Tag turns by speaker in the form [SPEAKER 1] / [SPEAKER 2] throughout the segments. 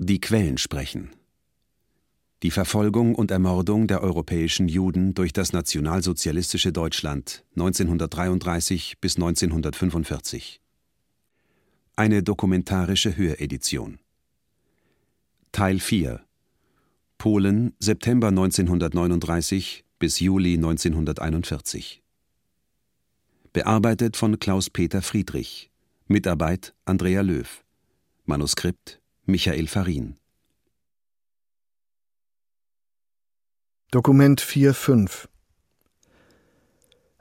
[SPEAKER 1] Die Quellen sprechen. Die Verfolgung und Ermordung der europäischen Juden durch das nationalsozialistische Deutschland 1933 bis 1945. Eine dokumentarische Höredition. Teil 4 Polen September 1939 bis Juli 1941. Bearbeitet von Klaus-Peter Friedrich. Mitarbeit Andrea Löw. Manuskript Michael Farin.
[SPEAKER 2] Dokument 4.5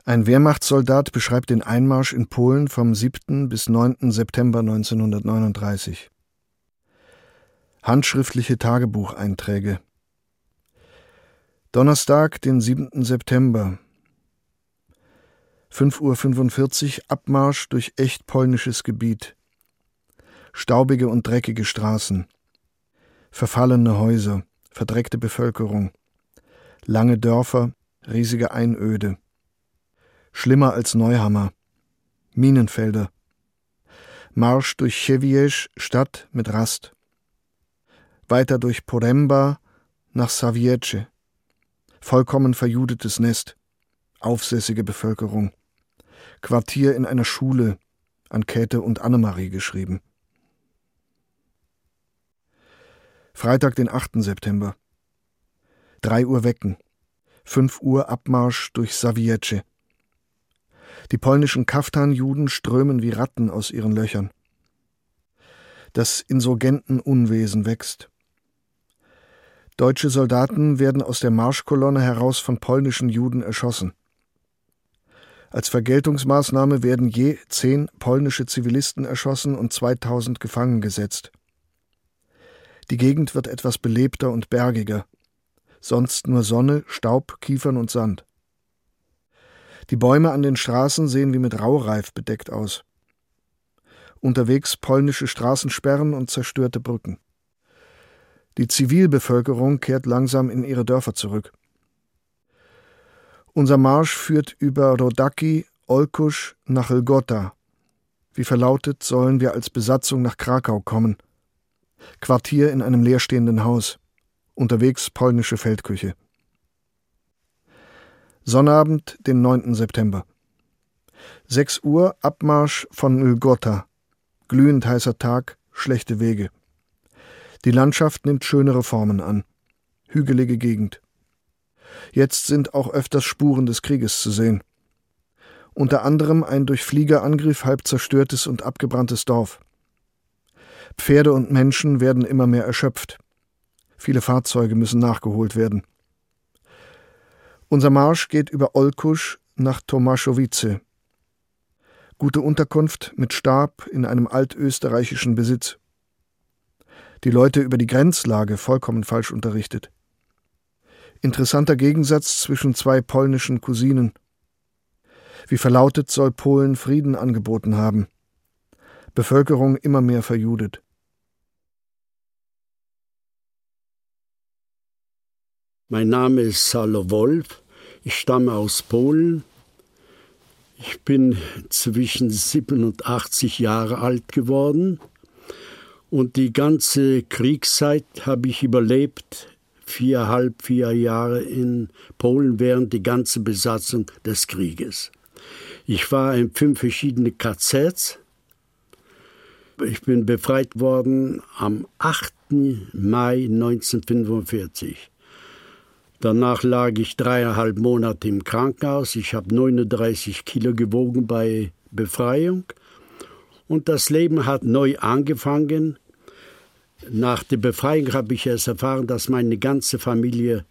[SPEAKER 2] Ein Wehrmachtssoldat beschreibt den Einmarsch in Polen vom 7. bis 9. September 1939. Handschriftliche Tagebucheinträge Donnerstag, den 7. September 5.45 Uhr Abmarsch durch echt polnisches Gebiet. Staubige und dreckige Straßen. Verfallene Häuser, verdreckte Bevölkerung. Lange Dörfer, riesige Einöde. Schlimmer als Neuhammer. Minenfelder. Marsch durch Chewiesch, Stadt mit Rast. Weiter durch Poremba nach Saviece. Vollkommen verjudetes Nest. Aufsässige Bevölkerung. Quartier in einer Schule, an Käthe und Annemarie geschrieben. Freitag, den 8. September. 3 Uhr wecken. 5 Uhr Abmarsch durch Saviece. Die polnischen Kaftanjuden strömen wie Ratten aus ihren Löchern. Das Insurgentenunwesen wächst. Deutsche Soldaten werden aus der Marschkolonne heraus von polnischen Juden erschossen. Als Vergeltungsmaßnahme werden je zehn polnische Zivilisten erschossen und 2000 gefangen gesetzt. Die Gegend wird etwas belebter und bergiger. Sonst nur Sonne, Staub, Kiefern und Sand. Die Bäume an den Straßen sehen wie mit Raureif bedeckt aus. Unterwegs polnische Straßensperren und zerstörte Brücken. Die Zivilbevölkerung kehrt langsam in ihre Dörfer zurück. Unser Marsch führt über Rodaki, Olkusch nach Lgota. Wie verlautet, sollen wir als Besatzung nach Krakau kommen. Quartier in einem leerstehenden Haus. Unterwegs polnische Feldküche. Sonnabend, den 9. September. 6 Uhr Abmarsch von Lgota. Glühend heißer Tag, schlechte Wege. Die Landschaft nimmt schönere Formen an. Hügelige Gegend. Jetzt sind auch öfters Spuren des Krieges zu sehen. Unter anderem ein durch Fliegerangriff halb zerstörtes und abgebranntes Dorf. Pferde und Menschen werden immer mehr erschöpft. Viele Fahrzeuge müssen nachgeholt werden. Unser Marsch geht über Olkusch nach Tomaszowice. Gute Unterkunft mit Stab in einem altösterreichischen Besitz. Die Leute über die Grenzlage vollkommen falsch unterrichtet. Interessanter Gegensatz zwischen zwei polnischen Cousinen. Wie verlautet soll Polen Frieden angeboten haben. Bevölkerung immer mehr verjudet.
[SPEAKER 3] Mein Name ist Salo Wolf. Ich stamme aus Polen. Ich bin zwischen 87 Jahre alt geworden und die ganze Kriegszeit habe ich überlebt viereinhalb, vier Jahre in Polen während die ganze Besatzung des Krieges. Ich war in fünf verschiedene KZs. Ich bin befreit worden am 8. Mai 1945. Danach lag ich dreieinhalb Monate im Krankenhaus. Ich habe 39 Kilo gewogen bei Befreiung. Und das Leben hat neu angefangen. Nach der Befreiung habe ich erst erfahren, dass meine ganze Familie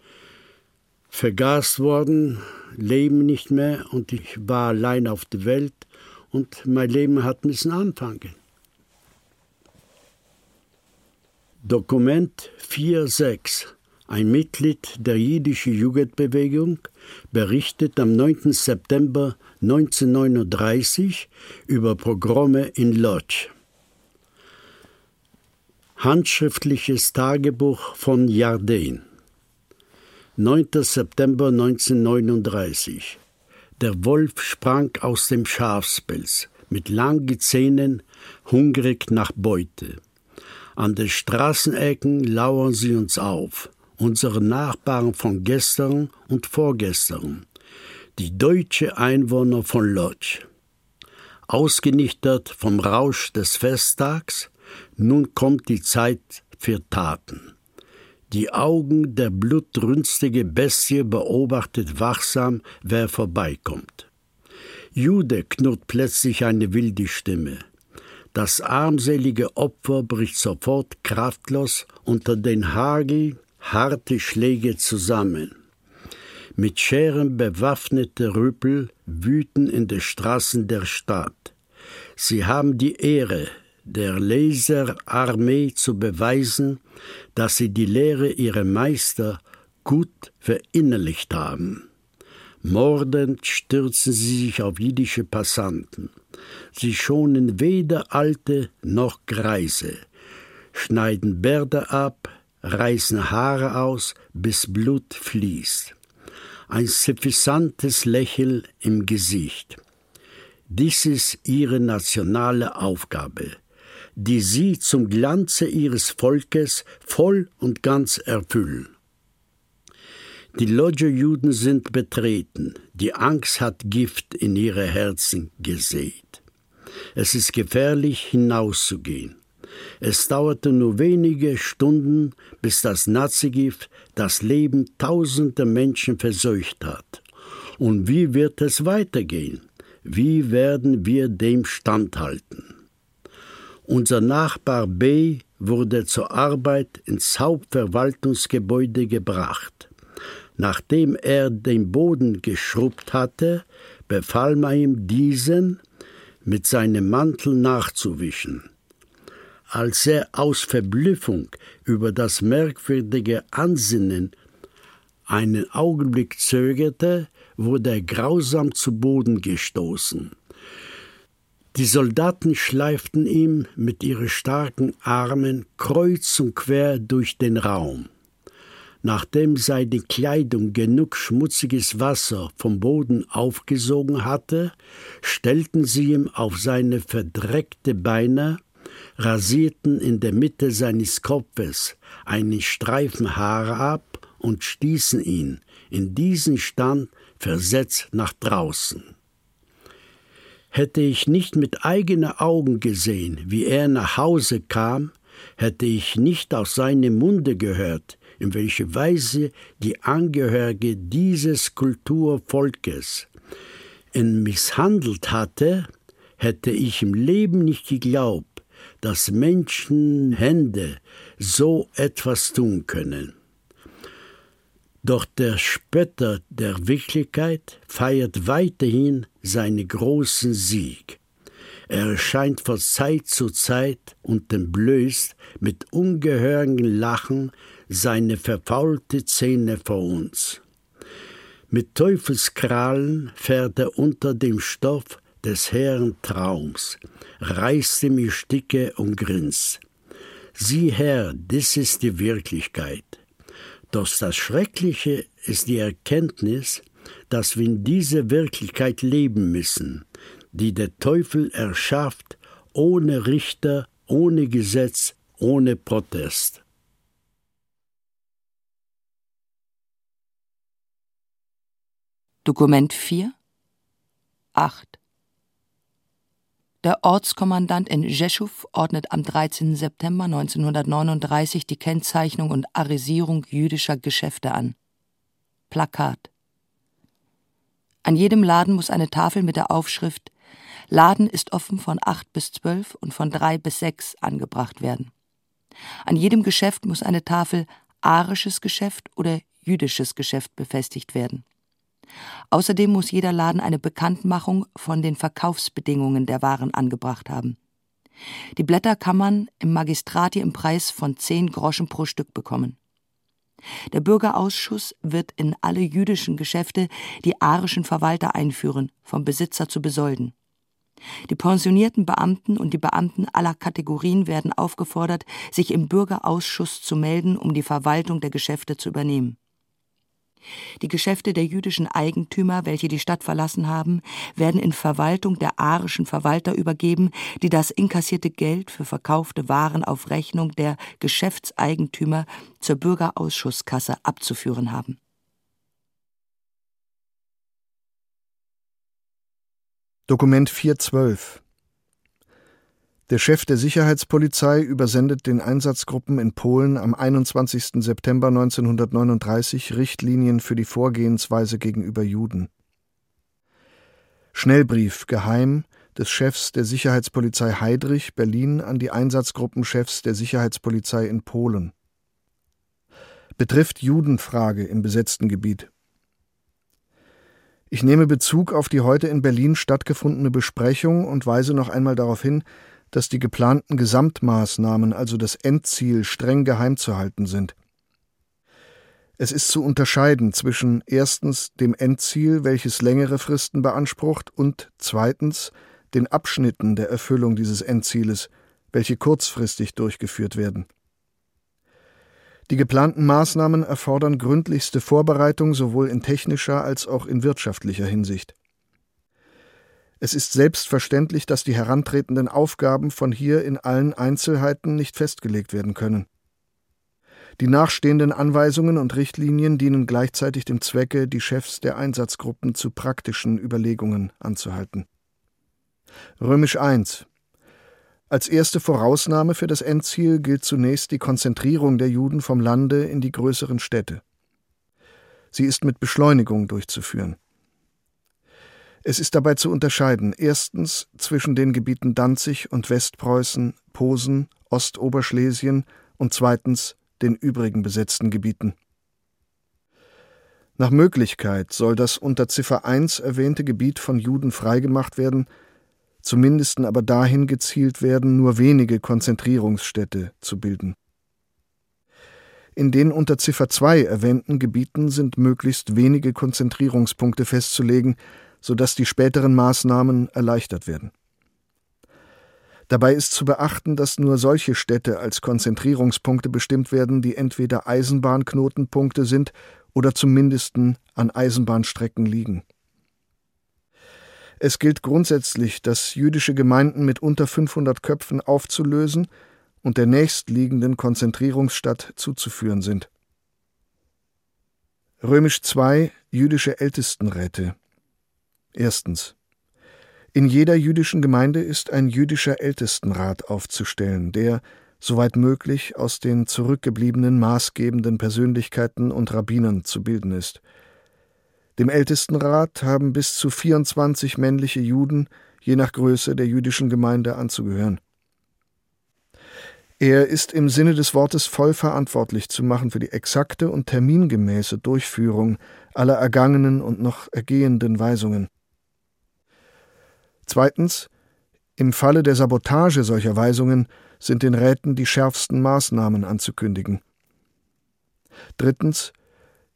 [SPEAKER 3] vergast worden, leben nicht mehr und ich war allein auf der Welt und mein Leben hat müssen anfangen. Dokument 4.6 Ein Mitglied der jüdischen Jugendbewegung berichtet am 9. September 1939 über Pogrome in Lodz. Handschriftliches Tagebuch von Jardin 9. September 1939 Der Wolf sprang aus dem Schafspelz, mit langen Zähnen, hungrig nach Beute. An den Straßenecken lauern sie uns auf, unsere Nachbarn von gestern und vorgestern, die deutsche Einwohner von Lodz. Ausgenichtert vom Rausch des Festtags, nun kommt die Zeit für Taten. Die Augen der blutrünstige Bestie beobachtet wachsam, wer vorbeikommt. Jude knurrt plötzlich eine wilde Stimme. Das armselige Opfer bricht sofort kraftlos unter den Hagel harte Schläge zusammen. Mit Scheren bewaffnete Rüppel wüten in den Straßen der Stadt. Sie haben die Ehre, der Laserarmee zu beweisen, dass sie die Lehre ihrer Meister gut verinnerlicht haben. Mordend stürzen sie sich auf jüdische Passanten. Sie schonen weder Alte noch Greise, schneiden Bärte ab, reißen Haare aus, bis Blut fließt. Ein suffisantes Lächeln im Gesicht. Dies ist ihre nationale Aufgabe die sie zum Glanze ihres Volkes voll und ganz erfüllen. Die Lodger-Juden sind betreten, die Angst hat Gift in ihre Herzen gesät. Es ist gefährlich, hinauszugehen. Es dauerte nur wenige Stunden, bis das Nazigift das Leben tausender Menschen verseucht hat. Und wie wird es weitergehen? Wie werden wir dem standhalten? Unser Nachbar B wurde zur Arbeit ins Hauptverwaltungsgebäude gebracht. Nachdem er den Boden geschrubbt hatte, befahl man ihm diesen, mit seinem Mantel nachzuwischen. Als er aus Verblüffung über das merkwürdige Ansinnen einen Augenblick zögerte, wurde er grausam zu Boden gestoßen. Die Soldaten schleiften ihm mit ihren starken Armen kreuz und quer durch den Raum. Nachdem seine Kleidung genug schmutziges Wasser vom Boden aufgesogen hatte, stellten sie ihm auf seine verdreckte Beine, rasierten in der Mitte seines Kopfes einen Streifen Haare ab und stießen ihn in diesen Stand versetzt nach draußen. Hätte ich nicht mit eigenen Augen gesehen, wie er nach Hause kam, hätte ich nicht aus seinem Munde gehört, in welcher Weise die Angehörige dieses Kulturvolkes ihn misshandelt hatte, hätte ich im Leben nicht geglaubt, dass Menschenhände so etwas tun können. Doch der Spötter der Wirklichkeit feiert weiterhin seinen großen Sieg. Er erscheint von Zeit zu Zeit und entblößt mit ungehörigen Lachen seine verfaulte Zähne vor uns. Mit Teufelskrallen fährt er unter dem Stoff des Herrn Traums, reißt ihm die Sticke und grinst. Sieh her, das ist die Wirklichkeit. Doch das Schreckliche ist die Erkenntnis, dass wir in dieser Wirklichkeit leben müssen, die der Teufel erschafft, ohne Richter, ohne Gesetz, ohne Protest.
[SPEAKER 4] Dokument 4 8 der Ortskommandant in Jeschow ordnet am 13. September 1939 die Kennzeichnung und Arisierung jüdischer Geschäfte an. Plakat. An jedem Laden muss eine Tafel mit der Aufschrift Laden ist offen von 8 bis 12 und von 3 bis 6 angebracht werden. An jedem Geschäft muss eine Tafel arisches Geschäft oder jüdisches Geschäft befestigt werden. Außerdem muss jeder Laden eine Bekanntmachung von den Verkaufsbedingungen der Waren angebracht haben. Die Blätter kann man im Magistrati im Preis von zehn Groschen pro Stück bekommen. Der Bürgerausschuss wird in alle jüdischen Geschäfte die arischen Verwalter einführen, vom Besitzer zu besolden. Die pensionierten Beamten und die Beamten aller Kategorien werden aufgefordert, sich im Bürgerausschuss zu melden, um die Verwaltung der Geschäfte zu übernehmen. Die Geschäfte der jüdischen Eigentümer, welche die Stadt verlassen haben, werden in Verwaltung der arischen Verwalter übergeben, die das inkassierte Geld für verkaufte Waren auf Rechnung der Geschäftseigentümer zur Bürgerausschusskasse abzuführen haben.
[SPEAKER 2] Dokument 412 der Chef der Sicherheitspolizei übersendet den Einsatzgruppen in Polen am 21. September 1939 Richtlinien für die Vorgehensweise gegenüber Juden. Schnellbrief geheim des Chefs der Sicherheitspolizei Heydrich Berlin an die Einsatzgruppenchefs der Sicherheitspolizei in Polen. Betrifft Judenfrage im besetzten Gebiet. Ich nehme Bezug auf die heute in Berlin stattgefundene Besprechung und weise noch einmal darauf hin, dass die geplanten Gesamtmaßnahmen, also das Endziel, streng geheim zu halten sind. Es ist zu unterscheiden zwischen erstens dem Endziel, welches längere Fristen beansprucht, und zweitens den Abschnitten der Erfüllung dieses Endzieles, welche kurzfristig durchgeführt werden. Die geplanten Maßnahmen erfordern gründlichste Vorbereitung sowohl in technischer als auch in wirtschaftlicher Hinsicht. Es ist selbstverständlich, dass die herantretenden Aufgaben von hier in allen Einzelheiten nicht festgelegt werden können. Die nachstehenden Anweisungen und Richtlinien dienen gleichzeitig dem Zwecke, die Chefs der Einsatzgruppen zu praktischen Überlegungen anzuhalten. Römisch I. Als erste Vorausnahme für das Endziel gilt zunächst die Konzentrierung der Juden vom Lande in die größeren Städte. Sie ist mit Beschleunigung durchzuführen. Es ist dabei zu unterscheiden erstens zwischen den Gebieten Danzig und Westpreußen, Posen, Ostoberschlesien und zweitens den übrigen besetzten Gebieten. Nach Möglichkeit soll das unter Ziffer 1 erwähnte Gebiet von Juden freigemacht werden, zumindest aber dahin gezielt werden, nur wenige Konzentrierungsstädte zu bilden. In den unter Ziffer 2 erwähnten Gebieten sind möglichst wenige Konzentrierungspunkte festzulegen, sodass die späteren Maßnahmen erleichtert werden. Dabei ist zu beachten, dass nur solche Städte als Konzentrierungspunkte bestimmt werden, die entweder Eisenbahnknotenpunkte sind oder zumindest an Eisenbahnstrecken liegen. Es gilt grundsätzlich, dass jüdische Gemeinden mit unter 500 Köpfen aufzulösen und der nächstliegenden Konzentrierungsstadt zuzuführen sind. Römisch II Jüdische Ältestenräte Erstens. In jeder jüdischen Gemeinde ist ein jüdischer Ältestenrat aufzustellen, der, soweit möglich, aus den zurückgebliebenen maßgebenden Persönlichkeiten und Rabbinern zu bilden ist. Dem Ältestenrat haben bis zu 24 männliche Juden, je nach Größe der jüdischen Gemeinde, anzugehören. Er ist im Sinne des Wortes voll verantwortlich zu machen für die exakte und termingemäße Durchführung aller ergangenen und noch ergehenden Weisungen. Zweitens, im Falle der Sabotage solcher Weisungen sind den Räten die schärfsten Maßnahmen anzukündigen. Drittens,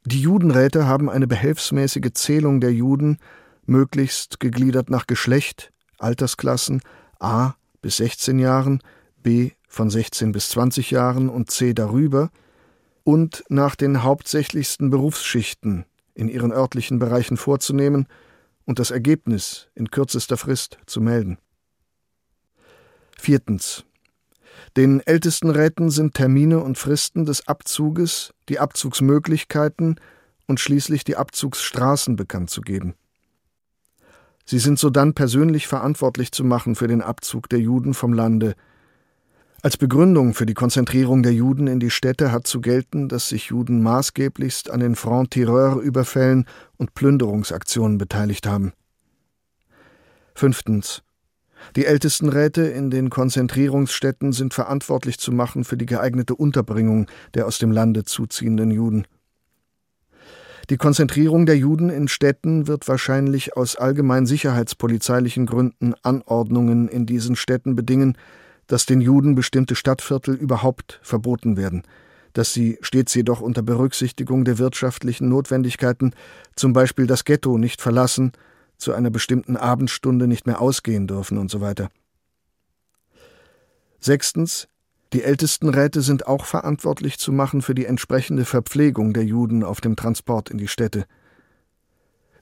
[SPEAKER 2] die Judenräte haben eine behelfsmäßige Zählung der Juden, möglichst gegliedert nach Geschlecht, Altersklassen A bis 16 Jahren, B von 16 bis 20 Jahren und C darüber und nach den hauptsächlichsten Berufsschichten in ihren örtlichen Bereichen vorzunehmen und das Ergebnis in kürzester Frist zu melden. Viertens. Den Ältestenräten sind Termine und Fristen des Abzuges, die Abzugsmöglichkeiten und schließlich die Abzugsstraßen bekannt zu geben. Sie sind sodann persönlich verantwortlich zu machen für den Abzug der Juden vom Lande, als Begründung für die Konzentrierung der Juden in die Städte hat zu gelten, dass sich Juden maßgeblichst an den Front-Tireur-Überfällen und Plünderungsaktionen beteiligt haben. Fünftens. Die Ältestenräte in den Konzentrierungsstätten sind verantwortlich zu machen für die geeignete Unterbringung der aus dem Lande zuziehenden Juden. Die Konzentrierung der Juden in Städten wird wahrscheinlich aus allgemein sicherheitspolizeilichen Gründen Anordnungen in diesen Städten bedingen, dass den Juden bestimmte Stadtviertel überhaupt verboten werden, dass sie stets jedoch unter Berücksichtigung der wirtschaftlichen Notwendigkeiten zum Beispiel das Ghetto nicht verlassen, zu einer bestimmten Abendstunde nicht mehr ausgehen dürfen und so weiter. Sechstens Die Ältestenräte sind auch verantwortlich zu machen für die entsprechende Verpflegung der Juden auf dem Transport in die Städte.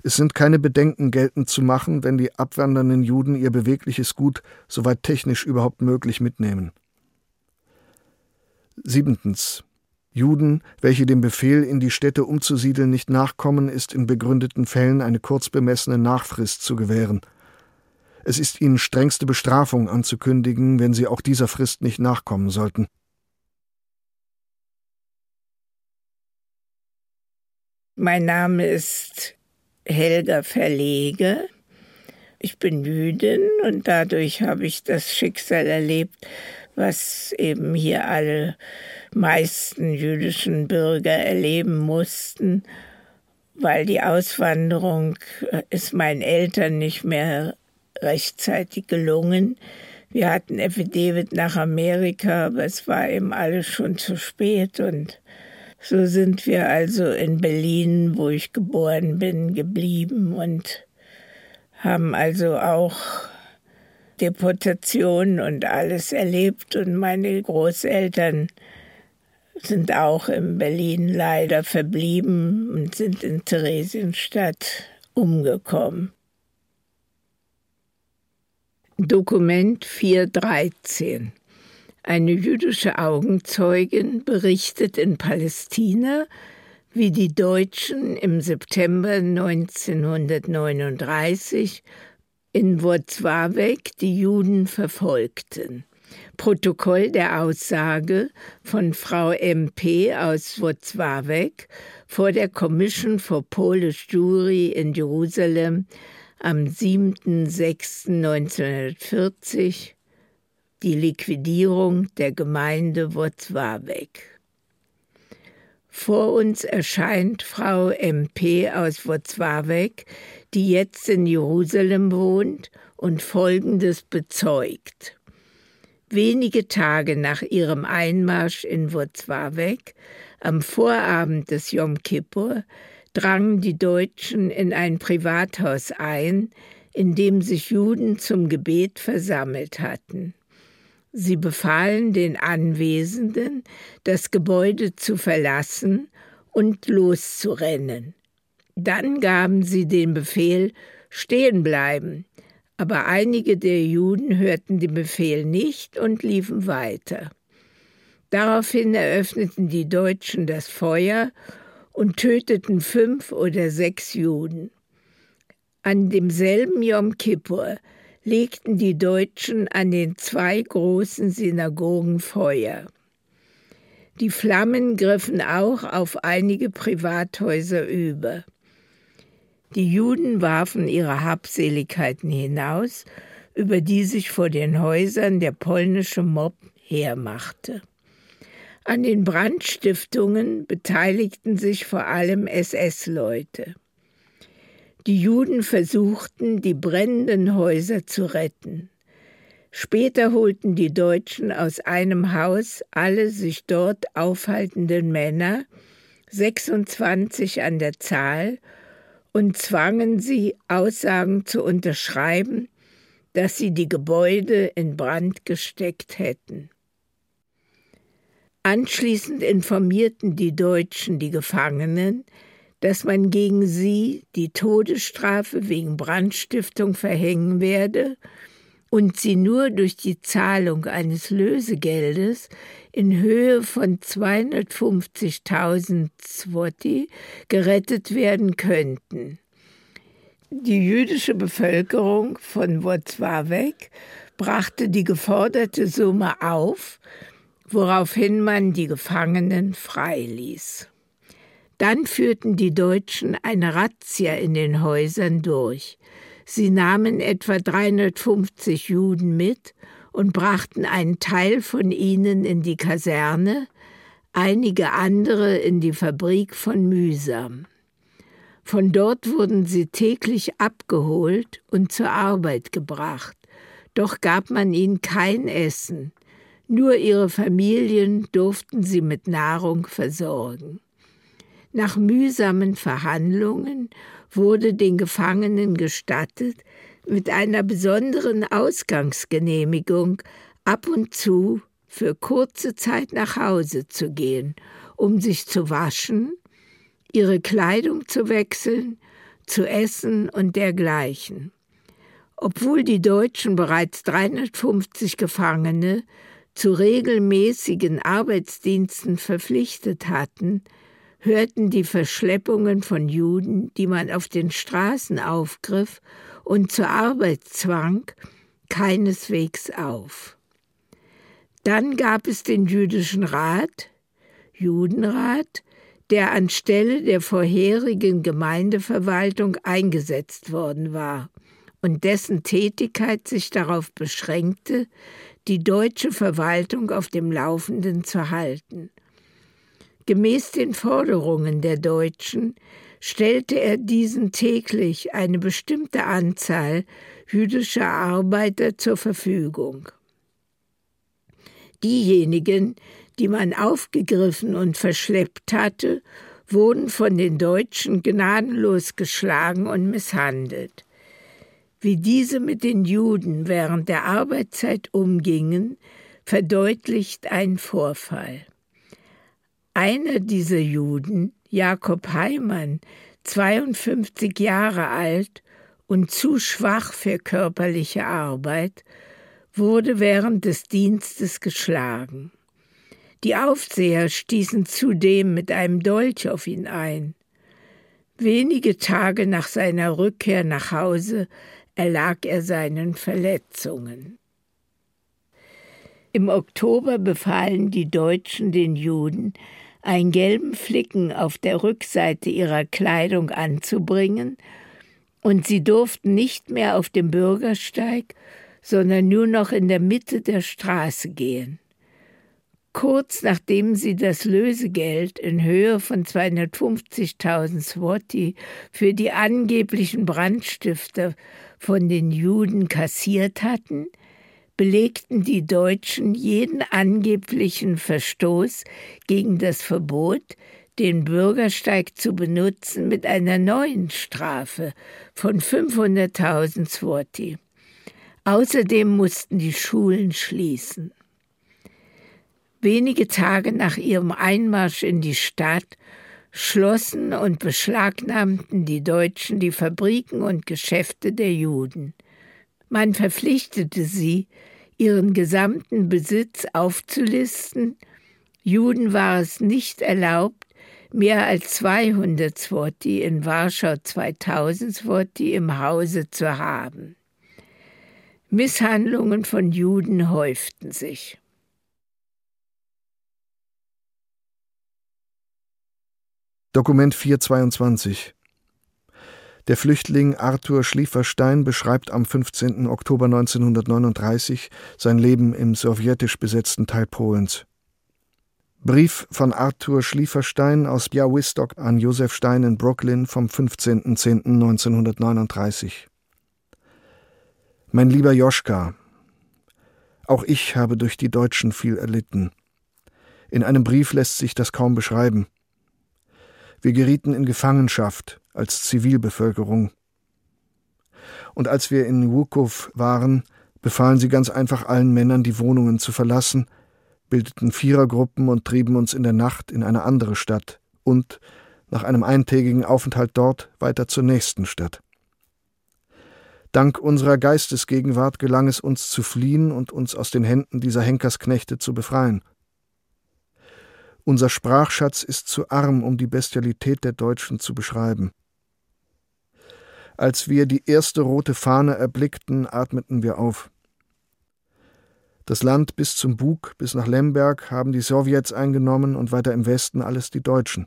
[SPEAKER 2] Es sind keine Bedenken geltend zu machen, wenn die abwandernden Juden ihr bewegliches Gut soweit technisch überhaupt möglich mitnehmen. Siebentens. Juden, welche dem Befehl, in die Städte umzusiedeln, nicht nachkommen, ist in begründeten Fällen eine kurz bemessene Nachfrist zu gewähren. Es ist ihnen strengste Bestrafung anzukündigen, wenn sie auch dieser Frist nicht nachkommen sollten.
[SPEAKER 5] Mein Name ist Helga Verlege. Ich bin Jüdin und dadurch habe ich das Schicksal erlebt, was eben hier alle meisten jüdischen Bürger erleben mussten, weil die Auswanderung äh, ist meinen Eltern nicht mehr rechtzeitig gelungen. Wir hatten Epidemie nach Amerika, aber es war eben alles schon zu spät und so sind wir also in Berlin, wo ich geboren bin, geblieben und haben also auch Deportation und alles erlebt und meine Großeltern sind auch in Berlin leider verblieben und sind in Theresienstadt umgekommen. Dokument 413 Eine jüdische Augenzeugin berichtet in Palästina, wie die Deutschen im September 1939 in Wrocławek die Juden verfolgten. Protokoll der Aussage von Frau MP aus Wrocławek vor der Commission for Polish Jury in Jerusalem am 7.6.1940 die Liquidierung der Gemeinde Wrocławek. Vor uns erscheint Frau MP aus Wrocławek, die jetzt in Jerusalem wohnt und Folgendes bezeugt. Wenige Tage nach ihrem Einmarsch in Wrocławek, am Vorabend des Yom Kippur, drangen die Deutschen in ein Privathaus ein, in dem sich Juden zum Gebet versammelt hatten. Sie befahlen den Anwesenden, das Gebäude zu verlassen und loszurennen. Dann gaben sie den Befehl, stehen bleiben, aber einige der Juden hörten den Befehl nicht und liefen weiter. Daraufhin eröffneten die Deutschen das Feuer und töteten fünf oder sechs Juden. An demselben Yom Kippur legten die Deutschen an den zwei großen Synagogen Feuer. Die Flammen griffen auch auf einige Privathäuser über. Die Juden warfen ihre Habseligkeiten hinaus, über die sich vor den Häusern der polnische Mob hermachte. An den Brandstiftungen beteiligten sich vor allem SS-Leute. Die Juden versuchten, die brennenden Häuser zu retten. Später holten die Deutschen aus einem Haus alle sich dort aufhaltenden Männer, 26 an der Zahl, und zwangen sie, Aussagen zu unterschreiben, dass sie die Gebäude in Brand gesteckt hätten. Anschließend informierten die Deutschen die Gefangenen, dass man gegen sie die Todesstrafe wegen Brandstiftung verhängen werde und sie nur durch die Zahlung eines Lösegeldes in Höhe von 250.000 Zwotti gerettet werden könnten. Die jüdische Bevölkerung von Wrocławek brachte die geforderte Summe auf, woraufhin man die Gefangenen freiließ. Dann führten die Deutschen eine Razzia in den Häusern durch. Sie nahmen etwa 350 Juden mit und brachten einen Teil von ihnen in die Kaserne, einige andere in die Fabrik von Mühsam. Von dort wurden sie täglich abgeholt und zur Arbeit gebracht, doch gab man ihnen kein Essen, nur ihre Familien durften sie mit Nahrung versorgen. Nach mühsamen Verhandlungen wurde den Gefangenen gestattet, mit einer besonderen Ausgangsgenehmigung ab und zu für kurze Zeit nach Hause zu gehen, um sich zu waschen, ihre Kleidung zu wechseln, zu essen und dergleichen. Obwohl die Deutschen bereits 350 Gefangene zu regelmäßigen Arbeitsdiensten verpflichtet hatten, hörten die Verschleppungen von Juden, die man auf den Straßen aufgriff und zur Arbeit zwang, keineswegs auf. Dann gab es den jüdischen Rat, Judenrat, der anstelle der vorherigen Gemeindeverwaltung eingesetzt worden war und dessen Tätigkeit sich darauf beschränkte, die deutsche Verwaltung auf dem Laufenden zu halten. Gemäß den Forderungen der Deutschen stellte er diesen täglich eine bestimmte Anzahl jüdischer Arbeiter zur Verfügung. Diejenigen, die man aufgegriffen und verschleppt hatte, wurden von den Deutschen gnadenlos geschlagen und misshandelt. Wie diese mit den Juden während der Arbeitszeit umgingen, verdeutlicht ein Vorfall. Einer dieser Juden, Jakob Heimann, 52 Jahre alt und zu schwach für körperliche Arbeit, wurde während des Dienstes geschlagen. Die Aufseher stießen zudem mit einem Dolch auf ihn ein. Wenige Tage nach seiner Rückkehr nach Hause erlag er seinen Verletzungen. Im Oktober befahlen die Deutschen den Juden, einen gelben Flicken auf der Rückseite ihrer Kleidung anzubringen, und sie durften nicht mehr auf dem Bürgersteig, sondern nur noch in der Mitte der Straße gehen. Kurz nachdem sie das Lösegeld in Höhe von 250.000 Swati für die angeblichen Brandstifter von den Juden kassiert hatten, belegten die Deutschen jeden angeblichen Verstoß gegen das Verbot, den Bürgersteig zu benutzen, mit einer neuen Strafe von 500.000 Swati. Außerdem mussten die Schulen schließen. Wenige Tage nach ihrem Einmarsch in die Stadt schlossen und beschlagnahmten die Deutschen die Fabriken und Geschäfte der Juden. Man verpflichtete sie, ihren gesamten Besitz aufzulisten. Juden war es nicht erlaubt, mehr als 200 Swati in Warschau 2000 Swati im Hause zu haben. Misshandlungen von Juden häuften sich.
[SPEAKER 2] Dokument 422 Der Flüchtling Arthur Schlieferstein beschreibt am 15. Oktober 1939 sein Leben im sowjetisch besetzten Teil Polens. Brief von Arthur Schlieferstein aus Białystok an Josef Stein in Brooklyn vom 15.10.1939 Mein lieber Joschka, auch ich habe durch die Deutschen viel erlitten. In einem Brief lässt sich das kaum beschreiben. Wir gerieten in Gefangenschaft als Zivilbevölkerung. Und als wir in Łukow waren, befahlen sie ganz einfach allen Männern, die Wohnungen zu verlassen, bildeten Vierergruppen und trieben uns in der Nacht in eine andere Stadt und, nach einem eintägigen Aufenthalt dort, weiter zur nächsten Stadt. Dank unserer Geistesgegenwart gelang es uns zu fliehen und uns aus den Händen dieser Henkersknechte zu befreien. Unser Sprachschatz ist zu arm, um die Bestialität der Deutschen zu beschreiben. Als wir die erste rote Fahne erblickten, atmeten wir auf. Das Land bis zum Bug, bis nach Lemberg haben die Sowjets eingenommen und weiter im Westen alles die Deutschen.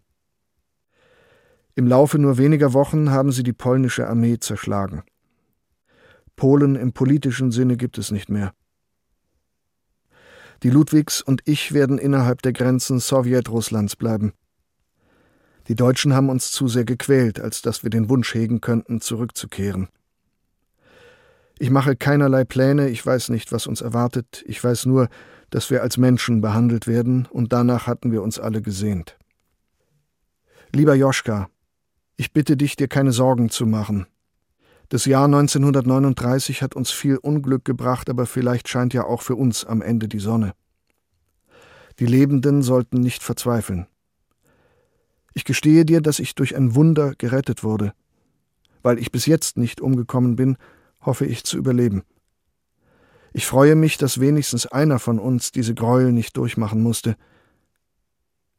[SPEAKER 2] Im Laufe nur weniger Wochen haben sie die polnische Armee zerschlagen. Polen im politischen Sinne gibt es nicht mehr. Die Ludwigs und ich werden innerhalb der Grenzen Sowjetrusslands bleiben. Die Deutschen haben uns zu sehr gequält, als dass wir den Wunsch hegen könnten, zurückzukehren. Ich mache keinerlei Pläne, ich weiß nicht, was uns erwartet, ich weiß nur, dass wir als Menschen behandelt werden, und danach hatten wir uns alle gesehnt. Lieber Joschka, ich bitte dich, dir keine Sorgen zu machen. Das Jahr 1939 hat uns viel Unglück gebracht, aber vielleicht scheint ja auch für uns am Ende die Sonne. Die Lebenden sollten nicht verzweifeln. Ich gestehe dir, dass ich durch ein Wunder gerettet wurde. Weil ich bis jetzt nicht umgekommen bin, hoffe ich zu überleben. Ich freue mich, dass wenigstens einer von uns diese Gräuel nicht durchmachen musste.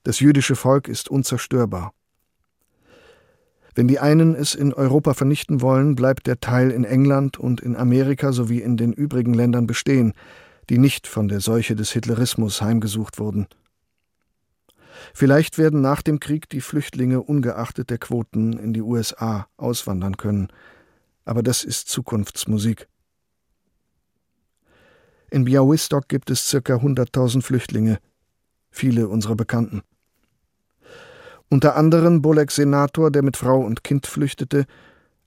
[SPEAKER 2] Das jüdische Volk ist unzerstörbar. Wenn die einen es in Europa vernichten wollen, bleibt der Teil in England und in Amerika sowie in den übrigen Ländern bestehen, die nicht von der Seuche des Hitlerismus heimgesucht wurden. Vielleicht werden nach dem Krieg die Flüchtlinge ungeachtet der Quoten in die USA auswandern können, aber das ist Zukunftsmusik. In Białystok gibt es circa 100.000 Flüchtlinge, viele unserer Bekannten. Unter anderem Bolek Senator, der mit Frau und Kind flüchtete,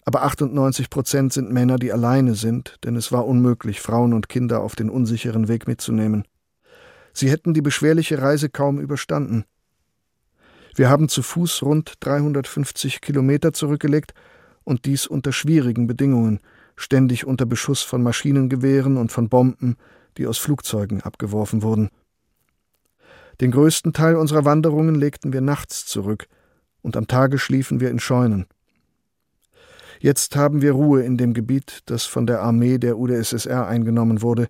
[SPEAKER 2] aber 98 Prozent sind Männer, die alleine sind, denn es war unmöglich, Frauen und Kinder auf den unsicheren Weg mitzunehmen. Sie hätten die beschwerliche Reise kaum überstanden. Wir haben zu Fuß rund 350 Kilometer zurückgelegt und dies unter schwierigen Bedingungen, ständig unter Beschuss von Maschinengewehren und von Bomben, die aus Flugzeugen abgeworfen wurden. Den größten Teil unserer Wanderungen legten wir nachts zurück, und am Tage schliefen wir in Scheunen. Jetzt haben wir Ruhe in dem Gebiet, das von der Armee der UdSSR eingenommen wurde.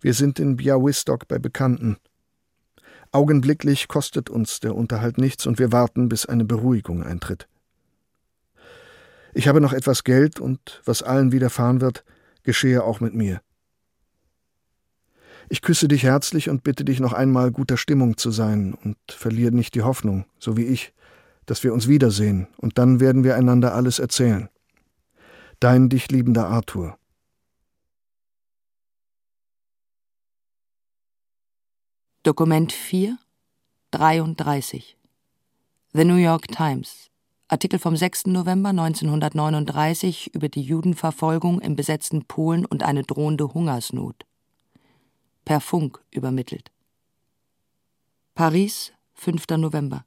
[SPEAKER 2] Wir sind in Białystok bei Bekannten. Augenblicklich kostet uns der Unterhalt nichts und wir warten, bis eine Beruhigung eintritt. Ich habe noch etwas Geld und was allen widerfahren wird, geschehe auch mit mir. Ich küsse dich herzlich und bitte dich noch einmal guter Stimmung zu sein und verliere nicht die Hoffnung, so wie ich, dass wir uns wiedersehen, und dann werden wir einander alles erzählen. Dein dich liebender Arthur.
[SPEAKER 4] Dokument 4, 33 The New York Times Artikel vom 6. November 1939 über die Judenverfolgung im besetzten Polen und eine drohende Hungersnot per Funk übermittelt. Paris, 5. November.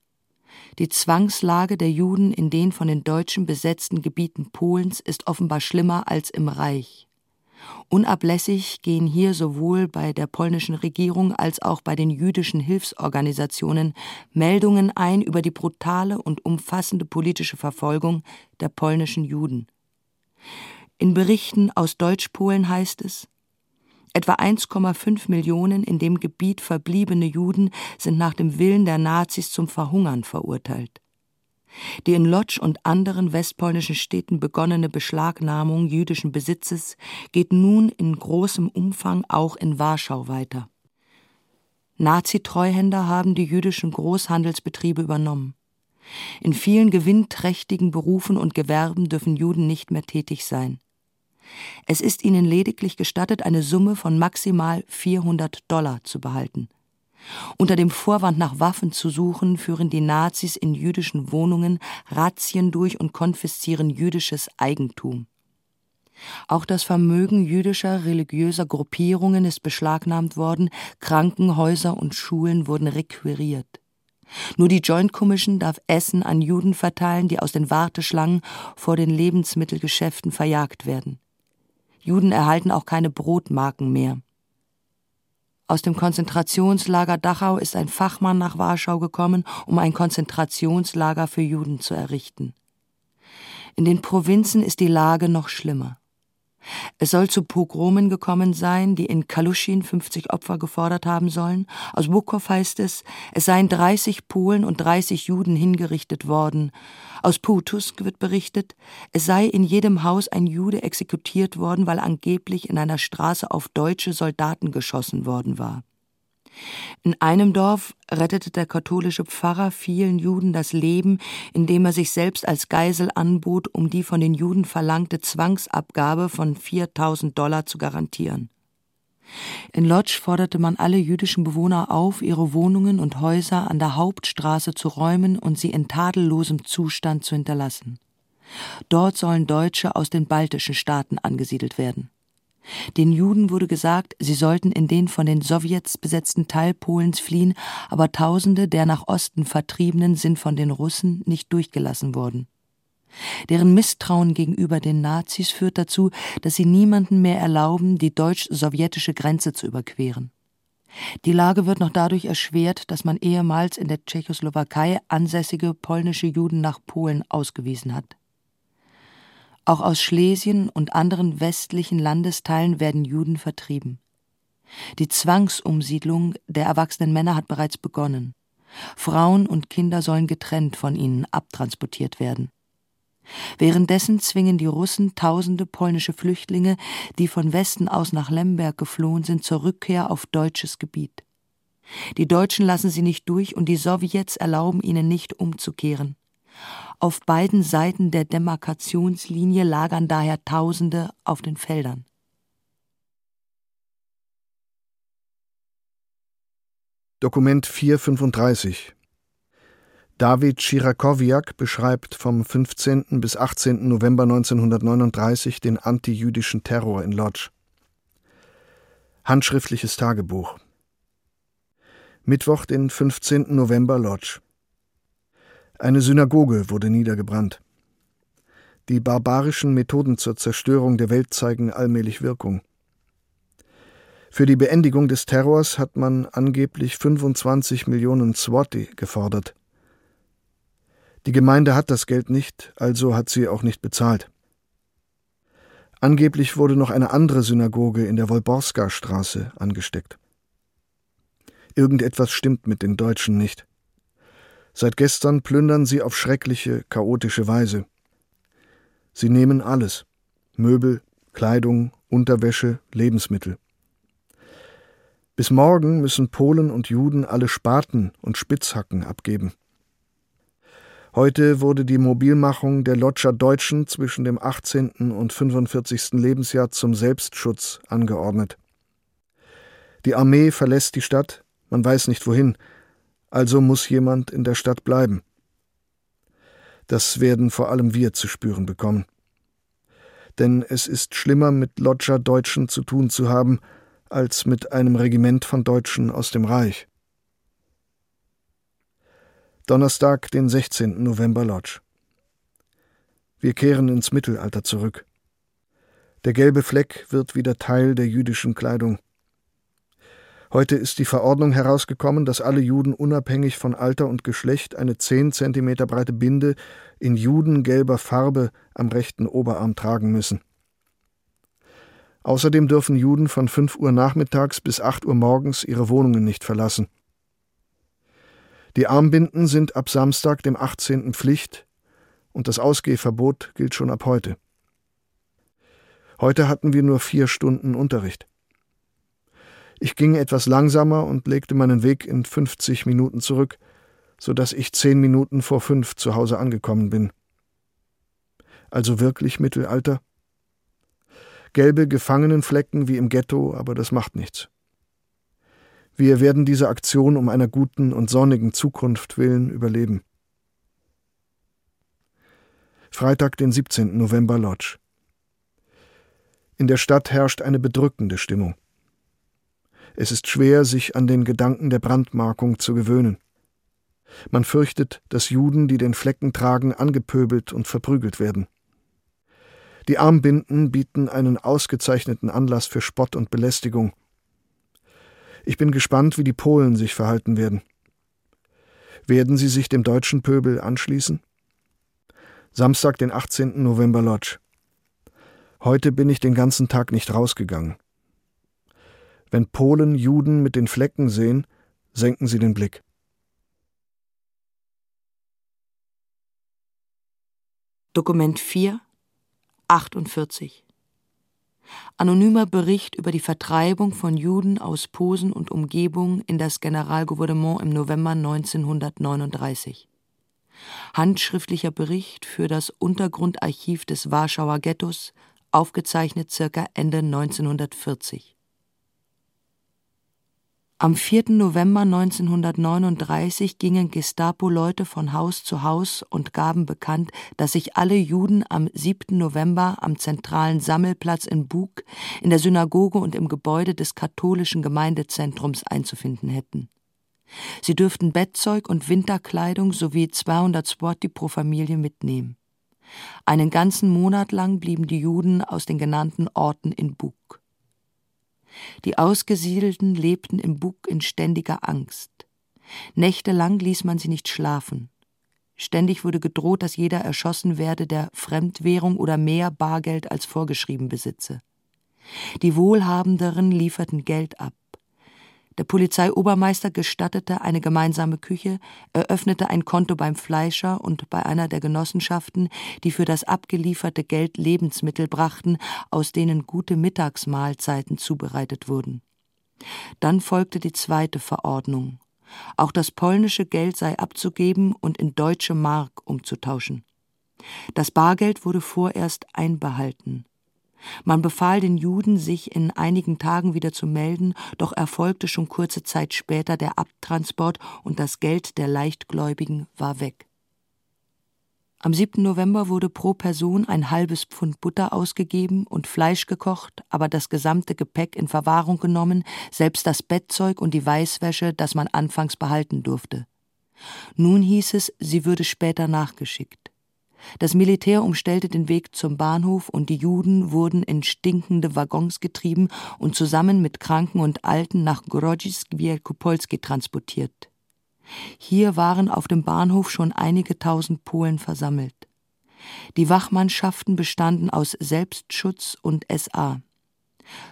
[SPEAKER 4] Die Zwangslage der Juden in den von den Deutschen besetzten Gebieten Polens ist offenbar schlimmer als im Reich. Unablässig gehen hier sowohl bei der polnischen Regierung als auch bei den jüdischen Hilfsorganisationen Meldungen ein über die brutale und umfassende politische Verfolgung der polnischen Juden. In Berichten aus Deutschpolen heißt es, Etwa 1,5 Millionen in dem Gebiet verbliebene Juden sind nach dem Willen der Nazis zum Verhungern verurteilt. Die in Lodz und anderen westpolnischen Städten begonnene Beschlagnahmung jüdischen Besitzes geht nun in großem Umfang auch in Warschau weiter. Nazi-Treuhänder haben die jüdischen Großhandelsbetriebe übernommen. In vielen gewinnträchtigen Berufen und Gewerben dürfen Juden nicht mehr tätig sein. Es ist ihnen lediglich gestattet, eine Summe von maximal 400 Dollar zu behalten. Unter dem Vorwand nach Waffen zu suchen, führen die Nazis in jüdischen Wohnungen Razzien durch und konfiszieren jüdisches Eigentum. Auch das Vermögen jüdischer religiöser Gruppierungen ist beschlagnahmt worden, Krankenhäuser und Schulen wurden requiriert. Nur die Joint Commission darf Essen an Juden verteilen, die aus den Warteschlangen vor den Lebensmittelgeschäften verjagt werden. Juden erhalten auch keine Brotmarken mehr. Aus dem Konzentrationslager Dachau ist ein Fachmann nach Warschau gekommen, um ein Konzentrationslager für Juden zu errichten. In den Provinzen ist die Lage noch schlimmer. Es soll zu Pogromen gekommen sein, die in Kaluschin 50 Opfer gefordert haben sollen. Aus Bukow heißt es, es seien 30 Polen und 30 Juden hingerichtet worden. Aus Putusk wird berichtet, es sei in jedem Haus ein Jude exekutiert worden, weil angeblich in einer Straße auf deutsche Soldaten geschossen worden war. In einem Dorf rettete der katholische Pfarrer vielen Juden das Leben, indem er sich selbst als Geisel anbot, um die von den Juden verlangte Zwangsabgabe von 4000 Dollar zu garantieren. In Lodz forderte man alle jüdischen Bewohner auf, ihre Wohnungen und Häuser an der Hauptstraße zu räumen und sie in tadellosem Zustand zu hinterlassen. Dort sollen Deutsche aus den baltischen Staaten angesiedelt werden. Den Juden wurde gesagt, sie sollten in den von den Sowjets besetzten Teil Polens fliehen, aber Tausende der nach Osten Vertriebenen sind von den Russen nicht durchgelassen worden. Deren Misstrauen gegenüber den Nazis führt dazu, dass sie niemanden mehr erlauben, die deutsch-sowjetische Grenze zu überqueren. Die Lage wird noch dadurch erschwert, dass man ehemals in der Tschechoslowakei ansässige polnische Juden nach Polen ausgewiesen hat. Auch aus Schlesien und anderen westlichen Landesteilen werden Juden vertrieben. Die Zwangsumsiedlung der erwachsenen Männer hat bereits begonnen. Frauen und Kinder sollen getrennt von ihnen abtransportiert werden. Währenddessen zwingen die Russen tausende polnische Flüchtlinge, die von Westen aus nach Lemberg geflohen sind, zur Rückkehr auf deutsches Gebiet. Die Deutschen lassen sie nicht durch und die Sowjets erlauben ihnen nicht umzukehren. Auf beiden Seiten der Demarkationslinie lagern daher Tausende auf den Feldern.
[SPEAKER 2] Dokument 435 David Chirakowiak beschreibt vom 15. bis 18. November 1939 den antijüdischen Terror in Lodz. Handschriftliches Tagebuch Mittwoch, den 15. November Lodz. Eine Synagoge wurde niedergebrannt. Die barbarischen Methoden zur Zerstörung der Welt zeigen allmählich Wirkung. Für die Beendigung des Terrors hat man angeblich 25 Millionen Swati gefordert. Die Gemeinde hat das Geld nicht, also hat sie auch nicht bezahlt. Angeblich wurde noch eine andere Synagoge in der Wolborska-Straße angesteckt. Irgendetwas stimmt mit den Deutschen nicht. Seit gestern plündern sie auf schreckliche, chaotische Weise. Sie nehmen alles Möbel, Kleidung, Unterwäsche, Lebensmittel. Bis morgen müssen Polen und Juden alle Spaten und Spitzhacken abgeben. Heute wurde die Mobilmachung der Lotscher Deutschen zwischen dem 18. und 45. Lebensjahr zum Selbstschutz angeordnet. Die Armee verlässt die Stadt, man weiß nicht wohin, also muss jemand in der Stadt bleiben. Das werden vor allem wir zu spüren bekommen. Denn es ist schlimmer, mit Lodger Deutschen zu tun zu haben, als mit einem Regiment von Deutschen aus dem Reich. Donnerstag, den 16. November Lodge. Wir kehren ins Mittelalter zurück. Der gelbe Fleck wird wieder Teil der jüdischen Kleidung. Heute ist die Verordnung herausgekommen, dass alle Juden unabhängig von Alter und Geschlecht eine zehn Zentimeter breite Binde in judengelber Farbe am rechten Oberarm tragen müssen. Außerdem dürfen Juden von 5 Uhr nachmittags bis 8 Uhr morgens ihre Wohnungen nicht verlassen. Die Armbinden sind ab Samstag, dem 18. Pflicht und das Ausgehverbot gilt schon ab heute. Heute hatten wir nur vier Stunden Unterricht. Ich ging etwas langsamer und legte meinen Weg in 50 Minuten zurück, so dass ich zehn Minuten vor fünf zu Hause angekommen bin. Also wirklich Mittelalter? Gelbe Gefangenenflecken wie im Ghetto, aber das macht nichts. Wir werden diese Aktion um einer guten und sonnigen Zukunft willen überleben. Freitag, den 17. November Lodge. In der Stadt herrscht eine bedrückende Stimmung. Es ist schwer, sich an den Gedanken der Brandmarkung zu gewöhnen. Man fürchtet, dass Juden, die den Flecken tragen, angepöbelt und verprügelt werden. Die Armbinden bieten einen ausgezeichneten Anlass für Spott und Belästigung ich bin gespannt, wie die Polen sich verhalten werden. Werden sie sich dem deutschen Pöbel anschließen? Samstag, den 18. November Lodge. Heute bin ich den ganzen Tag nicht rausgegangen. Wenn Polen Juden mit den Flecken sehen, senken sie den Blick.
[SPEAKER 4] Dokument 4, 48 Anonymer Bericht über die Vertreibung von Juden aus Posen und Umgebung in das Generalgouvernement im November 1939. Handschriftlicher Bericht für das Untergrundarchiv des Warschauer Ghettos, aufgezeichnet circa Ende 1940 am 4. November 1939 gingen Gestapo-Leute von Haus zu Haus und gaben bekannt, dass sich alle Juden am 7. November am zentralen Sammelplatz in Bug, in der Synagoge und im Gebäude des katholischen Gemeindezentrums einzufinden hätten. Sie dürften Bettzeug und Winterkleidung sowie 200 Sporti pro Familie mitnehmen. Einen ganzen Monat lang blieben die Juden aus den genannten Orten in Bug. Die Ausgesiedelten lebten im Bug in ständiger Angst. Nächtelang ließ man sie nicht schlafen. Ständig wurde gedroht, dass jeder erschossen werde, der Fremdwährung oder mehr Bargeld als vorgeschrieben besitze. Die Wohlhabenderen lieferten Geld ab. Der Polizeiobermeister gestattete eine gemeinsame Küche, eröffnete ein Konto beim Fleischer und bei einer der Genossenschaften, die für das abgelieferte Geld Lebensmittel brachten, aus denen gute Mittagsmahlzeiten zubereitet wurden. Dann folgte die zweite Verordnung. Auch das polnische Geld sei abzugeben und in deutsche Mark umzutauschen. Das Bargeld wurde vorerst einbehalten. Man befahl den Juden, sich in einigen Tagen wieder zu melden, doch erfolgte schon kurze Zeit später der Abtransport und das Geld der Leichtgläubigen war weg. Am 7. November wurde pro Person ein halbes Pfund Butter ausgegeben und Fleisch gekocht, aber das gesamte Gepäck in Verwahrung genommen, selbst das Bettzeug und die Weißwäsche, das man anfangs behalten durfte. Nun hieß es, sie würde später nachgeschickt. Das Militär umstellte den Weg zum Bahnhof und die Juden wurden in stinkende Waggons getrieben und zusammen mit Kranken und Alten nach Grodzisk Wielkopolski transportiert. Hier waren auf dem Bahnhof schon einige tausend Polen versammelt. Die Wachmannschaften bestanden aus Selbstschutz und SA.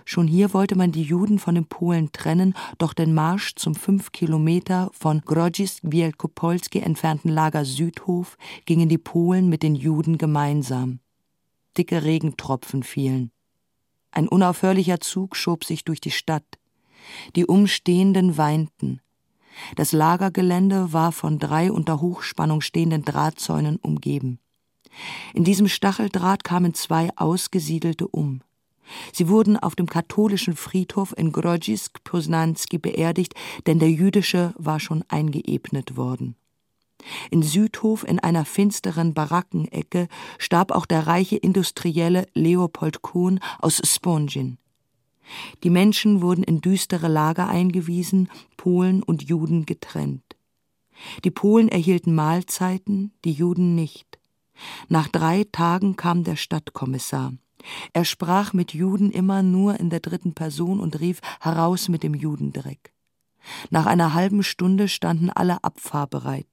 [SPEAKER 4] Schon hier wollte man die Juden von den Polen trennen, doch den Marsch zum fünf Kilometer von Grodzisk Wielkopolski entfernten Lager Südhof gingen die Polen mit den Juden gemeinsam. Dicke Regentropfen fielen. Ein unaufhörlicher Zug schob sich durch die Stadt. Die Umstehenden weinten. Das Lagergelände war von drei unter Hochspannung stehenden Drahtzäunen umgeben. In diesem Stacheldraht kamen zwei Ausgesiedelte um. Sie wurden auf dem katholischen Friedhof in Grodzisk Poznanski beerdigt, denn der jüdische war schon eingeebnet worden. In Südhof in einer finsteren Barackenecke starb auch der reiche Industrielle Leopold Kohn aus Spongin. Die Menschen wurden in düstere Lager eingewiesen, Polen und Juden getrennt. Die Polen erhielten Mahlzeiten, die Juden nicht. Nach drei Tagen kam der Stadtkommissar. Er sprach mit Juden immer nur in der dritten Person und rief heraus mit dem Judendreck. Nach einer halben Stunde standen alle abfahrbereit.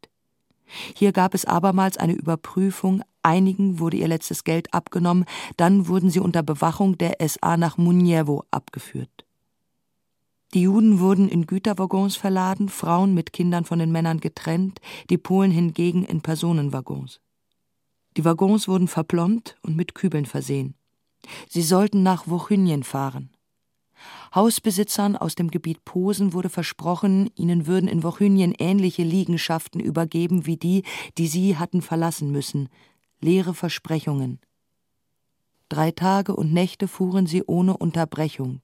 [SPEAKER 4] Hier gab es abermals eine Überprüfung, einigen wurde ihr letztes Geld abgenommen, dann wurden sie unter Bewachung der SA nach Muniewo abgeführt. Die Juden wurden in Güterwaggons verladen, Frauen mit Kindern von den Männern getrennt, die Polen hingegen in Personenwaggons. Die Waggons wurden verplombt und mit Kübeln versehen. Sie sollten nach Wochynien fahren. Hausbesitzern aus dem Gebiet Posen wurde versprochen, ihnen würden in Wochynien ähnliche Liegenschaften übergeben wie die, die sie hatten verlassen müssen. Leere Versprechungen. Drei Tage und Nächte fuhren sie ohne Unterbrechung.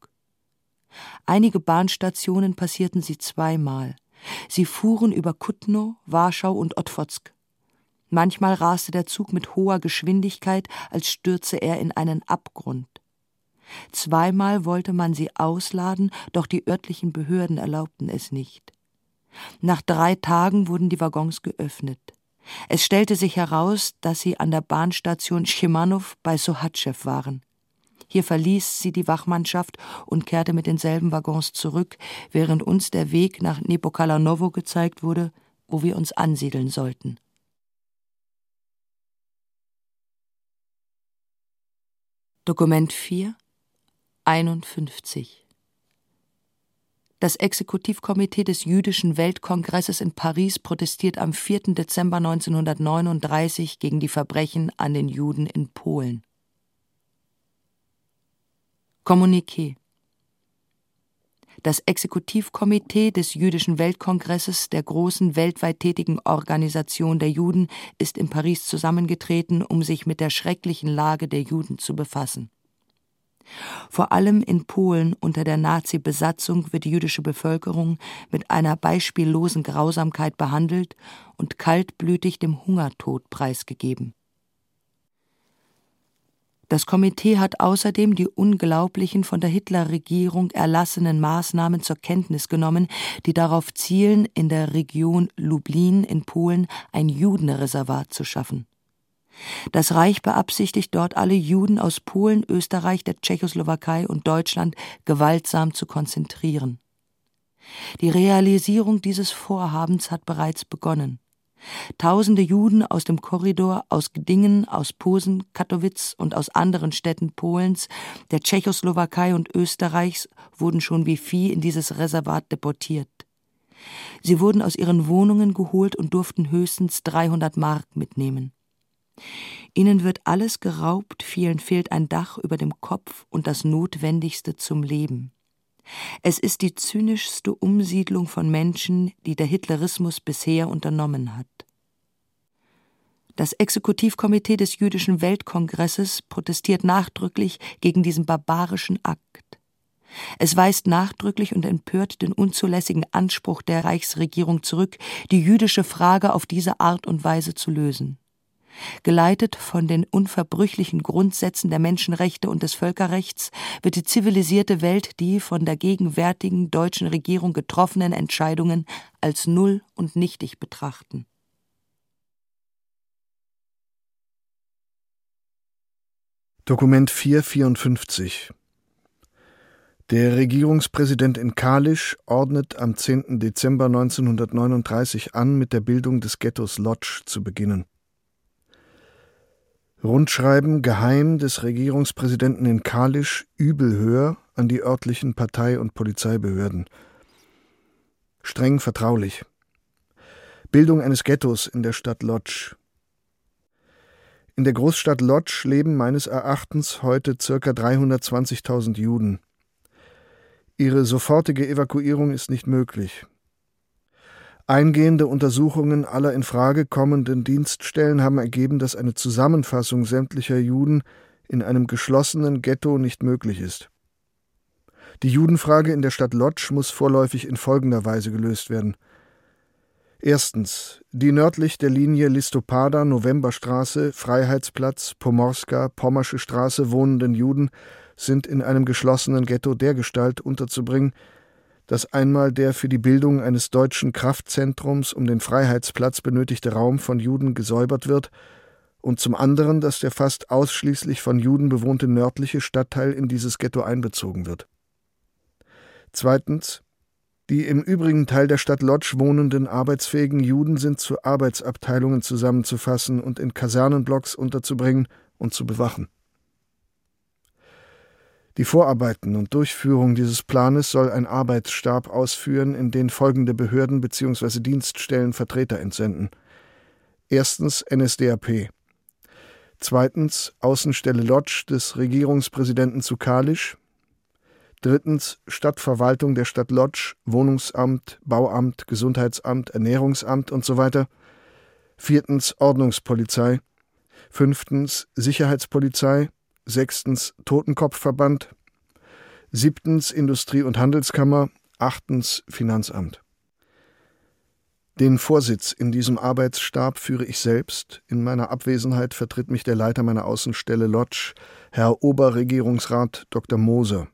[SPEAKER 4] Einige Bahnstationen passierten sie zweimal. Sie fuhren über Kutno, Warschau und Otwotsk. Manchmal raste der Zug mit hoher Geschwindigkeit, als stürze er in einen Abgrund. Zweimal wollte man sie ausladen, doch die örtlichen Behörden erlaubten es nicht. Nach drei Tagen wurden die Waggons geöffnet. Es stellte sich heraus, dass sie an der Bahnstation Schimanow bei Sohatschew waren. Hier verließ sie die Wachmannschaft und kehrte mit denselben Waggons zurück, während uns der Weg nach Nepokalanowo gezeigt wurde, wo wir uns ansiedeln sollten. Dokument 4 51 Das Exekutivkomitee des Jüdischen Weltkongresses in Paris protestiert am 4. Dezember 1939 gegen die Verbrechen an den Juden in Polen. Kommuniqué das Exekutivkomitee des Jüdischen Weltkongresses, der großen weltweit tätigen Organisation der Juden, ist in Paris zusammengetreten, um sich mit der schrecklichen Lage der Juden zu befassen. Vor allem in Polen unter der Nazi-Besatzung wird die jüdische Bevölkerung mit einer beispiellosen Grausamkeit behandelt und kaltblütig dem Hungertod preisgegeben. Das Komitee hat außerdem die unglaublichen von der Hitlerregierung erlassenen Maßnahmen zur Kenntnis genommen, die darauf zielen, in der Region Lublin in Polen ein Judenreservat zu schaffen. Das Reich beabsichtigt dort alle Juden aus Polen, Österreich, der Tschechoslowakei und Deutschland gewaltsam zu konzentrieren. Die Realisierung dieses Vorhabens hat bereits begonnen. Tausende Juden aus dem Korridor, aus Gdingen, aus Posen, Katowice und aus anderen Städten Polens, der Tschechoslowakei und Österreichs wurden schon wie Vieh in dieses Reservat deportiert. Sie wurden aus ihren Wohnungen geholt und durften höchstens 300 Mark mitnehmen. Ihnen wird alles geraubt, vielen fehlt ein Dach über dem Kopf und das Notwendigste zum Leben. Es ist die zynischste Umsiedlung von Menschen, die der Hitlerismus bisher unternommen hat. Das Exekutivkomitee des Jüdischen Weltkongresses protestiert nachdrücklich gegen diesen barbarischen Akt. Es weist nachdrücklich und empört den unzulässigen Anspruch der Reichsregierung zurück, die jüdische Frage auf diese Art und Weise zu lösen. Geleitet von den unverbrüchlichen Grundsätzen der Menschenrechte und des Völkerrechts wird die zivilisierte Welt die von der gegenwärtigen deutschen Regierung getroffenen Entscheidungen als null und nichtig betrachten.
[SPEAKER 2] Dokument 454 Der Regierungspräsident in Kalisch ordnet am 10. Dezember 1939 an, mit der Bildung des Ghettos Lodz zu beginnen. Rundschreiben geheim des Regierungspräsidenten in Kalisch Übelhöher an die örtlichen Partei- und Polizeibehörden. Streng vertraulich. Bildung eines Ghettos in der Stadt Lodz. In der Großstadt Lodz leben meines Erachtens heute ca. 320.000 Juden. Ihre sofortige Evakuierung ist nicht möglich. Eingehende Untersuchungen aller in Frage kommenden Dienststellen haben ergeben, dass eine Zusammenfassung sämtlicher Juden in einem geschlossenen Ghetto nicht möglich ist. Die Judenfrage in der Stadt Lodz muss vorläufig in folgender Weise gelöst werden. Erstens. Die nördlich der Linie Listopada, Novemberstraße, Freiheitsplatz, Pomorska, Pommersche Straße wohnenden Juden sind in einem geschlossenen Ghetto dergestalt unterzubringen, dass einmal der für die Bildung eines deutschen Kraftzentrums um den Freiheitsplatz benötigte Raum von Juden gesäubert wird, und zum anderen, dass der fast ausschließlich von Juden bewohnte nördliche Stadtteil in dieses Ghetto einbezogen wird. Zweitens, die im übrigen Teil der Stadt Lodz wohnenden arbeitsfähigen Juden sind zu Arbeitsabteilungen zusammenzufassen und in Kasernenblocks unterzubringen und zu bewachen. Die Vorarbeiten und Durchführung dieses Planes soll ein Arbeitsstab ausführen, in den folgende Behörden bzw. Dienststellen Vertreter entsenden. Erstens NSDAP. Zweitens Außenstelle Lodz des Regierungspräsidenten zu Kalisch. Drittens Stadtverwaltung der Stadt Lodz, Wohnungsamt, Bauamt, Gesundheitsamt, Ernährungsamt und so weiter. Viertens Ordnungspolizei. Fünftens Sicherheitspolizei sechstens Totenkopfverband, siebtens Industrie- und Handelskammer, achtens Finanzamt. Den Vorsitz in diesem Arbeitsstab führe ich selbst. In meiner Abwesenheit vertritt mich der Leiter meiner Außenstelle Lodge, Herr Oberregierungsrat Dr. Moser.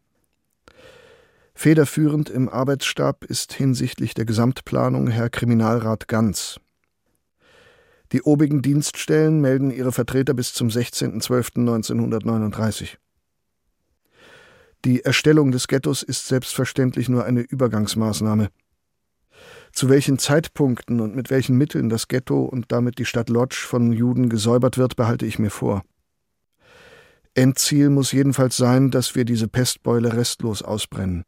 [SPEAKER 2] Federführend im Arbeitsstab ist hinsichtlich der Gesamtplanung Herr Kriminalrat Ganz. Die obigen Dienststellen melden ihre Vertreter bis zum 16.12.1939. Die Erstellung des Ghettos ist selbstverständlich nur eine Übergangsmaßnahme. Zu welchen Zeitpunkten und mit welchen Mitteln das Ghetto und damit die Stadt Lodz von Juden gesäubert wird, behalte ich mir vor. Endziel muss jedenfalls sein, dass wir diese Pestbeule restlos ausbrennen.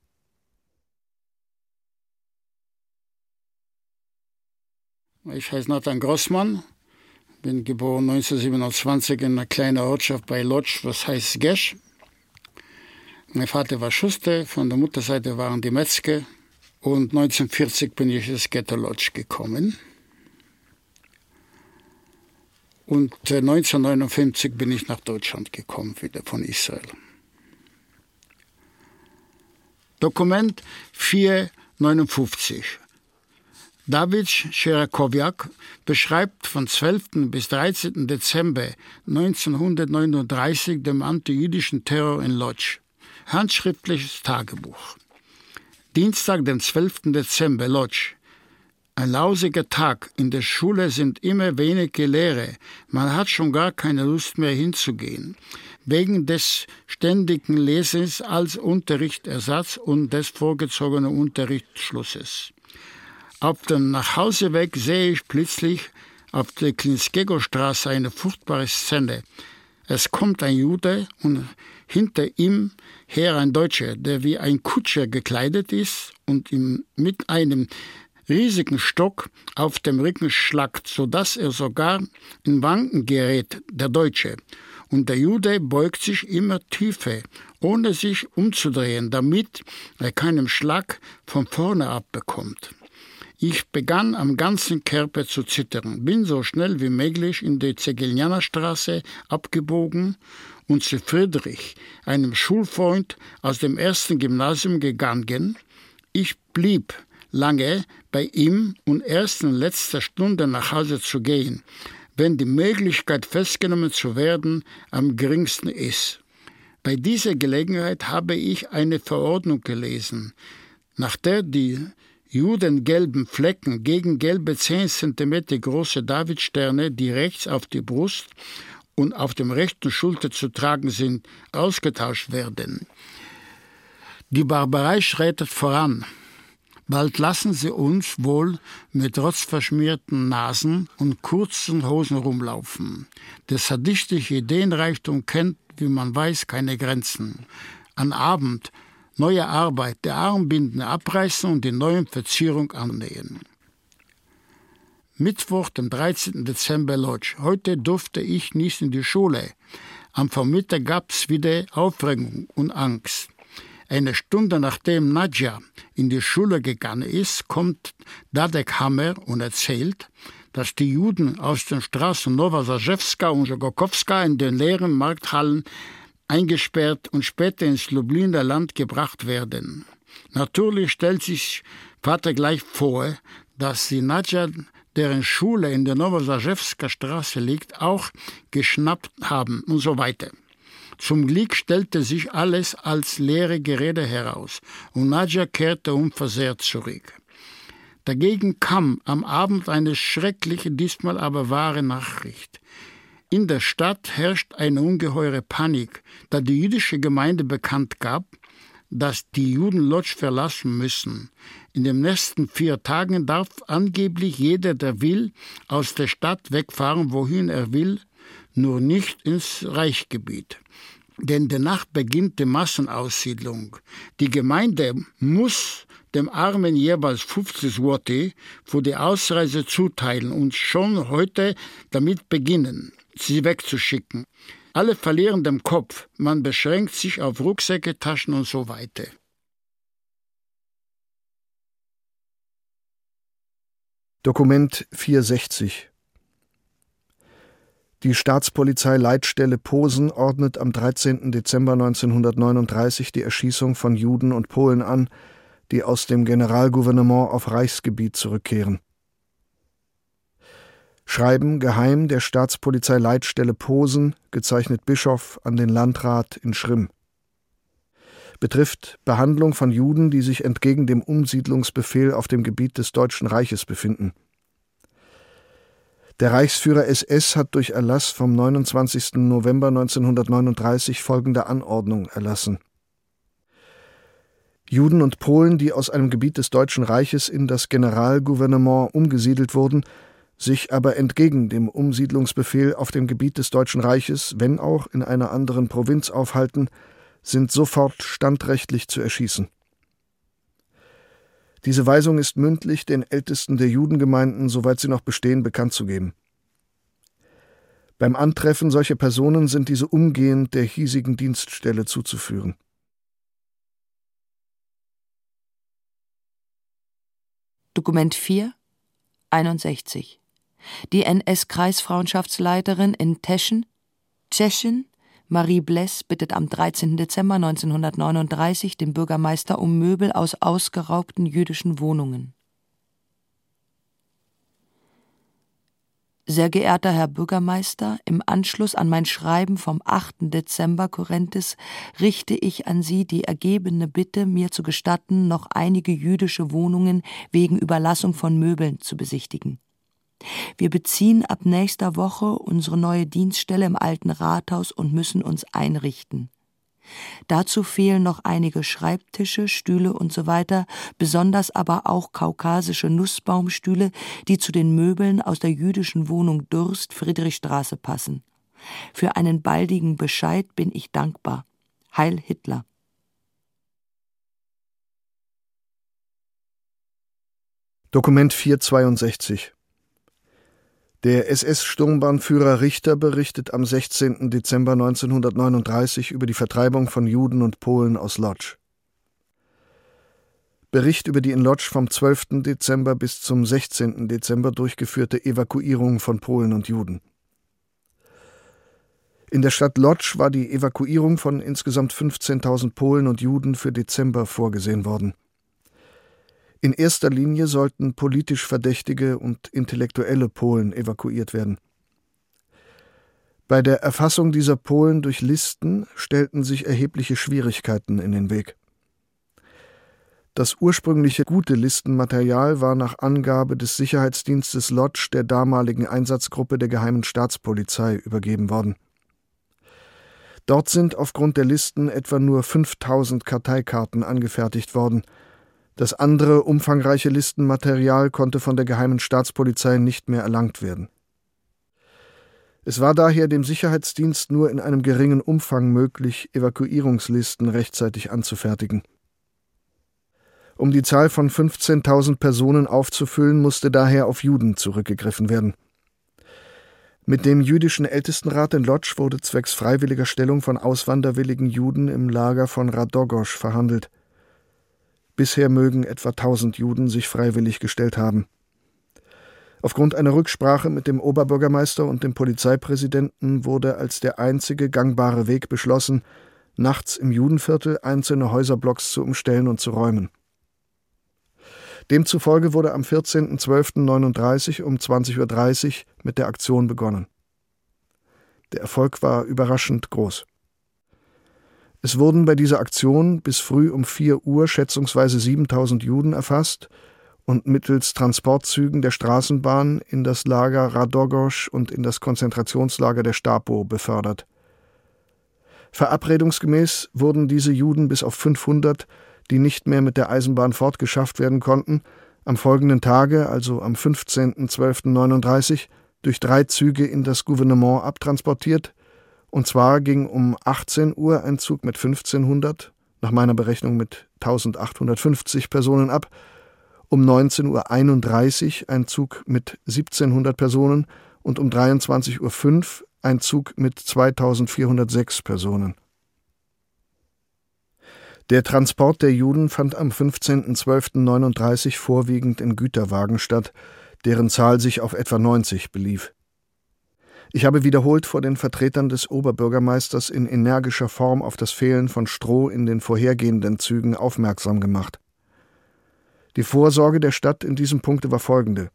[SPEAKER 6] Ich heiße Nathan Grossmann, bin geboren 1927 in einer kleinen Ortschaft bei Lodz, was heißt Gesch. Mein Vater war Schuster, von der Mutterseite waren die Metzger. Und 1940 bin ich ins Ghetto Lodz gekommen. Und 1959 bin ich nach Deutschland gekommen, wieder von Israel. Dokument 459. David Scherakowiak beschreibt von 12. bis 13. Dezember 1939 den antijüdischen Terror in Lodz. Handschriftliches Tagebuch. Dienstag, den 12. Dezember, Lodz. Ein lausiger Tag. In der Schule sind immer wenige Lehrer. Man hat schon gar keine Lust mehr hinzugehen. Wegen des ständigen Lesens als Unterrichtersatz und des vorgezogenen Unterrichtsschlusses. Auf dem Nachhauseweg sehe ich plötzlich auf der Klinskego-Straße eine furchtbare Szene. Es kommt ein Jude und hinter ihm her ein Deutscher, der wie ein Kutscher gekleidet ist und ihm mit einem riesigen Stock auf dem Rücken schlagt, so dass er sogar in Wanken gerät, der Deutsche. Und der Jude beugt sich immer tiefer, ohne sich umzudrehen, damit er keinen Schlag von vorne abbekommt. Ich begann am ganzen Körper zu zittern, bin so schnell wie möglich in die Zegelianerstraße abgebogen und zu Friedrich, einem Schulfreund aus dem ersten Gymnasium, gegangen. Ich blieb lange bei ihm und erst in letzter Stunde nach Hause zu gehen, wenn die Möglichkeit festgenommen zu werden am geringsten ist. Bei dieser Gelegenheit habe ich eine Verordnung gelesen, nach der die judengelben Flecken gegen gelbe 10 cm große Davidsterne, die rechts auf die Brust und auf dem rechten Schulter zu tragen sind, ausgetauscht werden. Die Barbarei schreitet voran. Bald lassen sie uns wohl mit rotzverschmierten Nasen und kurzen Hosen rumlaufen. Der sadistische Ideenreichtum kennt, wie man weiß, keine Grenzen. An Abend neue Arbeit, der Armbinden abreißen und die neuen Verzierung annähen. Mittwoch, dem 13. Dezember Lodge. Heute durfte ich nicht in die Schule. Am Vormittag gab's wieder Aufregung und Angst. Eine Stunde nachdem Nadja in die Schule gegangen ist, kommt Dadek Hammer und erzählt, dass die Juden aus den Straßen Nowosazewska und Jogokowska in den leeren Markthallen eingesperrt und später ins Lubliner Land gebracht werden. Natürlich stellt sich Vater gleich vor, dass sie Nadja, deren Schule in der Nowosazewska Straße liegt, auch geschnappt haben und so weiter. Zum Glück stellte sich alles als leere Gerede heraus und Nadja kehrte unversehrt zurück. Dagegen kam am Abend eine schreckliche, diesmal aber wahre Nachricht. In der Stadt herrscht eine ungeheure Panik, da die jüdische Gemeinde bekannt gab, dass die Juden Lodz verlassen müssen. In den nächsten vier Tagen darf angeblich jeder, der will, aus der Stadt wegfahren, wohin er will, nur nicht ins Reichgebiet. Denn danach beginnt die Massenaussiedlung. Die Gemeinde muss dem Armen jeweils 50 Worte für die Ausreise zuteilen und schon heute damit beginnen, sie wegzuschicken. Alle verlieren den Kopf, man beschränkt sich auf Rucksäcke, Taschen und so weiter.
[SPEAKER 2] Dokument 460 die Staatspolizei Leitstelle Posen ordnet am 13. Dezember 1939 die Erschießung von Juden und Polen an, die aus dem Generalgouvernement auf Reichsgebiet zurückkehren. Schreiben geheim der Staatspolizei Leitstelle Posen, gezeichnet Bischof an den Landrat in Schrimm. Betrifft Behandlung von Juden, die sich entgegen dem Umsiedlungsbefehl auf dem Gebiet des Deutschen Reiches befinden. Der Reichsführer SS hat durch Erlass vom 29. November 1939 folgende Anordnung erlassen. Juden und Polen, die aus einem Gebiet des Deutschen Reiches in das Generalgouvernement umgesiedelt wurden, sich aber entgegen dem Umsiedlungsbefehl auf dem Gebiet des Deutschen Reiches, wenn auch in einer anderen Provinz aufhalten, sind sofort standrechtlich zu erschießen. Diese Weisung ist mündlich den Ältesten der Judengemeinden, soweit sie noch bestehen, bekannt zu geben. Beim Antreffen solcher Personen sind diese umgehend der hiesigen Dienststelle zuzuführen.
[SPEAKER 4] Dokument 4, 61. Die NS-Kreisfrauenschaftsleiterin in Teschen, Tschechen, Marie Bless bittet am 13. Dezember 1939 den Bürgermeister um Möbel aus ausgeraubten jüdischen Wohnungen. Sehr geehrter Herr Bürgermeister, im Anschluss an mein Schreiben vom 8. Dezember Korrentes richte ich an Sie die ergebene Bitte, mir zu gestatten, noch einige jüdische Wohnungen wegen Überlassung von Möbeln zu besichtigen. Wir beziehen ab nächster Woche unsere neue Dienststelle im alten Rathaus und müssen uns einrichten. Dazu fehlen noch einige Schreibtische, Stühle usw., so besonders aber auch kaukasische Nussbaumstühle, die zu den Möbeln aus der jüdischen Wohnung Durst Friedrichstraße passen. Für einen baldigen Bescheid bin ich dankbar. Heil Hitler.
[SPEAKER 2] Dokument 462 der SS-Sturmbahnführer Richter berichtet am 16. Dezember 1939 über die Vertreibung von Juden und Polen aus Lodz. Bericht über die in Lodz vom 12. Dezember bis zum 16. Dezember durchgeführte Evakuierung von Polen und Juden. In der Stadt Lodz war die Evakuierung von insgesamt 15.000 Polen und Juden für Dezember vorgesehen worden. In erster Linie sollten politisch Verdächtige und intellektuelle Polen evakuiert werden. Bei der Erfassung dieser Polen durch Listen stellten sich erhebliche Schwierigkeiten in den Weg. Das ursprüngliche gute Listenmaterial war nach Angabe des Sicherheitsdienstes Lodge der damaligen Einsatzgruppe der Geheimen Staatspolizei übergeben worden. Dort sind aufgrund der Listen etwa nur 5000 Karteikarten angefertigt worden – das andere umfangreiche Listenmaterial konnte von der Geheimen Staatspolizei nicht mehr erlangt werden. Es war daher dem Sicherheitsdienst nur in einem geringen Umfang möglich, Evakuierungslisten rechtzeitig anzufertigen. Um die Zahl von 15.000 Personen aufzufüllen, musste daher auf Juden zurückgegriffen werden. Mit dem jüdischen Ältestenrat in Lodz wurde zwecks freiwilliger Stellung von auswanderwilligen Juden im Lager von Radogosch verhandelt. Bisher mögen etwa 1000 Juden sich freiwillig gestellt haben. Aufgrund einer Rücksprache mit dem Oberbürgermeister und dem Polizeipräsidenten wurde als der einzige gangbare Weg beschlossen, nachts im Judenviertel einzelne Häuserblocks zu umstellen und zu räumen. Demzufolge wurde am 14.12.39 um 20.30 Uhr mit der Aktion begonnen. Der Erfolg war überraschend groß. Es wurden bei dieser Aktion bis früh um 4 Uhr schätzungsweise 7000 Juden erfasst und mittels Transportzügen der Straßenbahn in das Lager Radogosch und in das Konzentrationslager der Stapo befördert. Verabredungsgemäß wurden diese Juden bis auf 500, die nicht mehr mit der Eisenbahn fortgeschafft werden konnten, am folgenden Tage, also am 15.12.39, durch drei Züge in das Gouvernement abtransportiert, und zwar ging um 18 Uhr ein Zug mit 1500, nach meiner Berechnung mit 1850 Personen ab, um 19.31 Uhr ein Zug mit 1700 Personen und um 23.05 Uhr ein Zug mit 2406 Personen. Der Transport der Juden fand am 15.12.39 vorwiegend in Güterwagen statt, deren Zahl sich auf etwa 90 belief. Ich habe wiederholt vor den Vertretern des Oberbürgermeisters in energischer Form auf das Fehlen von Stroh in den vorhergehenden Zügen aufmerksam gemacht. Die Vorsorge der Stadt in diesem Punkte war folgende.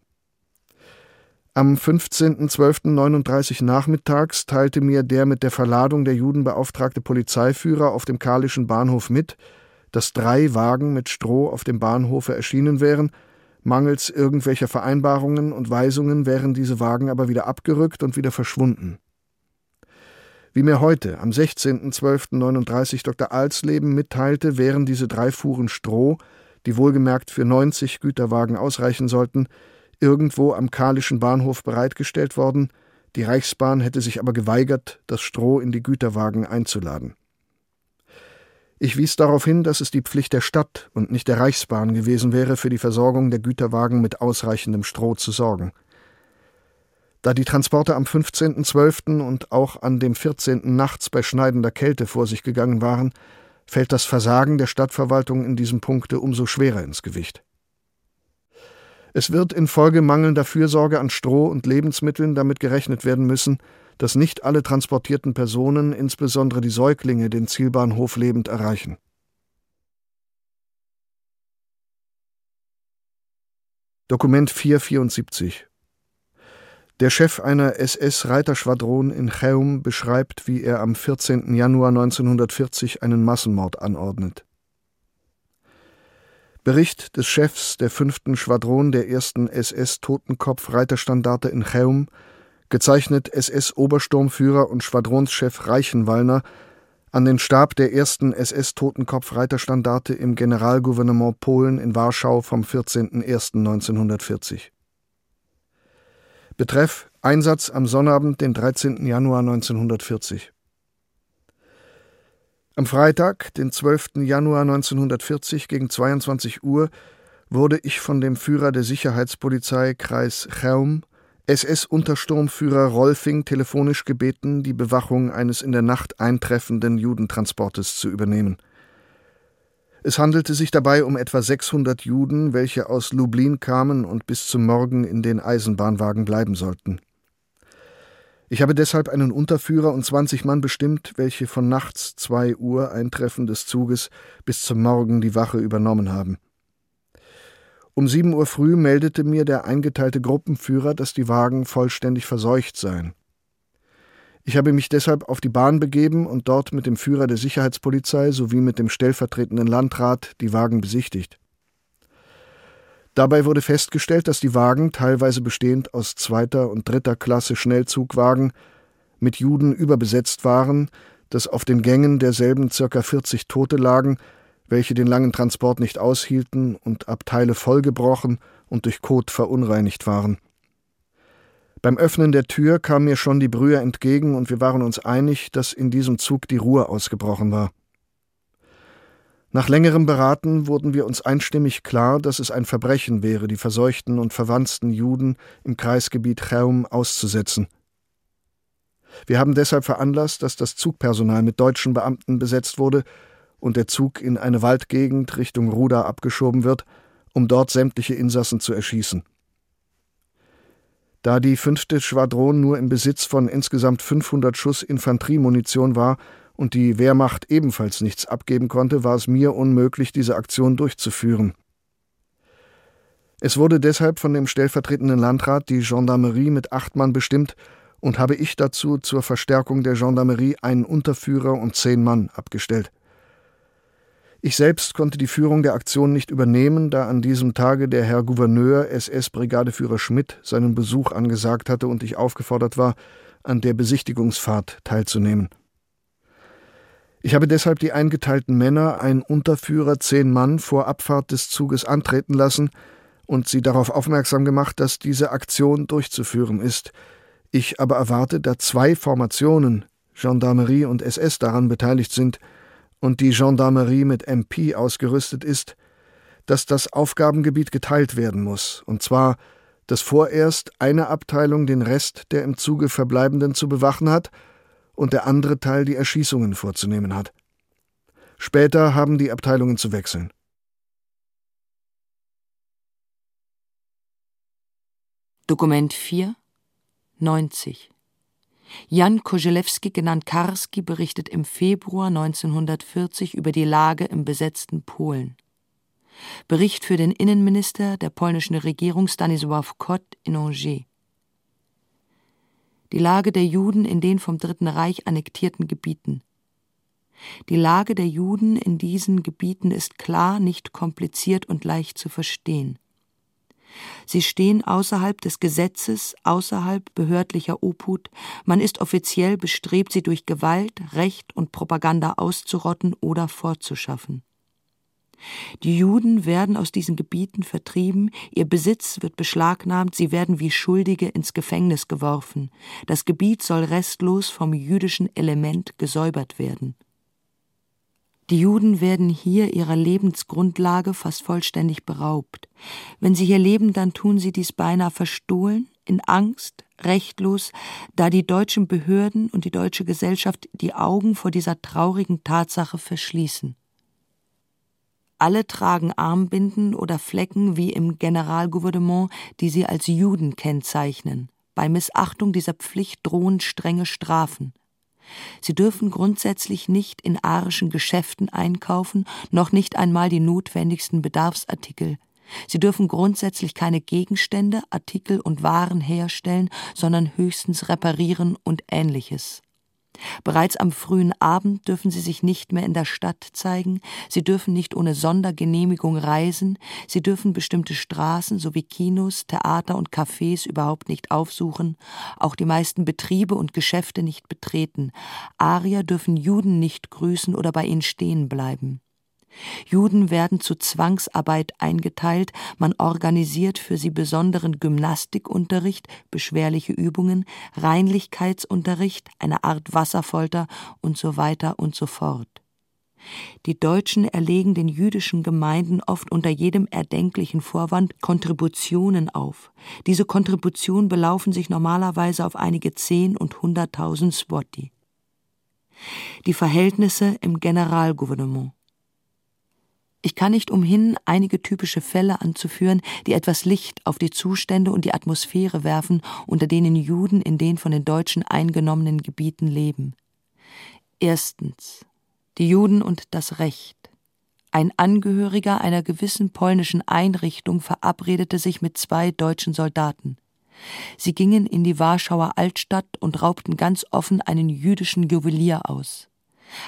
[SPEAKER 2] Am 15.12.39 nachmittags teilte mir der mit der Verladung der Juden beauftragte Polizeiführer auf dem Karlischen Bahnhof mit, dass drei Wagen mit Stroh auf dem Bahnhofe erschienen wären Mangels irgendwelcher Vereinbarungen und Weisungen wären diese Wagen aber wieder abgerückt und wieder verschwunden. Wie mir heute, am 16.12.39 Dr. Alsleben mitteilte, wären diese drei Fuhren Stroh, die wohlgemerkt für 90 Güterwagen ausreichen sollten, irgendwo am Kalischen Bahnhof bereitgestellt worden, die Reichsbahn hätte sich aber geweigert, das Stroh in die Güterwagen einzuladen. Ich wies darauf hin, dass es die Pflicht der Stadt und nicht der Reichsbahn gewesen wäre, für die Versorgung der Güterwagen mit ausreichendem Stroh zu sorgen. Da die Transporte am 15.12. und auch an dem 14. nachts bei schneidender Kälte vor sich gegangen waren, fällt das Versagen der Stadtverwaltung in diesem Punkte umso schwerer ins Gewicht. Es wird infolge mangelnder Fürsorge an Stroh und Lebensmitteln damit gerechnet werden müssen, dass nicht alle transportierten Personen, insbesondere die Säuglinge, den Zielbahnhof lebend erreichen. Dokument 474 Der Chef einer SS-Reiterschwadron in Cheum beschreibt, wie er am 14. Januar 1940 einen Massenmord anordnet. Bericht des Chefs der 5. Schwadron der 1. SS-Totenkopf-Reiterstandarte in Cheum, gezeichnet SS-Obersturmführer und Schwadronschef Reichenwallner, an den Stab der 1. SS-Totenkopf-Reiterstandarte im Generalgouvernement Polen in Warschau vom 14.01.1940. Betreff Einsatz am Sonnabend, den 13. Januar 1940. Am Freitag, den 12. Januar 1940 gegen 22 Uhr, wurde ich von dem Führer der Sicherheitspolizei Kreis Cheum, SS-Untersturmführer Rolfing, telefonisch gebeten, die Bewachung eines in der Nacht eintreffenden Judentransportes zu übernehmen. Es handelte sich dabei um etwa 600 Juden, welche aus Lublin kamen und bis zum Morgen in den Eisenbahnwagen bleiben sollten. Ich habe deshalb einen Unterführer und 20 Mann bestimmt, welche von nachts 2 Uhr Eintreffen des Zuges bis zum Morgen die Wache übernommen haben. Um 7 Uhr früh meldete mir der eingeteilte Gruppenführer, dass die Wagen vollständig verseucht seien. Ich habe mich deshalb auf die Bahn begeben und dort mit dem Führer der Sicherheitspolizei sowie mit dem stellvertretenden Landrat die Wagen besichtigt. Dabei wurde festgestellt, dass die Wagen, teilweise bestehend aus zweiter und dritter Klasse Schnellzugwagen, mit Juden überbesetzt waren, dass auf den Gängen derselben circa 40 Tote lagen, welche den langen Transport nicht aushielten und Abteile vollgebrochen und durch Kot verunreinigt waren. Beim Öffnen der Tür kamen mir schon die Brüher entgegen und wir waren uns einig, dass in diesem Zug die Ruhe ausgebrochen war. Nach längerem Beraten wurden wir uns einstimmig klar, dass es ein Verbrechen wäre, die verseuchten und verwandten Juden im Kreisgebiet Cheum auszusetzen. Wir haben deshalb veranlasst, dass das Zugpersonal mit deutschen Beamten besetzt wurde und der Zug in eine Waldgegend Richtung Ruda abgeschoben wird, um dort sämtliche Insassen zu erschießen. Da die fünfte Schwadron nur im Besitz von insgesamt 500 Schuss Infanteriemunition war und die Wehrmacht ebenfalls nichts abgeben konnte, war es mir unmöglich, diese Aktion durchzuführen. Es wurde deshalb von dem stellvertretenden Landrat die Gendarmerie mit acht Mann bestimmt und habe ich dazu zur Verstärkung der Gendarmerie einen Unterführer und zehn Mann abgestellt. Ich selbst konnte die Führung der Aktion nicht übernehmen, da an diesem Tage der Herr Gouverneur SS-Brigadeführer Schmidt seinen Besuch angesagt hatte und ich aufgefordert war, an der Besichtigungsfahrt teilzunehmen. Ich habe deshalb die eingeteilten Männer, ein Unterführer, zehn Mann, vor Abfahrt des Zuges antreten lassen und sie darauf aufmerksam gemacht, dass diese Aktion durchzuführen ist. Ich aber erwarte, da zwei Formationen, Gendarmerie und SS, daran beteiligt sind, und die Gendarmerie mit MP ausgerüstet ist, dass das Aufgabengebiet geteilt werden muss, und zwar, dass vorerst eine Abteilung den Rest der im Zuge Verbleibenden zu bewachen hat und der andere Teil die Erschießungen vorzunehmen hat. Später haben die Abteilungen zu wechseln.
[SPEAKER 4] Dokument 4 90 Jan Kozelewski, genannt Karski, berichtet im Februar 1940 über die Lage im besetzten Polen. Bericht für den Innenminister der polnischen Regierung Stanisław Kot in Angers. Die Lage der Juden in den vom Dritten Reich annektierten Gebieten. Die Lage der Juden in diesen Gebieten ist klar, nicht kompliziert und leicht zu verstehen. Sie stehen außerhalb des Gesetzes, außerhalb behördlicher Obhut, man ist offiziell bestrebt, sie durch Gewalt, Recht und Propaganda auszurotten oder fortzuschaffen. Die Juden werden aus diesen Gebieten vertrieben, ihr Besitz wird beschlagnahmt, sie werden wie Schuldige ins Gefängnis geworfen. Das Gebiet soll restlos vom jüdischen Element gesäubert werden. Die Juden werden hier ihrer Lebensgrundlage fast vollständig beraubt. Wenn sie hier leben, dann tun sie dies beinahe verstohlen, in Angst, rechtlos, da die deutschen Behörden und die deutsche Gesellschaft die Augen vor dieser traurigen Tatsache verschließen. Alle tragen Armbinden oder Flecken wie im Generalgouvernement, die sie als Juden kennzeichnen. Bei Missachtung dieser Pflicht drohen strenge Strafen. Sie dürfen grundsätzlich nicht in arischen Geschäften einkaufen, noch nicht einmal die notwendigsten Bedarfsartikel. Sie dürfen grundsätzlich keine Gegenstände, Artikel und Waren herstellen, sondern höchstens reparieren und ähnliches. Bereits am frühen Abend dürfen sie sich nicht mehr in der Stadt zeigen, sie dürfen nicht ohne Sondergenehmigung reisen, sie dürfen bestimmte Straßen sowie Kinos, Theater und Cafés überhaupt nicht aufsuchen, auch die meisten Betriebe und Geschäfte nicht betreten, Arier dürfen Juden nicht grüßen oder bei ihnen stehen bleiben. Juden werden zu Zwangsarbeit eingeteilt, man organisiert für sie besonderen Gymnastikunterricht, beschwerliche Übungen, Reinlichkeitsunterricht, eine Art Wasserfolter und so weiter und so fort. Die Deutschen erlegen den jüdischen Gemeinden oft unter jedem erdenklichen Vorwand Kontributionen auf. Diese Kontributionen belaufen sich normalerweise auf einige Zehn und Hunderttausend Swati. Die Verhältnisse im Generalgouvernement ich kann nicht umhin, einige typische Fälle anzuführen, die etwas Licht auf die Zustände und die Atmosphäre werfen, unter denen Juden in den von den Deutschen eingenommenen Gebieten leben. Erstens die Juden und das Recht. Ein Angehöriger einer gewissen polnischen Einrichtung verabredete sich mit zwei deutschen Soldaten. Sie gingen in die Warschauer Altstadt und raubten ganz offen einen jüdischen Juwelier aus.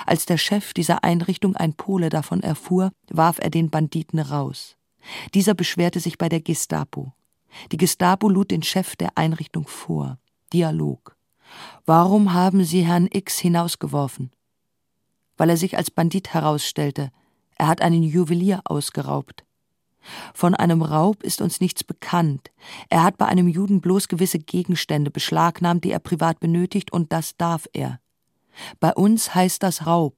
[SPEAKER 4] Als der Chef dieser Einrichtung, ein Pole, davon erfuhr, warf er den Banditen raus. Dieser beschwerte sich bei der Gestapo. Die Gestapo lud den Chef der Einrichtung vor. Dialog. Warum haben Sie Herrn X hinausgeworfen? Weil er sich als Bandit herausstellte. Er hat einen Juwelier ausgeraubt. Von einem Raub ist uns nichts bekannt. Er hat bei einem Juden bloß gewisse Gegenstände beschlagnahmt, die er privat benötigt, und das darf er. Bei uns heißt das Raub.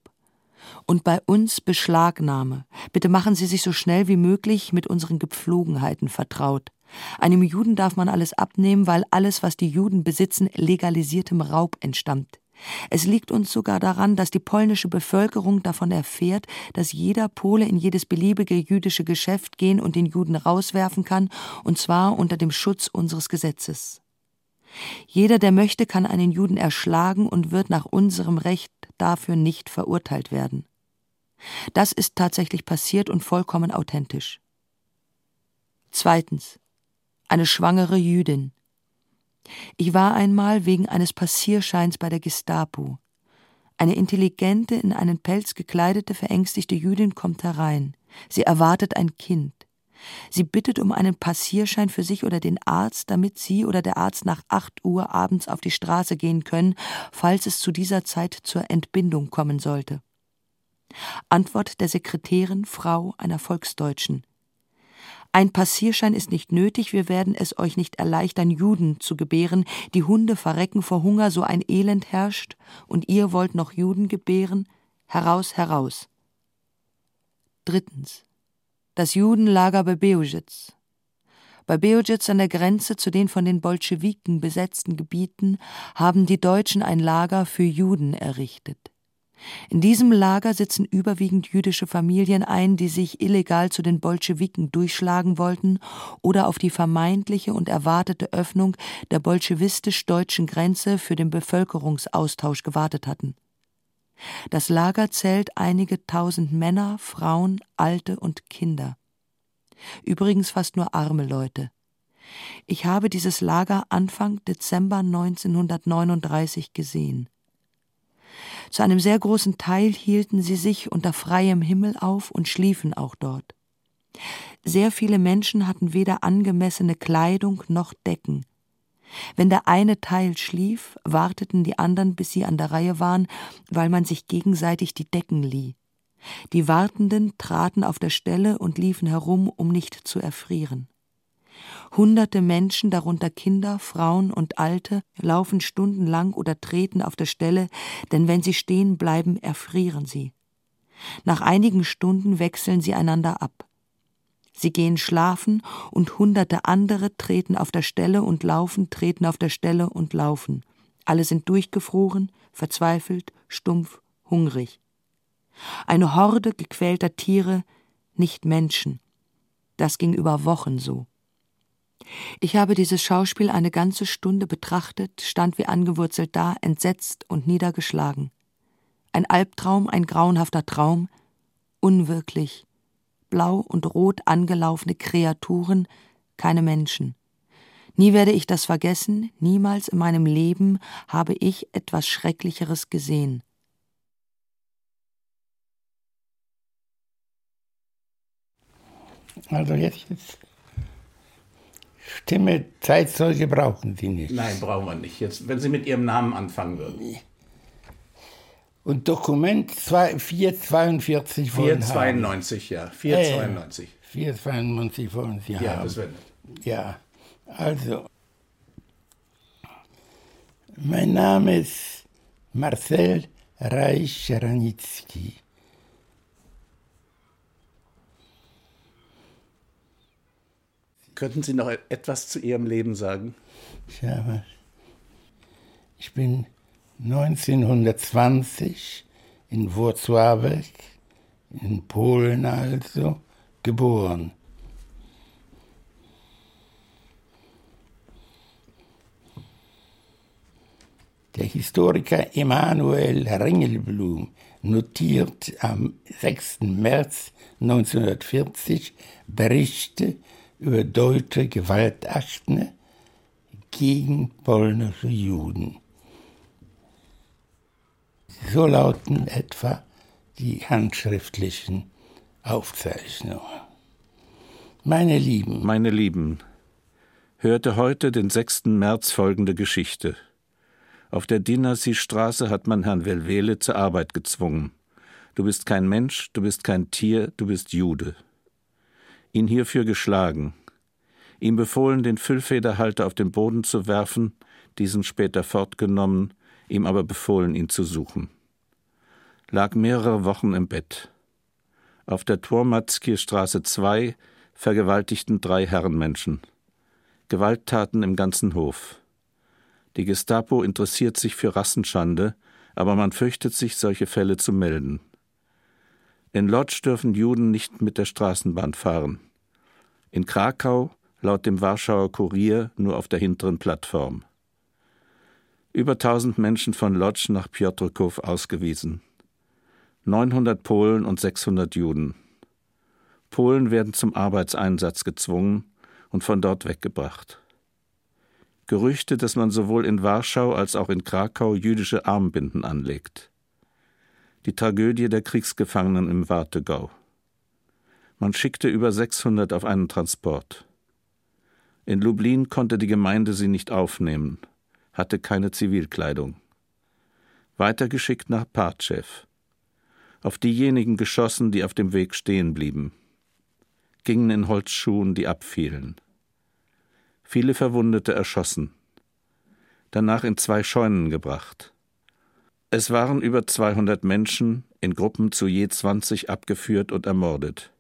[SPEAKER 4] Und bei uns Beschlagnahme. Bitte machen Sie sich so schnell wie möglich mit unseren Gepflogenheiten vertraut. Einem Juden darf man alles abnehmen, weil alles, was die Juden besitzen, legalisiertem Raub entstammt. Es liegt uns sogar daran, dass die polnische Bevölkerung davon erfährt, dass jeder Pole in jedes beliebige jüdische Geschäft gehen und den Juden rauswerfen kann, und zwar unter dem Schutz unseres Gesetzes. Jeder, der möchte, kann einen Juden erschlagen und wird nach unserem Recht dafür nicht verurteilt werden. Das ist tatsächlich passiert und vollkommen authentisch. Zweitens. Eine schwangere Jüdin. Ich war einmal wegen eines Passierscheins bei der Gestapo. Eine intelligente, in einen Pelz gekleidete, verängstigte Jüdin kommt herein. Sie erwartet ein Kind. Sie bittet um einen Passierschein für sich oder den Arzt, damit sie oder der Arzt nach acht Uhr abends auf die Straße gehen können, falls es zu dieser Zeit zur Entbindung kommen sollte. Antwort der Sekretärin, Frau einer Volksdeutschen. Ein Passierschein ist nicht nötig, wir werden es euch nicht erleichtern, Juden zu gebären, die Hunde verrecken vor Hunger, so ein Elend herrscht, und ihr wollt noch Juden gebären? Heraus, heraus. Drittens das Judenlager bei Beujitz. Bei Beujitz an der Grenze zu den von den Bolschewiken besetzten Gebieten haben die Deutschen ein Lager für Juden errichtet. In diesem Lager sitzen überwiegend jüdische Familien ein, die sich illegal zu den Bolschewiken durchschlagen wollten oder auf die vermeintliche und erwartete Öffnung der bolschewistisch-deutschen Grenze für den Bevölkerungsaustausch gewartet hatten. Das Lager zählt einige tausend Männer, Frauen, Alte und Kinder. Übrigens fast nur arme Leute. Ich habe dieses Lager Anfang Dezember 1939 gesehen. Zu einem sehr großen Teil hielten sie sich unter freiem Himmel auf und schliefen auch dort. Sehr viele Menschen hatten weder angemessene Kleidung noch Decken. Wenn der eine Teil schlief, warteten die anderen, bis sie an der Reihe waren, weil man sich gegenseitig die Decken lieh. Die Wartenden traten auf der Stelle und liefen herum, um nicht zu erfrieren. Hunderte Menschen, darunter Kinder, Frauen und Alte, laufen stundenlang oder treten auf der Stelle, denn wenn sie stehen bleiben, erfrieren sie. Nach einigen Stunden wechseln sie einander ab. Sie gehen schlafen und hunderte andere treten auf der Stelle und laufen, treten auf der Stelle und laufen. Alle sind durchgefroren, verzweifelt, stumpf, hungrig. Eine Horde gequälter Tiere, nicht Menschen. Das ging über Wochen so. Ich habe dieses Schauspiel eine ganze Stunde betrachtet, stand wie angewurzelt da, entsetzt und niedergeschlagen. Ein Albtraum, ein grauenhafter Traum, unwirklich, blau und rot angelaufene Kreaturen, keine Menschen. Nie werde ich das vergessen, niemals in meinem Leben habe ich etwas Schrecklicheres gesehen.
[SPEAKER 7] Also jetzt, jetzt Stimme, Zeitzeuge brauchen Sie nicht.
[SPEAKER 8] Nein, brauchen wir nicht. Jetzt, wenn Sie mit Ihrem Namen anfangen würden.
[SPEAKER 7] Und Dokument 442
[SPEAKER 8] 492, ja. 492.
[SPEAKER 7] Äh, 492 wollen Sie
[SPEAKER 8] ja,
[SPEAKER 7] haben.
[SPEAKER 8] Ja, das wird.
[SPEAKER 7] Ja, also. Mein Name ist Marcel Reich-Ranitzky.
[SPEAKER 8] Könnten Sie noch etwas zu Ihrem Leben sagen?
[SPEAKER 7] Ja, ich bin 1920 in Wrocławek, in Polen also, geboren. Der Historiker Emanuel Ringelblum notiert am 6. März 1940 Berichte über deutsche Gewaltakten gegen polnische Juden. So lauten etwa die handschriftlichen Aufzeichnungen. Meine Lieben.
[SPEAKER 1] Meine Lieben, hörte heute den 6. März folgende Geschichte. Auf der Dinasi-Straße hat man Herrn Velvele zur Arbeit gezwungen. Du bist kein Mensch, du bist kein Tier, du bist Jude ihn hierfür geschlagen, ihm befohlen, den Füllfederhalter auf den Boden zu werfen, diesen später fortgenommen, ihm aber befohlen, ihn zu suchen. Lag mehrere Wochen im Bett. Auf der Twormatskir Straße 2 vergewaltigten drei Herrenmenschen. Gewalttaten im ganzen Hof. Die Gestapo interessiert sich für Rassenschande, aber man fürchtet sich, solche Fälle zu melden. In Lodz dürfen Juden nicht mit der Straßenbahn fahren. In Krakau, laut dem Warschauer Kurier, nur auf der hinteren Plattform. Über 1000 Menschen von Lodz nach Piotrkow ausgewiesen. 900 Polen und 600 Juden. Polen werden zum Arbeitseinsatz gezwungen und von dort weggebracht. Gerüchte, dass man sowohl in Warschau als auch in Krakau jüdische Armbinden anlegt die Tragödie der Kriegsgefangenen im Wartegau. Man schickte über 600 auf einen Transport. In Lublin konnte die Gemeinde sie nicht aufnehmen, hatte keine Zivilkleidung. Weitergeschickt nach Partschew. Auf diejenigen geschossen, die auf dem Weg stehen blieben. Gingen in Holzschuhen, die abfielen. Viele Verwundete erschossen. Danach in zwei Scheunen gebracht. Es waren über 200 Menschen, in Gruppen zu je 20 abgeführt und ermordet.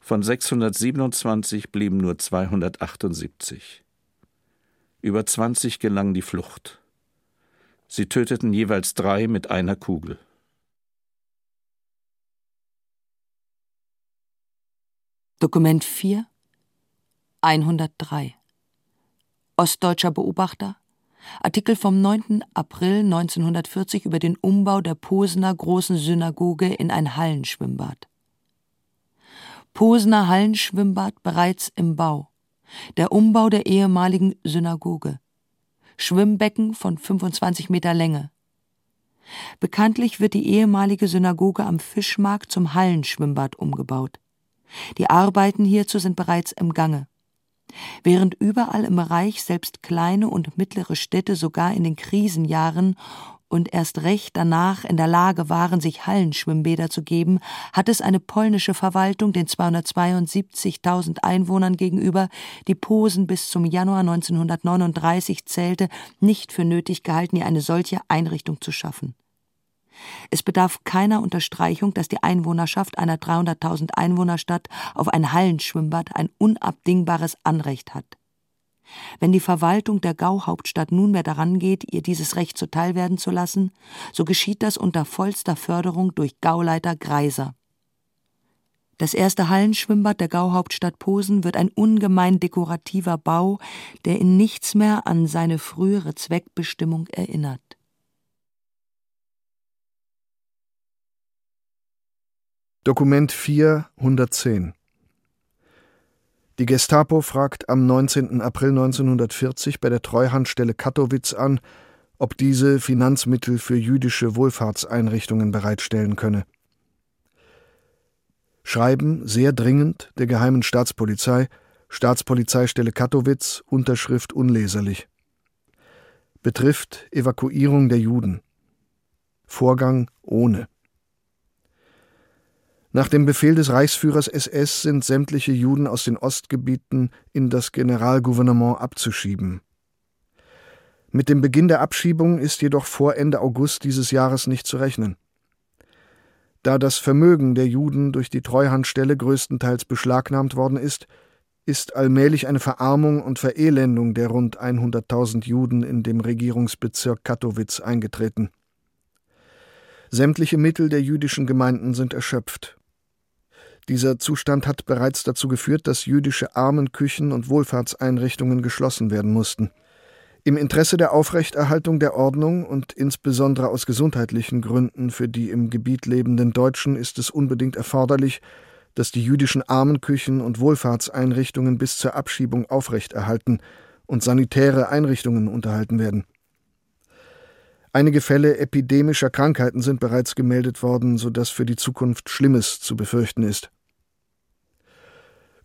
[SPEAKER 1] Von 627 blieben nur 278. Über 20 gelang die Flucht. Sie töteten jeweils drei mit einer Kugel.
[SPEAKER 4] Dokument 4 103 Ostdeutscher Beobachter Artikel vom 9. April 1940 über den Umbau der Posener Großen Synagoge in ein Hallenschwimmbad. Posener Hallenschwimmbad bereits im Bau. Der Umbau der ehemaligen Synagoge. Schwimmbecken von 25 Meter Länge. Bekanntlich wird die ehemalige Synagoge am Fischmarkt zum Hallenschwimmbad umgebaut. Die Arbeiten hierzu sind bereits im Gange. Während überall im Reich selbst kleine und mittlere Städte sogar in den Krisenjahren und erst recht danach in der Lage waren, sich Hallenschwimmbäder zu geben, hat es eine polnische Verwaltung den 272.000 Einwohnern gegenüber, die Posen bis zum Januar 1939 zählte, nicht für nötig gehalten, ihr eine solche Einrichtung zu schaffen. Es bedarf keiner Unterstreichung, dass die Einwohnerschaft einer 300.000 Einwohnerstadt auf ein Hallenschwimmbad ein unabdingbares Anrecht hat. Wenn die Verwaltung der Gauhauptstadt nunmehr daran geht, ihr dieses Recht zuteilwerden zu lassen, so geschieht das unter vollster Förderung durch Gauleiter Greiser. Das erste Hallenschwimmbad der Gauhauptstadt Posen wird ein ungemein dekorativer Bau, der in nichts mehr an seine frühere Zweckbestimmung erinnert.
[SPEAKER 2] Dokument 4, 110 Die Gestapo fragt am 19. April 1940 bei der Treuhandstelle Kattowitz an, ob diese Finanzmittel für jüdische Wohlfahrtseinrichtungen bereitstellen könne. Schreiben sehr dringend der Geheimen Staatspolizei, Staatspolizeistelle Kattowitz, Unterschrift unleserlich. Betrifft Evakuierung der Juden. Vorgang ohne. Nach dem Befehl des Reichsführers SS sind sämtliche Juden aus den Ostgebieten in das Generalgouvernement abzuschieben. Mit dem Beginn der Abschiebung ist jedoch vor Ende August dieses Jahres nicht zu rechnen. Da das Vermögen der Juden durch die Treuhandstelle größtenteils beschlagnahmt worden ist, ist allmählich eine Verarmung und Verelendung der rund 100.000 Juden in dem Regierungsbezirk Kattowitz eingetreten. Sämtliche Mittel der jüdischen Gemeinden sind erschöpft. Dieser Zustand hat bereits dazu geführt, dass jüdische Armenküchen und Wohlfahrtseinrichtungen geschlossen werden mussten. Im Interesse der Aufrechterhaltung der Ordnung und insbesondere aus gesundheitlichen Gründen für die im Gebiet lebenden Deutschen ist es unbedingt erforderlich, dass die jüdischen Armenküchen und Wohlfahrtseinrichtungen bis zur Abschiebung aufrechterhalten und sanitäre Einrichtungen unterhalten werden. Einige Fälle epidemischer Krankheiten sind bereits gemeldet worden, sodass für die Zukunft Schlimmes zu befürchten ist.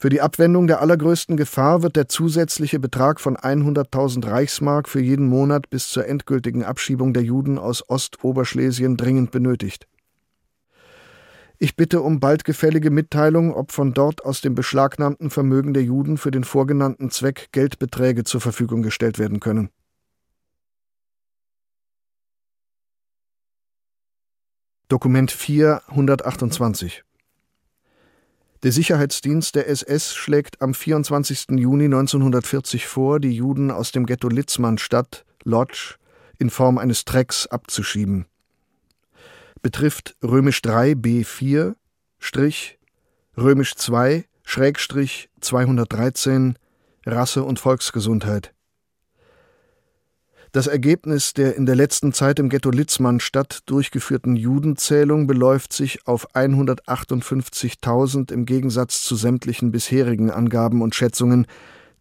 [SPEAKER 2] Für die Abwendung der allergrößten Gefahr wird der zusätzliche Betrag von 100.000 Reichsmark für jeden Monat bis zur endgültigen Abschiebung der Juden aus Ostoberschlesien dringend benötigt. Ich bitte um bald gefällige Mitteilung, ob von dort aus dem beschlagnahmten Vermögen der Juden für den vorgenannten Zweck Geldbeträge zur Verfügung gestellt werden können. Dokument 4 128 der Sicherheitsdienst der SS schlägt am 24. Juni 1940 vor, die Juden aus dem Ghetto Litzmannstadt, Lodz, in Form eines Trecks abzuschieben. Betrifft römisch 3 B4 Strich römisch 2 Schrägstrich 213 Rasse und Volksgesundheit. Das Ergebnis der in der letzten Zeit im Ghetto Litzmannstadt durchgeführten Judenzählung beläuft sich auf 158.000 im Gegensatz zu sämtlichen bisherigen Angaben und Schätzungen,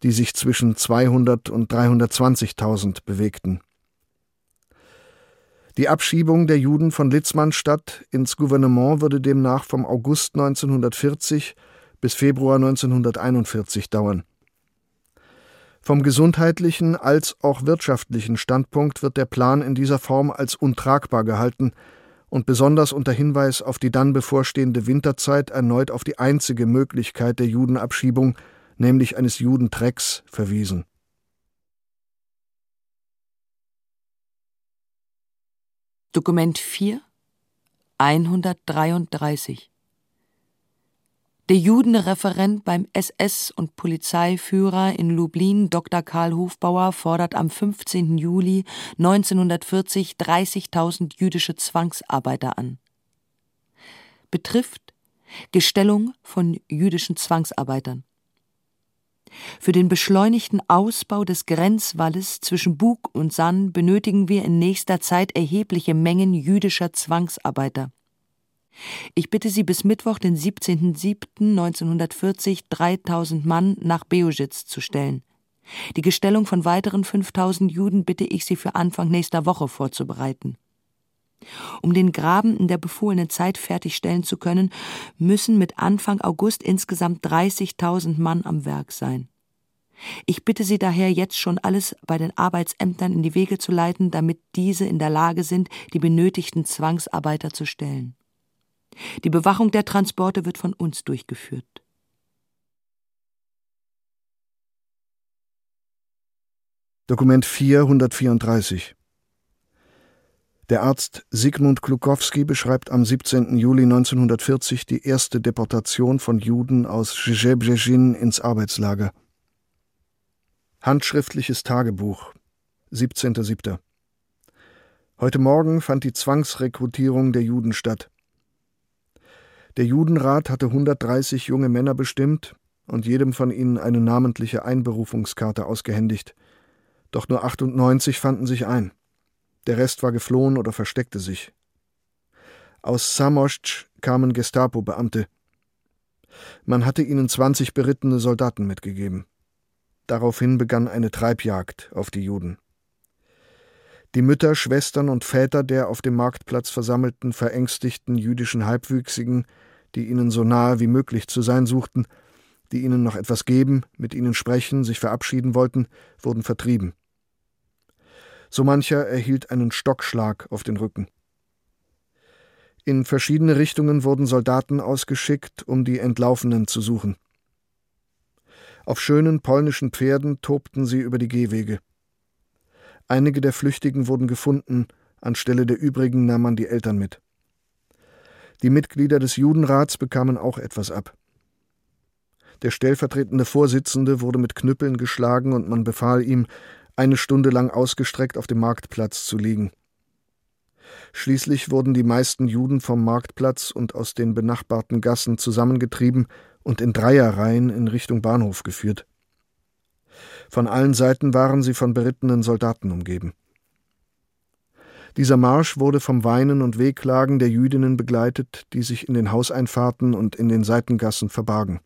[SPEAKER 2] die sich zwischen 200 und 320.000 bewegten. Die Abschiebung der Juden von Litzmannstadt ins Gouvernement würde demnach vom August 1940 bis Februar 1941 dauern. Vom gesundheitlichen als auch wirtschaftlichen Standpunkt wird der Plan in dieser Form als untragbar gehalten und besonders unter Hinweis auf die dann bevorstehende Winterzeit erneut auf die einzige Möglichkeit der Judenabschiebung, nämlich eines Judentrecks, verwiesen.
[SPEAKER 4] Dokument 4 133 der Judenreferent beim SS- und Polizeiführer in Lublin, Dr. Karl Hofbauer, fordert am 15. Juli 1940 30.000 jüdische Zwangsarbeiter an. Betrifft Gestellung von jüdischen Zwangsarbeitern. Für den beschleunigten Ausbau des Grenzwalles zwischen Bug und Sann benötigen wir in nächster Zeit erhebliche Mengen jüdischer Zwangsarbeiter. Ich bitte Sie bis Mittwoch, den 17.07.1940 3000 Mann nach Beoschitz zu stellen. Die Gestellung von weiteren 5000 Juden bitte ich Sie für Anfang nächster Woche vorzubereiten. Um den Graben in der befohlenen Zeit fertigstellen zu können, müssen mit Anfang August insgesamt 30.000 Mann am Werk sein. Ich bitte Sie daher jetzt schon alles bei den Arbeitsämtern in die Wege zu leiten, damit diese in der Lage sind, die benötigten Zwangsarbeiter zu stellen. Die Bewachung der Transporte wird von uns durchgeführt.
[SPEAKER 2] Dokument 434 Der Arzt Sigmund Klukowski beschreibt am 17. Juli 1940 die erste Deportation von Juden aus Żebrzezin ins Arbeitslager. Handschriftliches Tagebuch 17.07. Heute Morgen fand die Zwangsrekrutierung der Juden statt. Der Judenrat hatte 130 junge Männer bestimmt und jedem von ihnen eine namentliche Einberufungskarte ausgehändigt. Doch nur 98 fanden sich ein. Der Rest war geflohen oder versteckte sich. Aus Samoschc kamen Gestapo-Beamte. Man hatte ihnen 20 berittene Soldaten mitgegeben. Daraufhin begann eine Treibjagd auf die Juden. Die Mütter, Schwestern und Väter der auf dem Marktplatz versammelten, verängstigten jüdischen Halbwüchsigen, die ihnen so nahe wie möglich zu sein suchten, die ihnen noch etwas geben, mit ihnen sprechen, sich verabschieden wollten, wurden vertrieben. So mancher erhielt einen Stockschlag auf den Rücken. In verschiedene Richtungen wurden Soldaten ausgeschickt, um die Entlaufenen zu suchen. Auf schönen polnischen Pferden tobten sie über die Gehwege. Einige der Flüchtigen wurden gefunden, anstelle der übrigen nahm man die Eltern mit. Die Mitglieder des Judenrats bekamen auch etwas ab. Der stellvertretende Vorsitzende wurde mit Knüppeln geschlagen und man befahl ihm, eine Stunde lang ausgestreckt auf dem Marktplatz zu liegen. Schließlich wurden die meisten Juden vom Marktplatz und aus den benachbarten Gassen zusammengetrieben und in Dreierreihen in Richtung Bahnhof geführt. Von allen Seiten waren sie von berittenen Soldaten umgeben. Dieser Marsch wurde vom Weinen und Wehklagen der Jüdinnen begleitet, die sich in den Hauseinfahrten und in den Seitengassen verbargen.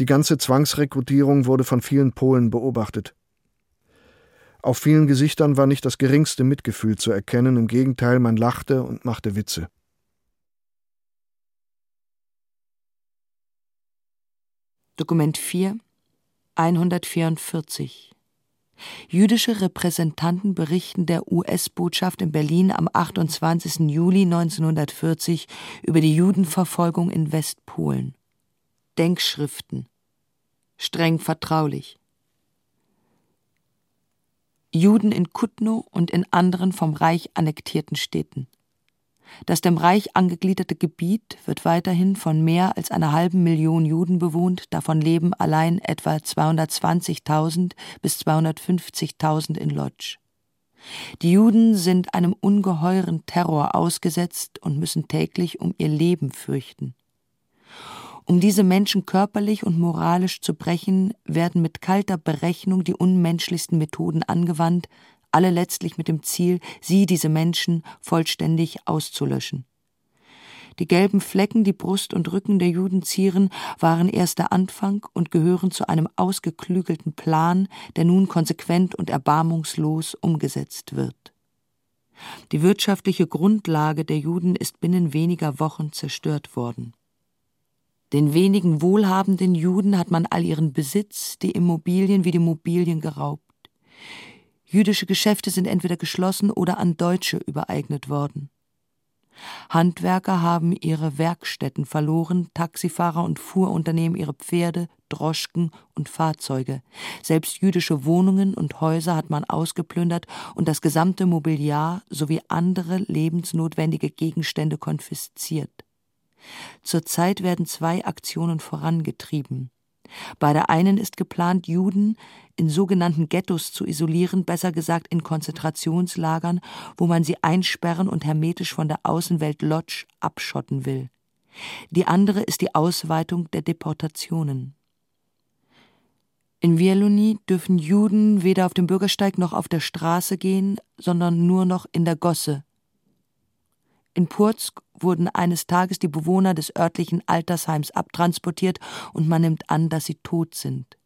[SPEAKER 2] Die ganze Zwangsrekrutierung wurde von vielen Polen beobachtet. Auf vielen Gesichtern war nicht das geringste Mitgefühl zu erkennen, im Gegenteil, man lachte und machte Witze.
[SPEAKER 4] Dokument 4 144 Jüdische Repräsentanten berichten der US-Botschaft in Berlin am 28. Juli 1940 über die Judenverfolgung in Westpolen. Denkschriften. Streng vertraulich. Juden in Kutno und in anderen vom Reich annektierten Städten. Das dem Reich angegliederte Gebiet wird weiterhin von mehr als einer halben Million Juden bewohnt, davon leben allein etwa 220.000 bis 250.000 in Lodz. Die Juden sind einem ungeheuren Terror ausgesetzt und müssen täglich um ihr Leben fürchten. Um diese Menschen körperlich und moralisch zu brechen, werden mit kalter Berechnung die unmenschlichsten Methoden angewandt, alle letztlich mit dem Ziel, sie, diese Menschen, vollständig auszulöschen. Die gelben Flecken, die Brust und Rücken der Juden zieren, waren erst der Anfang und gehören zu einem ausgeklügelten Plan, der nun konsequent und erbarmungslos umgesetzt wird. Die wirtschaftliche Grundlage der Juden ist binnen weniger Wochen zerstört worden. Den wenigen wohlhabenden Juden hat man all ihren Besitz, die Immobilien wie die Mobilien geraubt. Jüdische Geschäfte sind entweder geschlossen oder an Deutsche übereignet worden. Handwerker haben ihre Werkstätten verloren, Taxifahrer und Fuhrunternehmen ihre Pferde, Droschken und Fahrzeuge. Selbst jüdische Wohnungen und Häuser hat man ausgeplündert und das gesamte Mobiliar sowie andere lebensnotwendige Gegenstände konfisziert. Zurzeit werden zwei Aktionen vorangetrieben. Bei der einen ist geplant, Juden in sogenannten Ghettos zu isolieren, besser gesagt in Konzentrationslagern, wo man sie einsperren und hermetisch von der Außenwelt Lodz abschotten will. Die andere ist die Ausweitung der Deportationen. In Wieluni dürfen Juden weder auf dem Bürgersteig noch auf der Straße gehen, sondern nur noch in der Gosse, in Purzk wurden eines Tages die Bewohner des örtlichen Altersheims abtransportiert und man nimmt an, dass sie tot sind.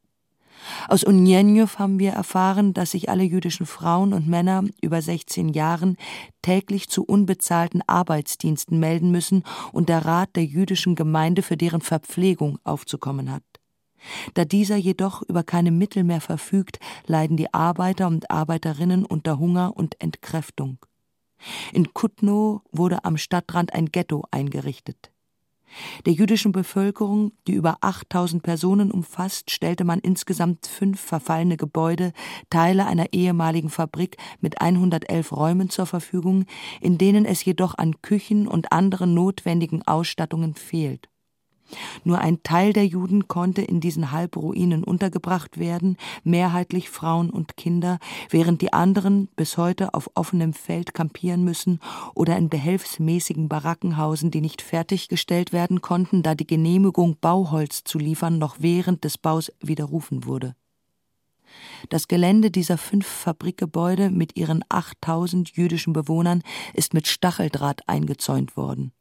[SPEAKER 4] Aus Unjenjow haben wir erfahren, dass sich alle jüdischen Frauen und Männer über 16 Jahren täglich zu unbezahlten Arbeitsdiensten melden müssen und der Rat der jüdischen Gemeinde für deren Verpflegung aufzukommen hat. Da dieser jedoch über keine Mittel mehr verfügt, leiden die Arbeiter und Arbeiterinnen unter Hunger und Entkräftung. In Kutno wurde am Stadtrand ein Ghetto eingerichtet. Der jüdischen Bevölkerung, die über 8000 Personen umfasst, stellte man insgesamt fünf verfallene Gebäude, Teile einer ehemaligen Fabrik mit 111 Räumen zur Verfügung, in denen es jedoch an Küchen und anderen notwendigen Ausstattungen fehlt. Nur ein Teil der Juden konnte in diesen Halbruinen untergebracht werden, mehrheitlich Frauen und Kinder, während die anderen bis heute auf offenem Feld kampieren müssen oder in behelfsmäßigen Baracken hausen, die nicht fertiggestellt werden konnten, da die Genehmigung, Bauholz zu liefern, noch während des Baus widerrufen wurde. Das Gelände dieser fünf Fabrikgebäude mit ihren 8000 jüdischen Bewohnern ist mit Stacheldraht eingezäunt worden.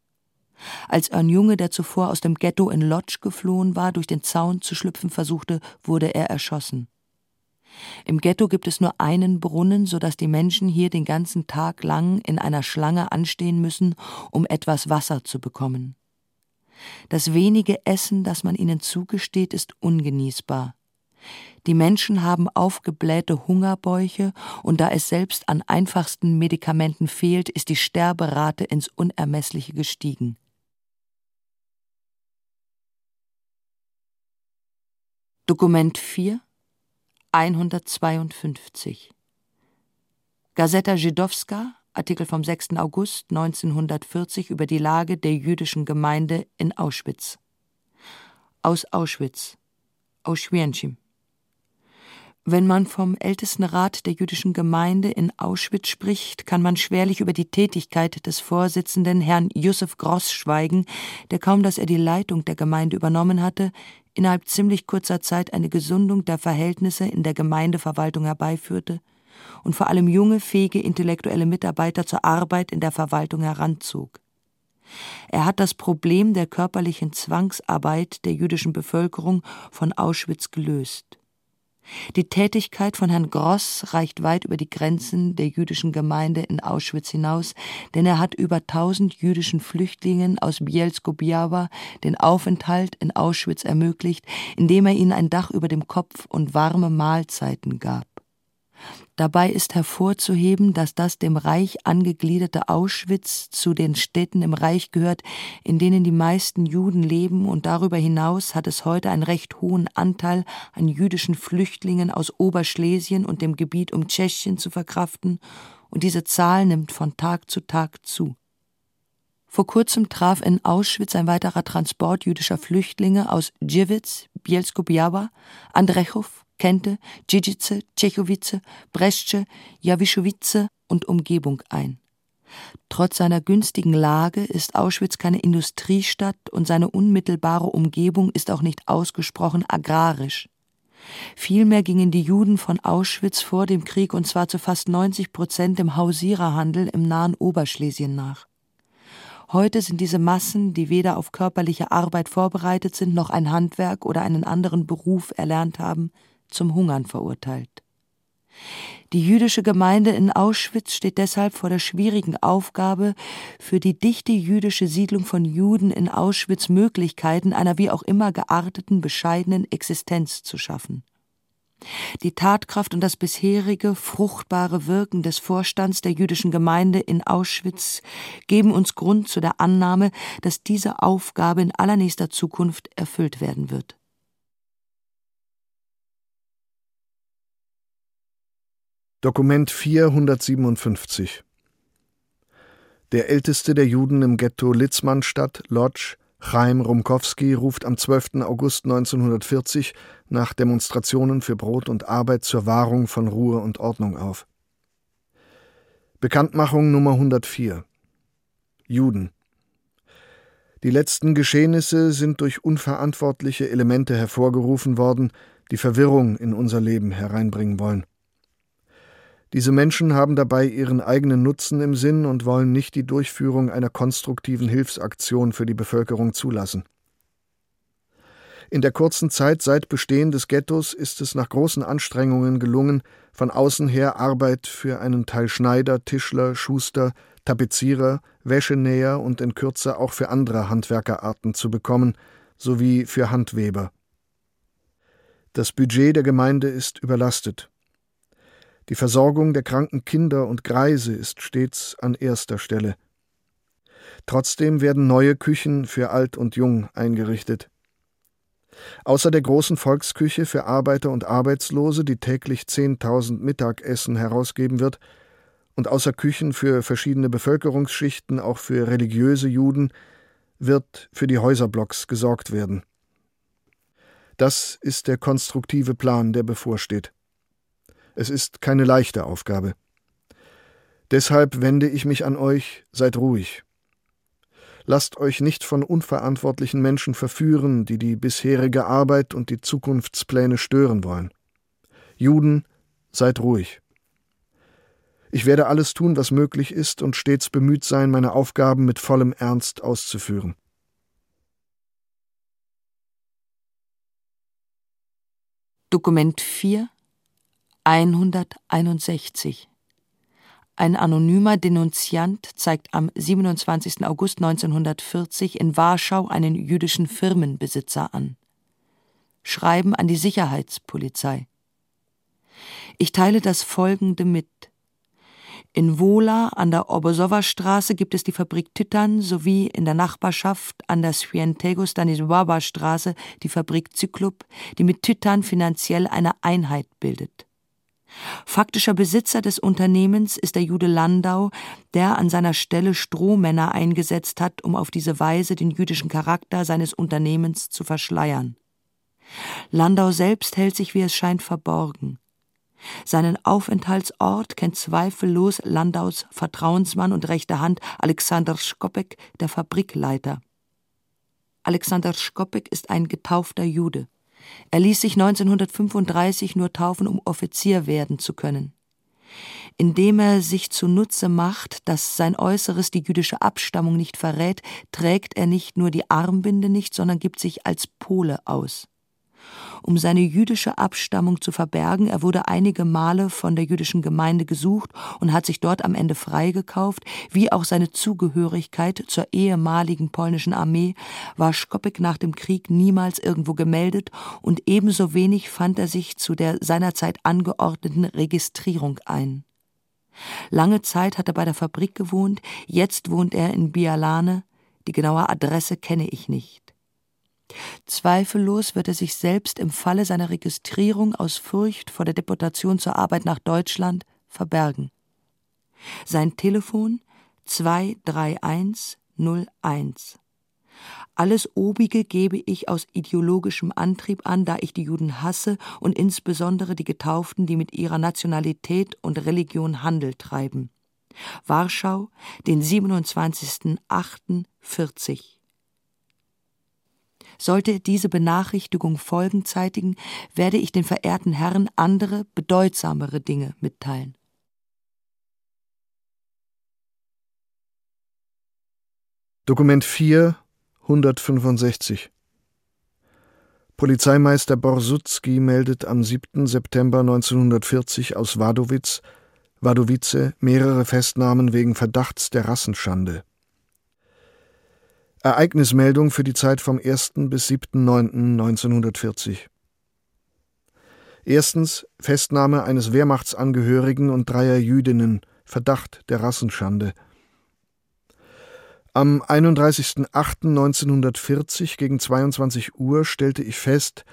[SPEAKER 4] Als ein Junge, der zuvor aus dem Ghetto in Lodz geflohen war, durch den Zaun zu schlüpfen versuchte, wurde er erschossen. Im Ghetto gibt es nur einen Brunnen, so dass die Menschen hier den ganzen Tag lang in einer Schlange anstehen müssen, um etwas Wasser zu bekommen. Das wenige Essen, das man ihnen zugesteht, ist ungenießbar. Die Menschen haben aufgeblähte Hungerbäuche, und da es selbst an einfachsten Medikamenten fehlt, ist die Sterberate ins Unermessliche gestiegen. Dokument 4 152 Gazeta Żydowska, Artikel vom 6. August 1940 über die Lage der jüdischen Gemeinde in Auschwitz. Aus Auschwitz. Auschwienczim. Wenn man vom ältesten Rat der jüdischen Gemeinde in Auschwitz spricht, kann man schwerlich über die Tätigkeit des Vorsitzenden Herrn Josef Gross schweigen, der kaum dass er die Leitung der Gemeinde übernommen hatte, innerhalb ziemlich kurzer Zeit eine Gesundung der Verhältnisse in der Gemeindeverwaltung herbeiführte und vor allem junge, fähige intellektuelle Mitarbeiter zur Arbeit in der Verwaltung heranzog. Er hat das Problem der körperlichen Zwangsarbeit der jüdischen Bevölkerung von Auschwitz gelöst. Die Tätigkeit von Herrn Gross reicht weit über die Grenzen der jüdischen Gemeinde in Auschwitz hinaus, denn er hat über tausend jüdischen Flüchtlingen aus Bielsko-Biała den Aufenthalt in Auschwitz ermöglicht, indem er ihnen ein Dach über dem Kopf und warme Mahlzeiten gab. Dabei ist hervorzuheben, dass das dem Reich angegliederte Auschwitz zu den Städten im Reich gehört, in denen die meisten Juden leben, und darüber hinaus hat es heute einen recht hohen Anteil an jüdischen Flüchtlingen aus Oberschlesien und dem Gebiet um Tschechien zu verkraften, und diese Zahl nimmt von Tag zu Tag zu. Vor kurzem traf in Auschwitz ein weiterer Transport jüdischer Flüchtlinge aus Djewitz, Bielsko-Biała, Andrechow, Kente, Djidzice, Tschechowice, Bresce, Jawischowice und Umgebung ein. Trotz seiner günstigen Lage ist Auschwitz keine Industriestadt und seine unmittelbare Umgebung ist auch nicht ausgesprochen agrarisch. Vielmehr gingen die Juden von Auschwitz vor dem Krieg und zwar zu fast 90 Prozent dem Hausiererhandel im nahen Oberschlesien nach. Heute sind diese Massen, die weder auf körperliche Arbeit vorbereitet sind, noch ein Handwerk oder einen anderen Beruf erlernt haben, zum Hungern verurteilt. Die jüdische Gemeinde in Auschwitz steht deshalb vor der schwierigen Aufgabe, für die dichte jüdische Siedlung von Juden in Auschwitz Möglichkeiten einer wie auch immer gearteten, bescheidenen Existenz zu schaffen. Die Tatkraft und das bisherige fruchtbare Wirken des Vorstands der jüdischen Gemeinde in Auschwitz geben uns Grund zu der Annahme, dass diese Aufgabe in allernächster Zukunft erfüllt werden wird.
[SPEAKER 2] Dokument 457 Der älteste der Juden im Ghetto Litzmannstadt, Lodz, Chaim Rumkowski, ruft am 12. August 1940 nach Demonstrationen für Brot und Arbeit zur Wahrung von Ruhe und Ordnung auf. Bekanntmachung Nummer 104 Juden Die letzten Geschehnisse sind durch unverantwortliche Elemente hervorgerufen worden, die Verwirrung in unser Leben hereinbringen wollen. Diese Menschen haben dabei ihren eigenen Nutzen im Sinn und wollen nicht die Durchführung einer konstruktiven Hilfsaktion für die Bevölkerung zulassen. In der kurzen Zeit seit Bestehen des Ghettos ist es nach großen Anstrengungen gelungen, von außen her Arbeit für einen Teil Schneider, Tischler, Schuster, Tapezierer, Wäschenäher und in Kürze auch für andere Handwerkerarten zu bekommen, sowie für Handweber. Das Budget der Gemeinde ist überlastet. Die Versorgung der kranken Kinder und Greise ist stets an erster Stelle. Trotzdem werden neue Küchen für Alt und Jung eingerichtet. Außer der großen Volksküche für Arbeiter und Arbeitslose, die täglich 10.000 Mittagessen herausgeben wird, und außer Küchen für verschiedene Bevölkerungsschichten, auch für religiöse Juden, wird für die Häuserblocks gesorgt werden. Das ist der konstruktive Plan, der bevorsteht. Es ist keine leichte Aufgabe. Deshalb wende ich mich an euch, seid ruhig. Lasst euch nicht von unverantwortlichen Menschen verführen, die die bisherige Arbeit und die Zukunftspläne stören wollen. Juden, seid ruhig. Ich werde alles tun, was möglich ist und stets bemüht sein, meine Aufgaben mit vollem Ernst auszuführen.
[SPEAKER 4] Dokument 4 161 Ein anonymer Denunziant zeigt am 27. August 1940 in Warschau einen jüdischen Firmenbesitzer an. Schreiben an die Sicherheitspolizei. Ich teile das folgende mit. In Wola an der Obosowa Straße gibt es die Fabrik Titan sowie in der Nachbarschaft an der Swientego Stanisława Straße die Fabrik Zyklop, die mit Titan finanziell eine Einheit bildet. Faktischer Besitzer des Unternehmens ist der Jude Landau, der an seiner Stelle Strohmänner eingesetzt hat, um auf diese Weise den jüdischen Charakter seines Unternehmens zu verschleiern. Landau selbst hält sich, wie es scheint, verborgen. Seinen Aufenthaltsort kennt zweifellos Landaus Vertrauensmann und rechte Hand Alexander Schkopek, der Fabrikleiter. Alexander Schkopek ist ein getaufter Jude. Er ließ sich 1935 nur taufen, um Offizier werden zu können. Indem er sich zunutze macht, dass sein Äußeres die jüdische Abstammung nicht verrät, trägt er nicht nur die Armbinde nicht, sondern gibt sich als Pole aus um seine jüdische Abstammung zu verbergen. Er wurde einige Male von der jüdischen Gemeinde gesucht und hat sich dort am Ende freigekauft, wie auch seine Zugehörigkeit zur ehemaligen polnischen Armee war Skopek nach dem Krieg niemals irgendwo gemeldet und ebenso wenig fand er sich zu der seinerzeit angeordneten Registrierung ein. Lange Zeit hat er bei der Fabrik gewohnt, jetzt wohnt er in Bialane, die genaue Adresse kenne ich nicht. Zweifellos wird er sich selbst im Falle seiner Registrierung aus Furcht vor der Deportation zur Arbeit nach Deutschland verbergen. Sein Telefon 23101. Alles Obige gebe ich aus ideologischem Antrieb an, da ich die Juden hasse und insbesondere die Getauften, die mit ihrer Nationalität und Religion Handel treiben. Warschau, den 27.08.40 sollte diese Benachrichtigung Folgen zeitigen, werde ich den verehrten Herren andere, bedeutsamere Dinge mitteilen.
[SPEAKER 2] Dokument 4, 165 Polizeimeister Borsutski meldet am 7. September 1940 aus Wadowitz, Wadowice mehrere Festnahmen wegen Verdachts der Rassenschande. Ereignismeldung für die Zeit vom 1. bis 7.9.1940. Erstens Festnahme eines Wehrmachtsangehörigen und dreier Jüdinnen, Verdacht der Rassenschande. Am 31.08.1940 gegen 22 Uhr stellte ich fest,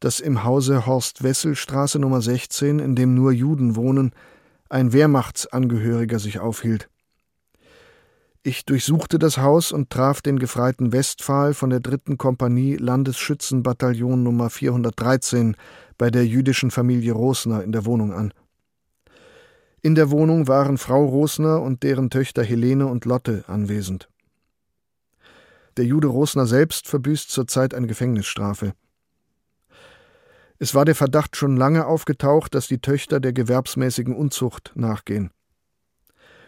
[SPEAKER 2] dass im Hause Horst-Wessel-Straße Nummer 16, in dem nur Juden wohnen, ein Wehrmachtsangehöriger sich aufhielt. Ich durchsuchte das Haus und traf den Gefreiten Westphal von der dritten Kompanie Landesschützenbataillon Nummer 413 bei der jüdischen Familie Rosner in der Wohnung an. In der Wohnung waren Frau Rosner und deren Töchter Helene und Lotte anwesend. Der Jude Rosner selbst verbüßt zurzeit eine Gefängnisstrafe. Es war der Verdacht schon lange aufgetaucht, dass die Töchter der gewerbsmäßigen Unzucht nachgehen.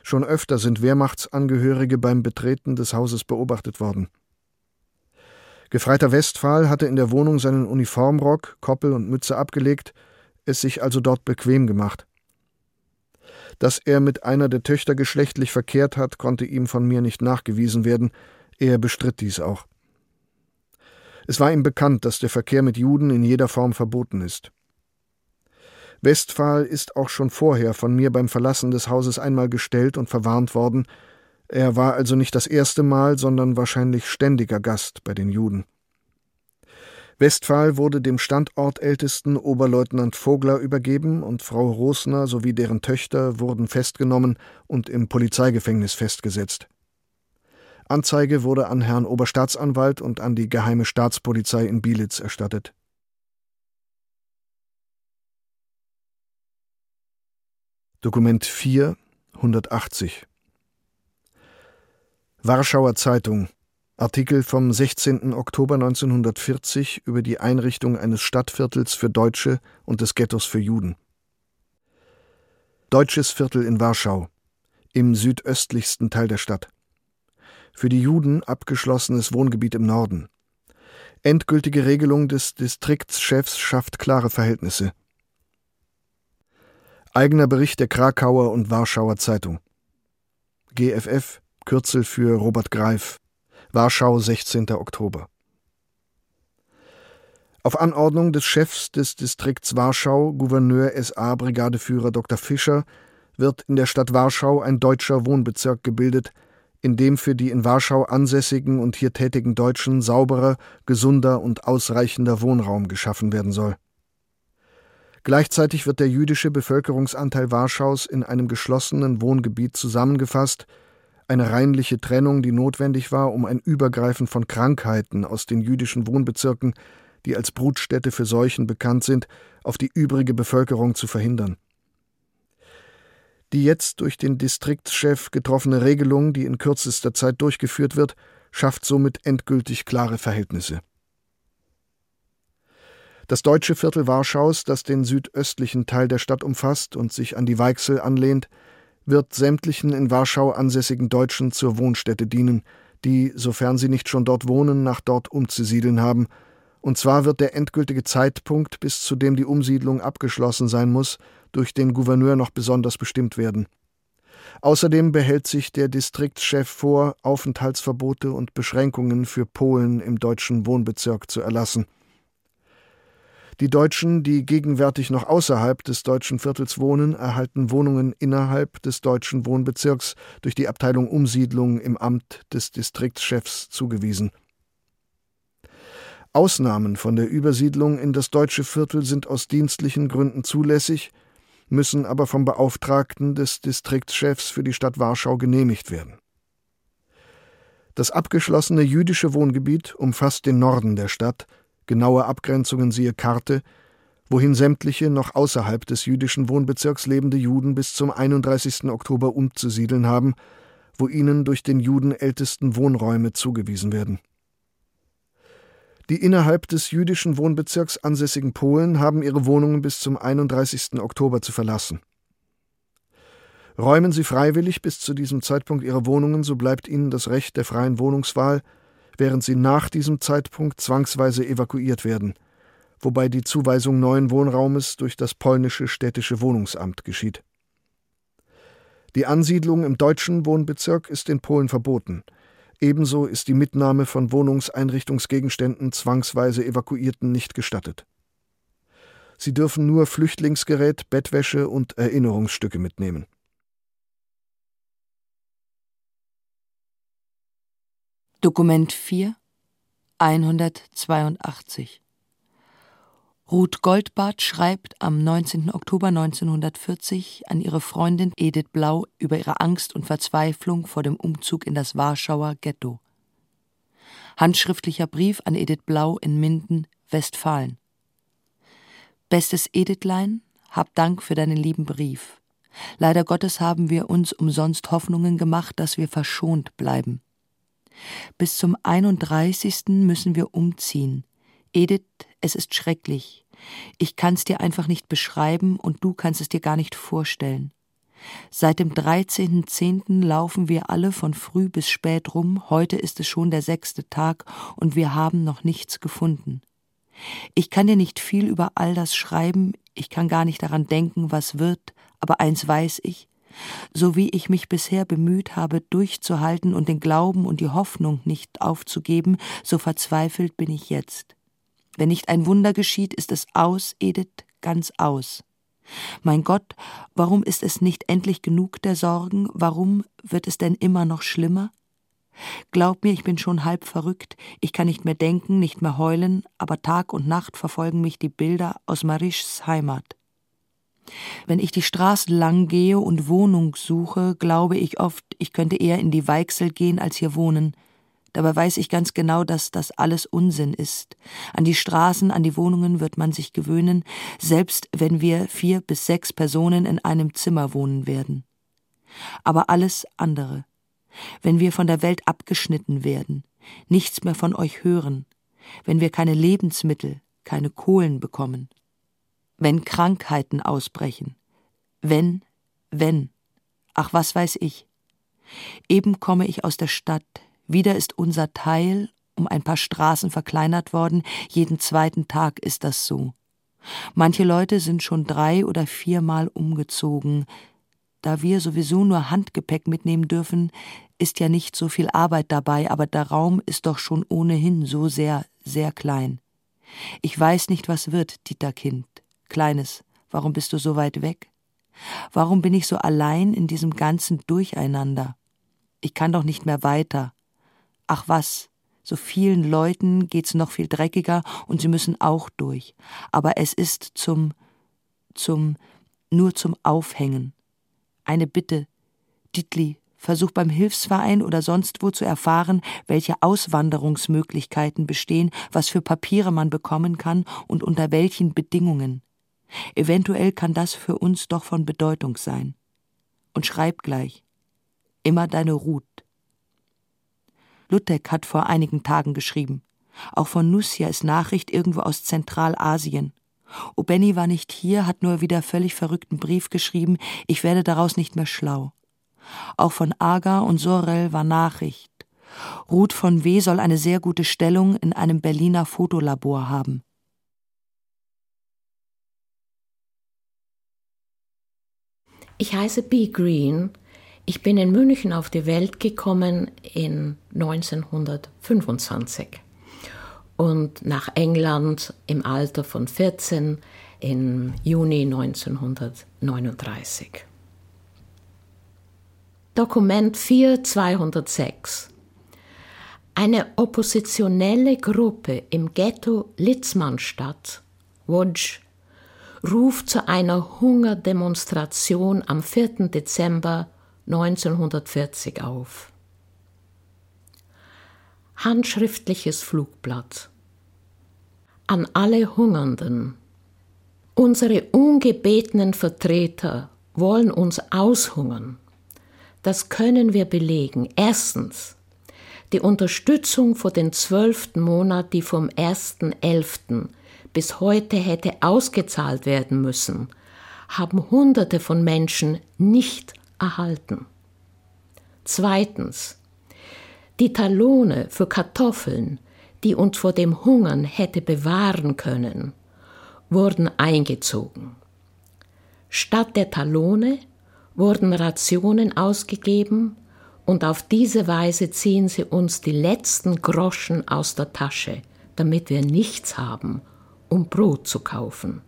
[SPEAKER 2] Schon öfter sind Wehrmachtsangehörige beim Betreten des Hauses beobachtet worden. Gefreiter Westphal hatte in der Wohnung seinen Uniformrock, Koppel und Mütze abgelegt, es sich also dort bequem gemacht. Dass er mit einer der Töchter geschlechtlich verkehrt hat, konnte ihm von mir nicht nachgewiesen werden, er bestritt dies auch. Es war ihm bekannt, dass der Verkehr mit Juden in jeder Form verboten ist. Westphal ist auch schon vorher von mir beim Verlassen des Hauses einmal gestellt und verwarnt worden. Er war also nicht das erste Mal, sondern wahrscheinlich ständiger Gast bei den Juden. Westphal wurde dem Standortältesten Oberleutnant Vogler übergeben und Frau Rosner sowie deren Töchter wurden festgenommen und im Polizeigefängnis festgesetzt. Anzeige wurde an Herrn Oberstaatsanwalt und an die Geheime Staatspolizei in Bielitz erstattet. Dokument 4, 180 Warschauer Zeitung, Artikel vom 16. Oktober 1940 über die Einrichtung eines Stadtviertels für Deutsche und des Ghettos für Juden. Deutsches Viertel in Warschau, im südöstlichsten Teil der Stadt. Für die Juden abgeschlossenes Wohngebiet im Norden. Endgültige Regelung des Distriktschefs schafft klare Verhältnisse. Eigener Bericht der Krakauer und Warschauer Zeitung. GFF, Kürzel für Robert Greif, Warschau, 16. Oktober. Auf Anordnung des Chefs des Distrikts Warschau, Gouverneur SA Brigadeführer Dr. Fischer, wird in der Stadt Warschau ein deutscher Wohnbezirk gebildet, in dem für die in Warschau ansässigen und hier tätigen Deutschen sauberer, gesunder und ausreichender Wohnraum geschaffen werden soll. Gleichzeitig wird der jüdische Bevölkerungsanteil Warschaus in einem geschlossenen Wohngebiet zusammengefasst, eine reinliche Trennung, die notwendig war, um ein Übergreifen von Krankheiten aus den jüdischen Wohnbezirken, die als Brutstätte für Seuchen bekannt sind, auf die übrige Bevölkerung zu verhindern. Die jetzt durch den Distriktschef getroffene Regelung, die in kürzester Zeit durchgeführt wird, schafft somit endgültig klare Verhältnisse. Das deutsche Viertel Warschaus, das den südöstlichen Teil der Stadt umfasst und sich an die Weichsel anlehnt, wird sämtlichen in Warschau ansässigen Deutschen zur Wohnstätte dienen, die, sofern sie nicht schon dort wohnen, nach dort umzusiedeln haben, und zwar wird der endgültige Zeitpunkt, bis zu dem die Umsiedlung abgeschlossen sein muss, durch den Gouverneur noch besonders bestimmt werden. Außerdem behält sich der Distriktschef vor, Aufenthaltsverbote und Beschränkungen für Polen im deutschen Wohnbezirk zu erlassen. Die Deutschen, die gegenwärtig noch außerhalb des deutschen Viertels wohnen, erhalten Wohnungen innerhalb des deutschen Wohnbezirks durch die Abteilung Umsiedlung im Amt des Distriktschefs zugewiesen. Ausnahmen von der Übersiedlung in das deutsche Viertel sind aus dienstlichen Gründen zulässig, müssen aber vom Beauftragten des Distriktschefs für die Stadt Warschau genehmigt werden. Das abgeschlossene jüdische Wohngebiet umfasst den Norden der Stadt, genaue Abgrenzungen siehe Karte, wohin sämtliche noch außerhalb des jüdischen Wohnbezirks lebende Juden bis zum 31. Oktober umzusiedeln haben, wo ihnen durch den Juden ältesten Wohnräume zugewiesen werden. Die innerhalb des jüdischen Wohnbezirks ansässigen Polen haben ihre Wohnungen bis zum 31. Oktober zu verlassen. Räumen sie freiwillig bis zu diesem Zeitpunkt ihre Wohnungen, so bleibt ihnen das Recht der freien Wohnungswahl, während sie nach diesem Zeitpunkt zwangsweise evakuiert werden, wobei die Zuweisung neuen Wohnraumes durch das polnische städtische Wohnungsamt geschieht. Die Ansiedlung im deutschen Wohnbezirk ist in Polen verboten. Ebenso ist die Mitnahme von Wohnungseinrichtungsgegenständen zwangsweise Evakuierten nicht gestattet. Sie dürfen nur Flüchtlingsgerät, Bettwäsche und Erinnerungsstücke mitnehmen.
[SPEAKER 4] Dokument 4 182 Ruth Goldbart schreibt am 19. Oktober 1940 an ihre Freundin Edith Blau über ihre Angst und Verzweiflung vor dem Umzug in das Warschauer Ghetto. Handschriftlicher Brief an Edith Blau in Minden, Westfalen. Bestes Edithlein, hab Dank für deinen lieben Brief. Leider Gottes haben wir uns umsonst Hoffnungen gemacht, dass wir verschont bleiben. Bis zum 31. müssen wir umziehen. Edith, es ist schrecklich. Ich kann's dir einfach nicht beschreiben und du kannst es dir gar nicht vorstellen. Seit dem 13.10. laufen wir alle von früh bis spät rum, heute ist es schon der sechste Tag und wir haben noch nichts gefunden. Ich kann dir nicht viel über all das schreiben, ich kann gar nicht daran denken, was wird, aber eins weiß ich, so wie ich mich bisher bemüht habe, durchzuhalten und den Glauben und die Hoffnung nicht aufzugeben, so verzweifelt bin ich jetzt. Wenn nicht ein Wunder geschieht, ist es aus, Edith, ganz aus. Mein Gott, warum ist es nicht endlich genug der Sorgen? Warum wird es denn immer noch schlimmer? Glaub mir, ich bin schon halb verrückt, ich kann nicht mehr denken, nicht mehr heulen, aber Tag und Nacht verfolgen mich die Bilder aus Marischs Heimat. Wenn ich die Straßen lang gehe und Wohnung suche, glaube ich oft, ich könnte eher in die Weichsel gehen als hier wohnen. Dabei weiß ich ganz genau, dass das alles Unsinn ist. An die Straßen, an die Wohnungen wird man sich gewöhnen, selbst wenn wir vier bis sechs Personen in einem Zimmer wohnen werden. Aber alles andere. wenn wir von der Welt abgeschnitten werden, nichts mehr von euch hören, wenn wir keine Lebensmittel, keine Kohlen bekommen, wenn Krankheiten ausbrechen, wenn, wenn, ach was weiß ich. Eben komme ich aus der Stadt, wieder ist unser Teil um ein paar Straßen verkleinert worden, jeden zweiten Tag ist das so. Manche Leute sind schon drei oder viermal umgezogen. Da wir sowieso nur Handgepäck mitnehmen dürfen, ist ja nicht so viel Arbeit dabei, aber der Raum ist doch schon ohnehin so sehr, sehr klein. Ich weiß nicht, was wird, Dieter Kind. Kleines, warum bist du so weit weg? Warum bin ich so allein in diesem ganzen Durcheinander? Ich kann doch nicht mehr weiter. Ach was, so vielen Leuten geht's noch viel dreckiger und sie müssen auch durch. Aber es ist zum, zum, nur zum Aufhängen. Eine Bitte. Dietli, versuch beim Hilfsverein oder sonst wo zu erfahren, welche Auswanderungsmöglichkeiten bestehen, was für Papiere man bekommen kann und unter welchen Bedingungen. Eventuell kann das für uns doch von Bedeutung sein. Und schreib gleich. Immer deine Ruth. Lutek hat vor einigen Tagen geschrieben. Auch von Nussia ist Nachricht irgendwo aus Zentralasien. Obenny war nicht hier, hat nur wieder völlig verrückten Brief geschrieben, ich werde daraus nicht mehr schlau. Auch von Aga und Sorel war Nachricht. Ruth von W. soll eine sehr gute Stellung in einem Berliner Fotolabor haben.
[SPEAKER 9] Ich heiße B. Green ich bin in München auf die Welt gekommen in 1925 und nach England im Alter von 14 im Juni 1939. Dokument 4206. Eine oppositionelle Gruppe im Ghetto Litzmannstadt, Łódź, ruft zu einer Hungerdemonstration am 4. Dezember 1940 auf. Handschriftliches Flugblatt. An alle Hungernden. Unsere ungebetenen Vertreter wollen uns aushungern. Das können wir belegen. Erstens, die Unterstützung für den zwölften Monat, die vom 1.11. bis heute hätte ausgezahlt werden müssen, haben Hunderte von Menschen nicht erhalten. Zweitens. Die Talone für Kartoffeln, die uns vor dem Hungern hätte bewahren können, wurden eingezogen. Statt der Talone wurden Rationen ausgegeben und auf diese Weise ziehen sie uns die letzten Groschen aus der Tasche, damit wir nichts haben, um Brot zu kaufen.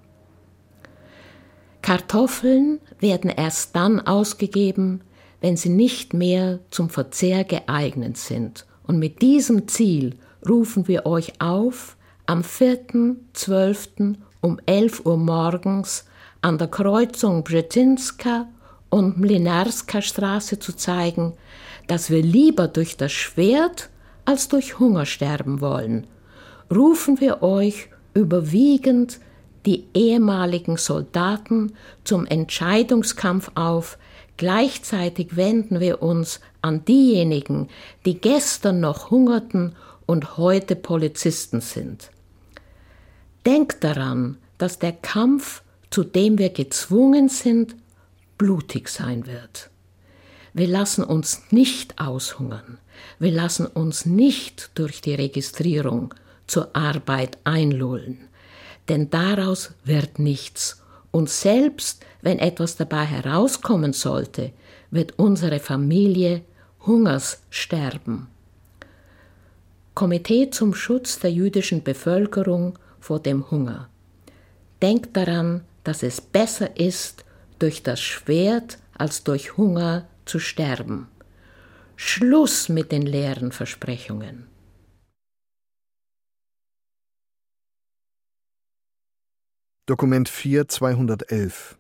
[SPEAKER 9] Kartoffeln werden erst dann ausgegeben, wenn sie nicht mehr zum Verzehr geeignet sind. Und mit diesem Ziel rufen wir euch auf, am 4.12. um 11 Uhr morgens an der Kreuzung Bretinska und Mlinarska Straße zu zeigen, dass wir lieber durch das Schwert als durch Hunger sterben wollen. Rufen wir euch überwiegend die ehemaligen Soldaten zum Entscheidungskampf auf, gleichzeitig wenden wir uns an diejenigen, die gestern noch hungerten und heute Polizisten sind. Denkt daran, dass der Kampf, zu dem wir gezwungen sind, blutig sein wird. Wir lassen uns nicht aushungern, wir lassen uns nicht durch die Registrierung zur Arbeit einlullen denn daraus wird nichts. Und selbst wenn etwas dabei herauskommen sollte, wird unsere Familie Hungers sterben. Komitee zum Schutz der jüdischen Bevölkerung vor dem Hunger. Denkt daran, dass es besser ist, durch das Schwert als durch Hunger zu sterben. Schluss mit den leeren Versprechungen.
[SPEAKER 2] Dokument 4 211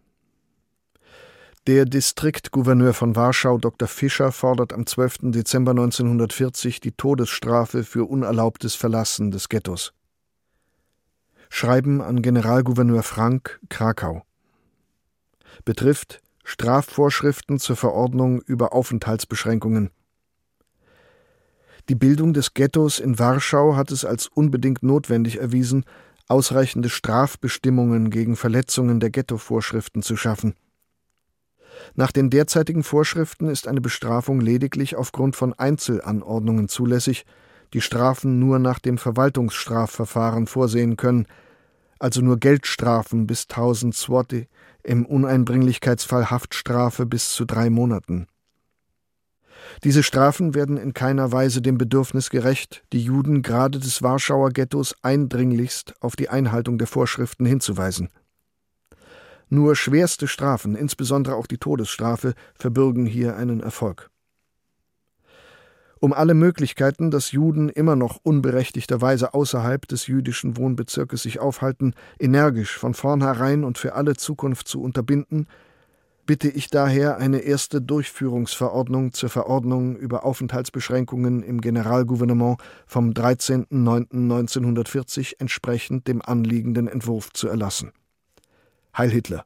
[SPEAKER 2] Der Distriktgouverneur von Warschau, Dr. Fischer, fordert am 12. Dezember 1940 die Todesstrafe für unerlaubtes Verlassen des Ghettos. Schreiben an Generalgouverneur Frank, Krakau. Betrifft Strafvorschriften zur Verordnung über Aufenthaltsbeschränkungen. Die Bildung des Ghettos in Warschau hat es als unbedingt notwendig erwiesen, ausreichende Strafbestimmungen gegen Verletzungen der Ghetto-Vorschriften zu schaffen. Nach den derzeitigen Vorschriften ist eine Bestrafung lediglich aufgrund von Einzelanordnungen zulässig, die Strafen nur nach dem Verwaltungsstrafverfahren vorsehen können, also nur Geldstrafen bis 1000 Swati, im Uneinbringlichkeitsfall Haftstrafe bis zu drei Monaten. Diese Strafen werden in keiner Weise dem Bedürfnis gerecht, die Juden gerade des Warschauer Ghettos eindringlichst auf die Einhaltung der Vorschriften hinzuweisen. Nur schwerste Strafen, insbesondere auch die Todesstrafe, verbürgen hier einen Erfolg. Um alle Möglichkeiten, dass Juden immer noch unberechtigterweise außerhalb des jüdischen Wohnbezirkes sich aufhalten, energisch von vornherein und für alle Zukunft zu unterbinden, bitte ich daher eine erste Durchführungsverordnung zur Verordnung über Aufenthaltsbeschränkungen im Generalgouvernement vom 13.09.1940 entsprechend dem anliegenden Entwurf zu erlassen. Heil Hitler.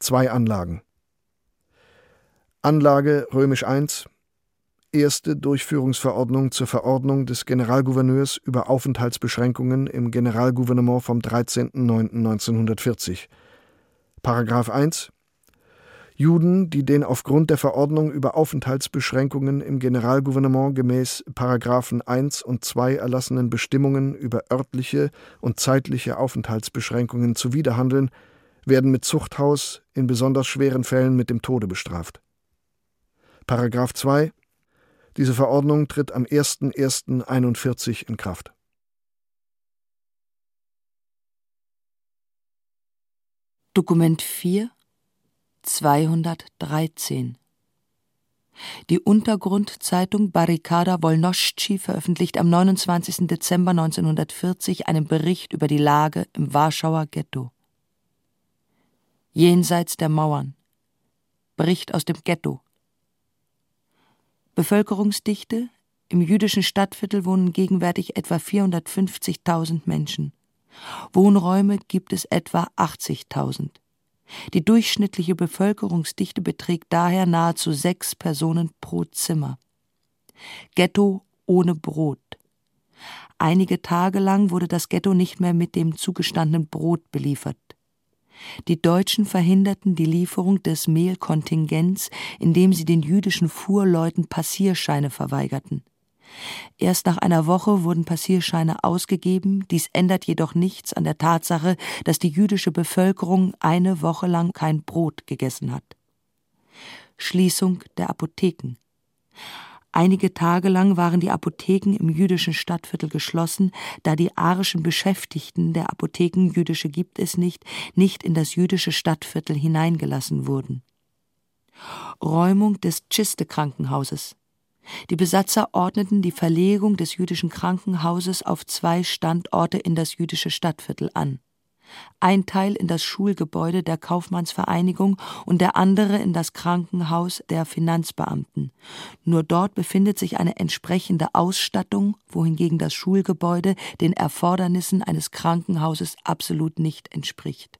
[SPEAKER 2] Zwei Anlagen. Anlage römisch 1 Erste Durchführungsverordnung zur Verordnung des Generalgouverneurs über Aufenthaltsbeschränkungen im Generalgouvernement vom 13.09.1940. Paragraph 1 Juden, die den aufgrund der Verordnung über Aufenthaltsbeschränkungen im Generalgouvernement gemäß Paragraphen 1 und 2 erlassenen Bestimmungen über örtliche und zeitliche Aufenthaltsbeschränkungen zuwiderhandeln, werden mit Zuchthaus, in besonders schweren Fällen mit dem Tode bestraft. Paragraph 2 Diese Verordnung tritt am 01.01.41 in Kraft.
[SPEAKER 4] Dokument 4 213. Die Untergrundzeitung Barrikada Wolnoschi veröffentlicht am 29. Dezember 1940 einen Bericht über die Lage im Warschauer Ghetto. Jenseits der Mauern. Bericht aus dem Ghetto. Bevölkerungsdichte im jüdischen Stadtviertel wohnen gegenwärtig etwa 450.000 Menschen. Wohnräume gibt es etwa 80.000. Die durchschnittliche Bevölkerungsdichte beträgt daher nahezu sechs Personen pro Zimmer. Ghetto ohne Brot. Einige Tage lang wurde das Ghetto nicht mehr mit dem zugestandenen Brot beliefert. Die Deutschen verhinderten die Lieferung des Mehlkontingents, indem sie den jüdischen Fuhrleuten Passierscheine verweigerten. Erst nach einer Woche wurden Passierscheine ausgegeben, dies ändert jedoch nichts an der Tatsache, dass die jüdische Bevölkerung eine Woche lang kein Brot gegessen hat. Schließung der Apotheken. Einige Tage lang waren die Apotheken im jüdischen Stadtviertel geschlossen, da die arischen Beschäftigten der Apotheken jüdische gibt es nicht, nicht in das jüdische Stadtviertel hineingelassen wurden. Räumung des Chiste-Krankenhauses. Die Besatzer ordneten die Verlegung des jüdischen Krankenhauses auf zwei Standorte in das jüdische Stadtviertel an. Ein Teil in das Schulgebäude der Kaufmannsvereinigung und der andere in das Krankenhaus der Finanzbeamten. Nur dort befindet sich eine entsprechende Ausstattung, wohingegen das Schulgebäude den Erfordernissen eines Krankenhauses absolut nicht entspricht.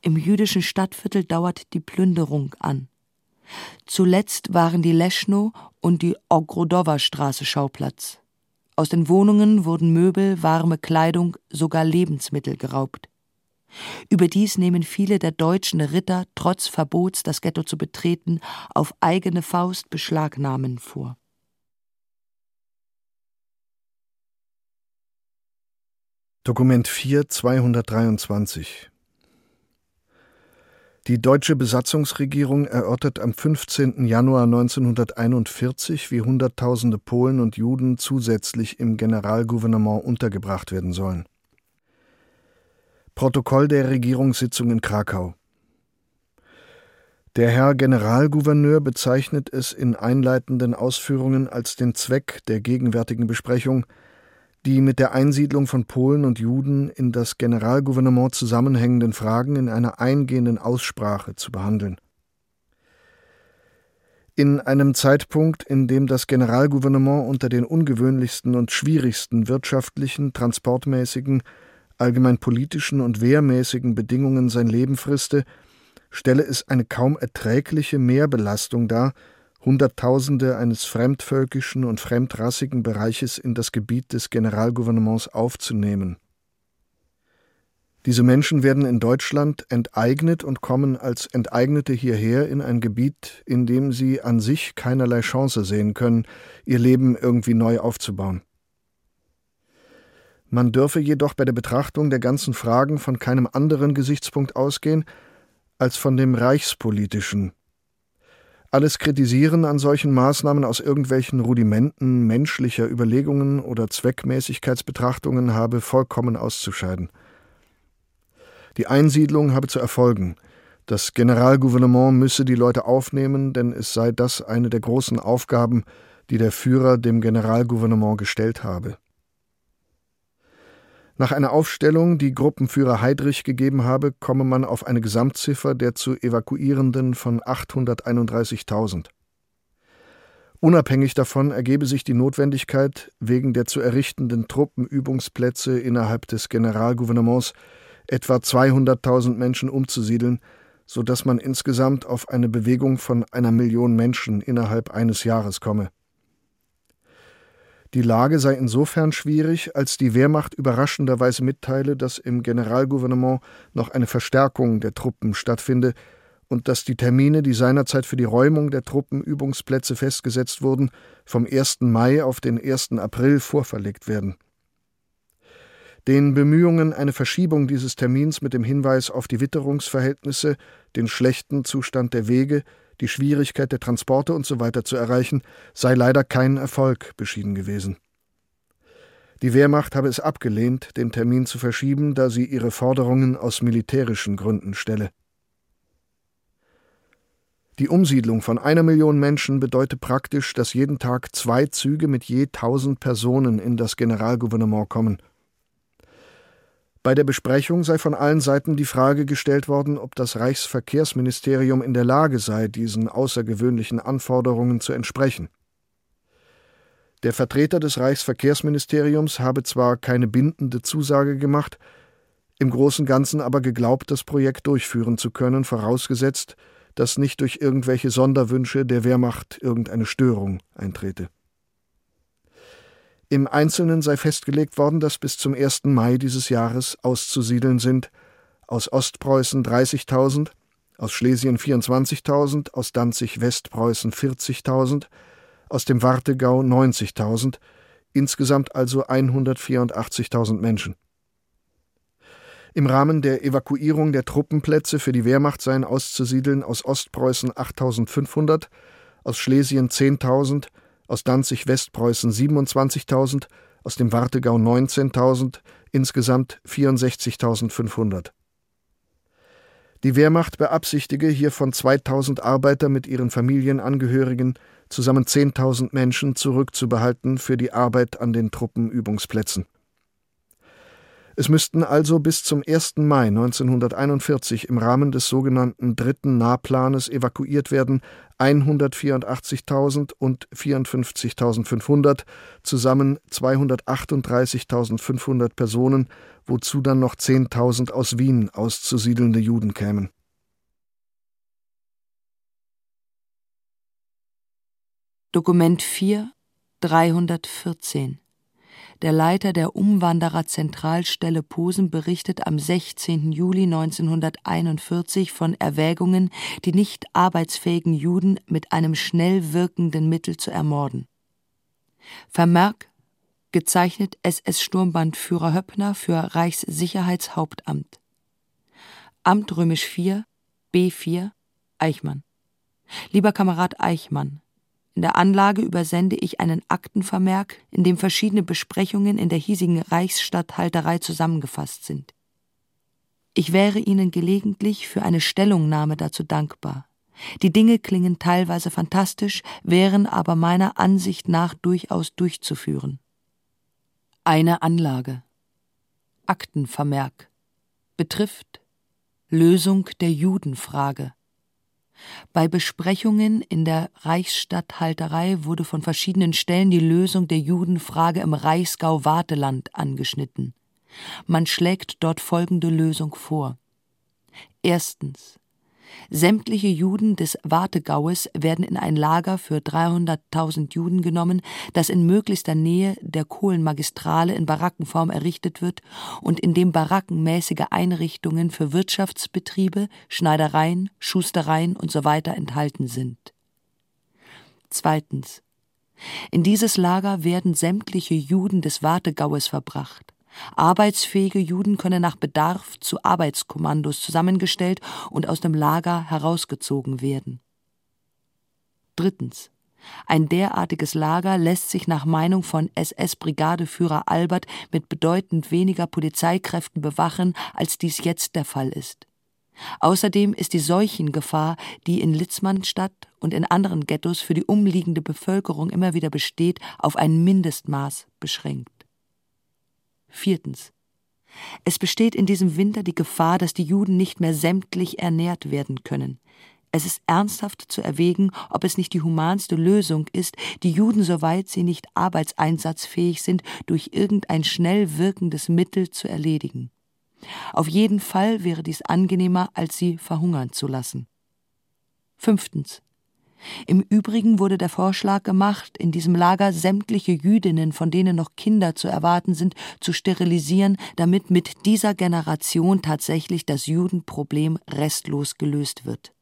[SPEAKER 4] Im jüdischen Stadtviertel dauert die Plünderung an. Zuletzt waren die Leschno und die Ogrodowa-Straße Schauplatz. Aus den Wohnungen wurden Möbel, warme Kleidung, sogar Lebensmittel geraubt. Überdies nehmen viele der deutschen Ritter trotz Verbots, das Ghetto zu betreten, auf eigene Faust Beschlagnahmen vor.
[SPEAKER 2] Dokument 4 223 die deutsche Besatzungsregierung erörtert am 15. Januar 1941, wie Hunderttausende Polen und Juden zusätzlich im Generalgouvernement untergebracht werden sollen. Protokoll der Regierungssitzung in Krakau. Der Herr Generalgouverneur bezeichnet es in einleitenden Ausführungen als den Zweck der gegenwärtigen Besprechung, die mit der Einsiedlung von Polen und Juden in das Generalgouvernement zusammenhängenden Fragen in einer eingehenden Aussprache zu behandeln. In einem Zeitpunkt, in dem das Generalgouvernement unter den ungewöhnlichsten und schwierigsten wirtschaftlichen, transportmäßigen, allgemein politischen und wehrmäßigen Bedingungen sein Leben friste, stelle es eine kaum erträgliche Mehrbelastung dar, Hunderttausende eines fremdvölkischen und fremdrassigen Bereiches in das Gebiet des Generalgouvernements aufzunehmen. Diese Menschen werden in Deutschland enteignet und kommen als Enteignete hierher in ein Gebiet, in dem sie an sich keinerlei Chance sehen können, ihr Leben irgendwie neu aufzubauen. Man dürfe jedoch bei der Betrachtung der ganzen Fragen von keinem anderen Gesichtspunkt ausgehen als von dem reichspolitischen. Alles Kritisieren an solchen Maßnahmen aus irgendwelchen Rudimenten menschlicher Überlegungen oder Zweckmäßigkeitsbetrachtungen habe vollkommen auszuscheiden. Die Einsiedlung habe zu erfolgen. Das Generalgouvernement müsse die Leute aufnehmen, denn es sei das eine der großen Aufgaben, die der Führer dem Generalgouvernement gestellt habe. Nach einer Aufstellung, die Gruppenführer Heydrich gegeben habe, komme man auf eine Gesamtziffer der zu Evakuierenden von 831.000. Unabhängig davon ergebe sich die Notwendigkeit, wegen der zu errichtenden Truppenübungsplätze innerhalb des Generalgouvernements etwa 200.000 Menschen umzusiedeln, so dass man insgesamt auf eine Bewegung von einer Million Menschen innerhalb eines Jahres komme. Die Lage sei insofern schwierig, als die Wehrmacht überraschenderweise mitteile, dass im Generalgouvernement noch eine Verstärkung der Truppen stattfinde und dass die Termine, die seinerzeit für die Räumung der Truppenübungsplätze festgesetzt wurden, vom 1. Mai auf den 1. April vorverlegt werden. Den Bemühungen, eine Verschiebung dieses Termins mit dem Hinweis auf die Witterungsverhältnisse, den schlechten Zustand der Wege, die Schwierigkeit der Transporte usw. So zu erreichen, sei leider kein Erfolg beschieden gewesen. Die Wehrmacht habe es abgelehnt, den Termin zu verschieben, da sie ihre Forderungen aus militärischen Gründen stelle. Die Umsiedlung von einer Million Menschen bedeutet praktisch, dass jeden Tag zwei Züge mit je tausend Personen in das Generalgouvernement kommen – bei der Besprechung sei von allen Seiten die Frage gestellt worden, ob das Reichsverkehrsministerium in der Lage sei, diesen außergewöhnlichen Anforderungen zu entsprechen. Der Vertreter des Reichsverkehrsministeriums habe zwar keine bindende Zusage gemacht, im Großen und Ganzen aber geglaubt, das Projekt durchführen zu können, vorausgesetzt, dass nicht durch irgendwelche Sonderwünsche der Wehrmacht irgendeine Störung eintrete. Im Einzelnen sei festgelegt worden, dass bis zum 1. Mai dieses Jahres auszusiedeln sind aus Ostpreußen 30.000, aus Schlesien 24.000, aus Danzig Westpreußen 40.000, aus dem Wartegau 90.000, insgesamt also 184.000 Menschen. Im Rahmen der Evakuierung der Truppenplätze für die Wehrmacht seien auszusiedeln aus Ostpreußen 8.500, aus Schlesien 10.000, aus Danzig-Westpreußen 27.000, aus dem Wartegau 19.000, insgesamt 64.500. Die Wehrmacht beabsichtige, hiervon 2.000 Arbeiter mit ihren Familienangehörigen, zusammen 10.000 Menschen zurückzubehalten für die Arbeit an den Truppenübungsplätzen. Es müssten also bis zum 1. Mai 1941 im Rahmen des sogenannten dritten Nahplanes evakuiert werden 184.000 und 54.500, zusammen 238.500 Personen, wozu dann noch 10.000 aus Wien auszusiedelnde Juden kämen.
[SPEAKER 4] Dokument 4 314 der Leiter der Umwandererzentralstelle Posen berichtet am 16. Juli 1941 von Erwägungen, die nicht arbeitsfähigen Juden mit einem schnell wirkenden Mittel zu ermorden. Vermerk gezeichnet SS-Sturmbandführer Höppner für Reichssicherheitshauptamt. Amt Römisch 4, B4, Eichmann. Lieber Kamerad Eichmann, in der Anlage übersende ich einen Aktenvermerk, in dem verschiedene Besprechungen in der hiesigen Reichsstatthalterei zusammengefasst sind. Ich wäre Ihnen gelegentlich für eine Stellungnahme dazu dankbar. Die Dinge klingen teilweise fantastisch, wären aber meiner Ansicht nach durchaus durchzuführen. Eine Anlage. Aktenvermerk. Betrifft Lösung der Judenfrage. Bei Besprechungen in der Reichsstatthalterei wurde von verschiedenen Stellen die Lösung der Judenfrage im Reichsgau-Warteland angeschnitten. Man schlägt dort folgende Lösung vor. Erstens. Sämtliche Juden des Wartegaues werden in ein Lager für 300.000 Juden genommen, das in möglichster Nähe der Kohlenmagistrale in Barackenform errichtet wird und in dem barackenmäßige Einrichtungen für Wirtschaftsbetriebe, Schneidereien, Schustereien usw. So enthalten sind. Zweitens. In dieses Lager werden sämtliche Juden des Wartegaues verbracht. Arbeitsfähige Juden können nach Bedarf zu Arbeitskommandos zusammengestellt und aus dem Lager herausgezogen werden. Drittens. Ein derartiges Lager lässt sich nach Meinung von SS-Brigadeführer Albert mit bedeutend weniger Polizeikräften bewachen, als dies jetzt der Fall ist. Außerdem ist die Seuchengefahr, die in Litzmannstadt und in anderen Ghettos für die umliegende Bevölkerung immer wieder besteht, auf ein Mindestmaß beschränkt. Viertens. Es besteht in diesem Winter die Gefahr, dass die Juden nicht mehr sämtlich ernährt werden können. Es ist ernsthaft zu erwägen, ob es nicht die humanste Lösung ist, die Juden, soweit sie nicht arbeitseinsatzfähig sind, durch irgendein schnell wirkendes Mittel zu erledigen. Auf jeden Fall wäre dies angenehmer, als sie verhungern zu lassen. Fünftens. Im Übrigen wurde der Vorschlag gemacht, in diesem Lager sämtliche Jüdinnen, von denen noch Kinder zu erwarten sind, zu sterilisieren, damit mit dieser Generation tatsächlich das Judenproblem restlos gelöst wird.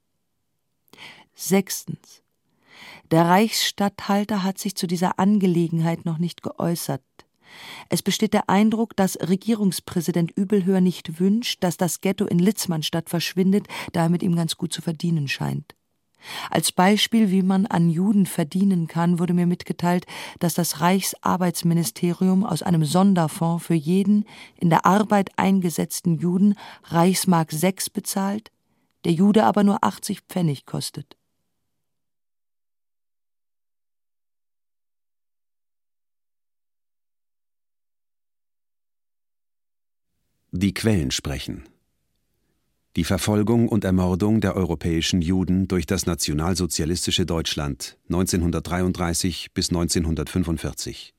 [SPEAKER 4] Sechstens. Der Reichsstatthalter hat sich zu dieser Angelegenheit noch nicht geäußert. Es besteht der Eindruck, dass Regierungspräsident Übelhör nicht wünscht, dass das Ghetto in Litzmannstadt verschwindet, da er mit ihm ganz gut zu verdienen scheint. Als Beispiel, wie man an Juden verdienen kann, wurde mir mitgeteilt, dass das Reichsarbeitsministerium aus einem Sonderfonds für jeden in der Arbeit eingesetzten Juden Reichsmark 6 bezahlt, der Jude aber nur 80 Pfennig kostet.
[SPEAKER 10] Die Quellen sprechen. Die Verfolgung und Ermordung der europäischen Juden durch das nationalsozialistische Deutschland 1933 bis 1945.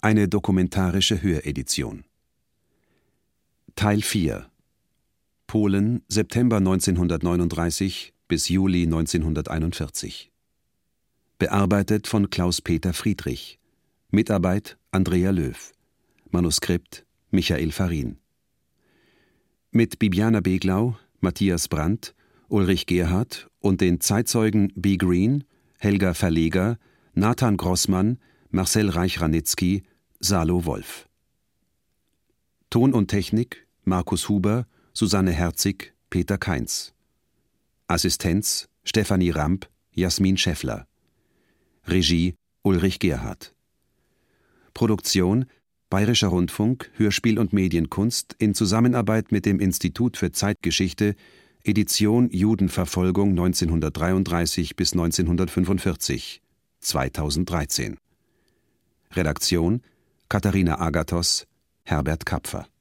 [SPEAKER 10] Eine dokumentarische Höredition. Teil 4 Polen September 1939 bis Juli 1941. Bearbeitet von Klaus-Peter Friedrich. Mitarbeit Andrea Löw. Manuskript Michael Farin mit Bibiana Beglau, Matthias Brandt, Ulrich Gerhardt und den Zeitzeugen B. Green, Helga Verleger, Nathan Grossmann, Marcel Reich-Ranitzky, Salo Wolf. Ton und Technik Markus Huber, Susanne Herzig, Peter Kainz. Assistenz Stefanie Ramp, Jasmin Scheffler. Regie Ulrich Gerhardt. Produktion Bayerischer Rundfunk, Hörspiel und Medienkunst in Zusammenarbeit mit dem Institut für Zeitgeschichte, Edition Judenverfolgung 1933 bis 1945, 2013. Redaktion Katharina Agathos, Herbert Kapfer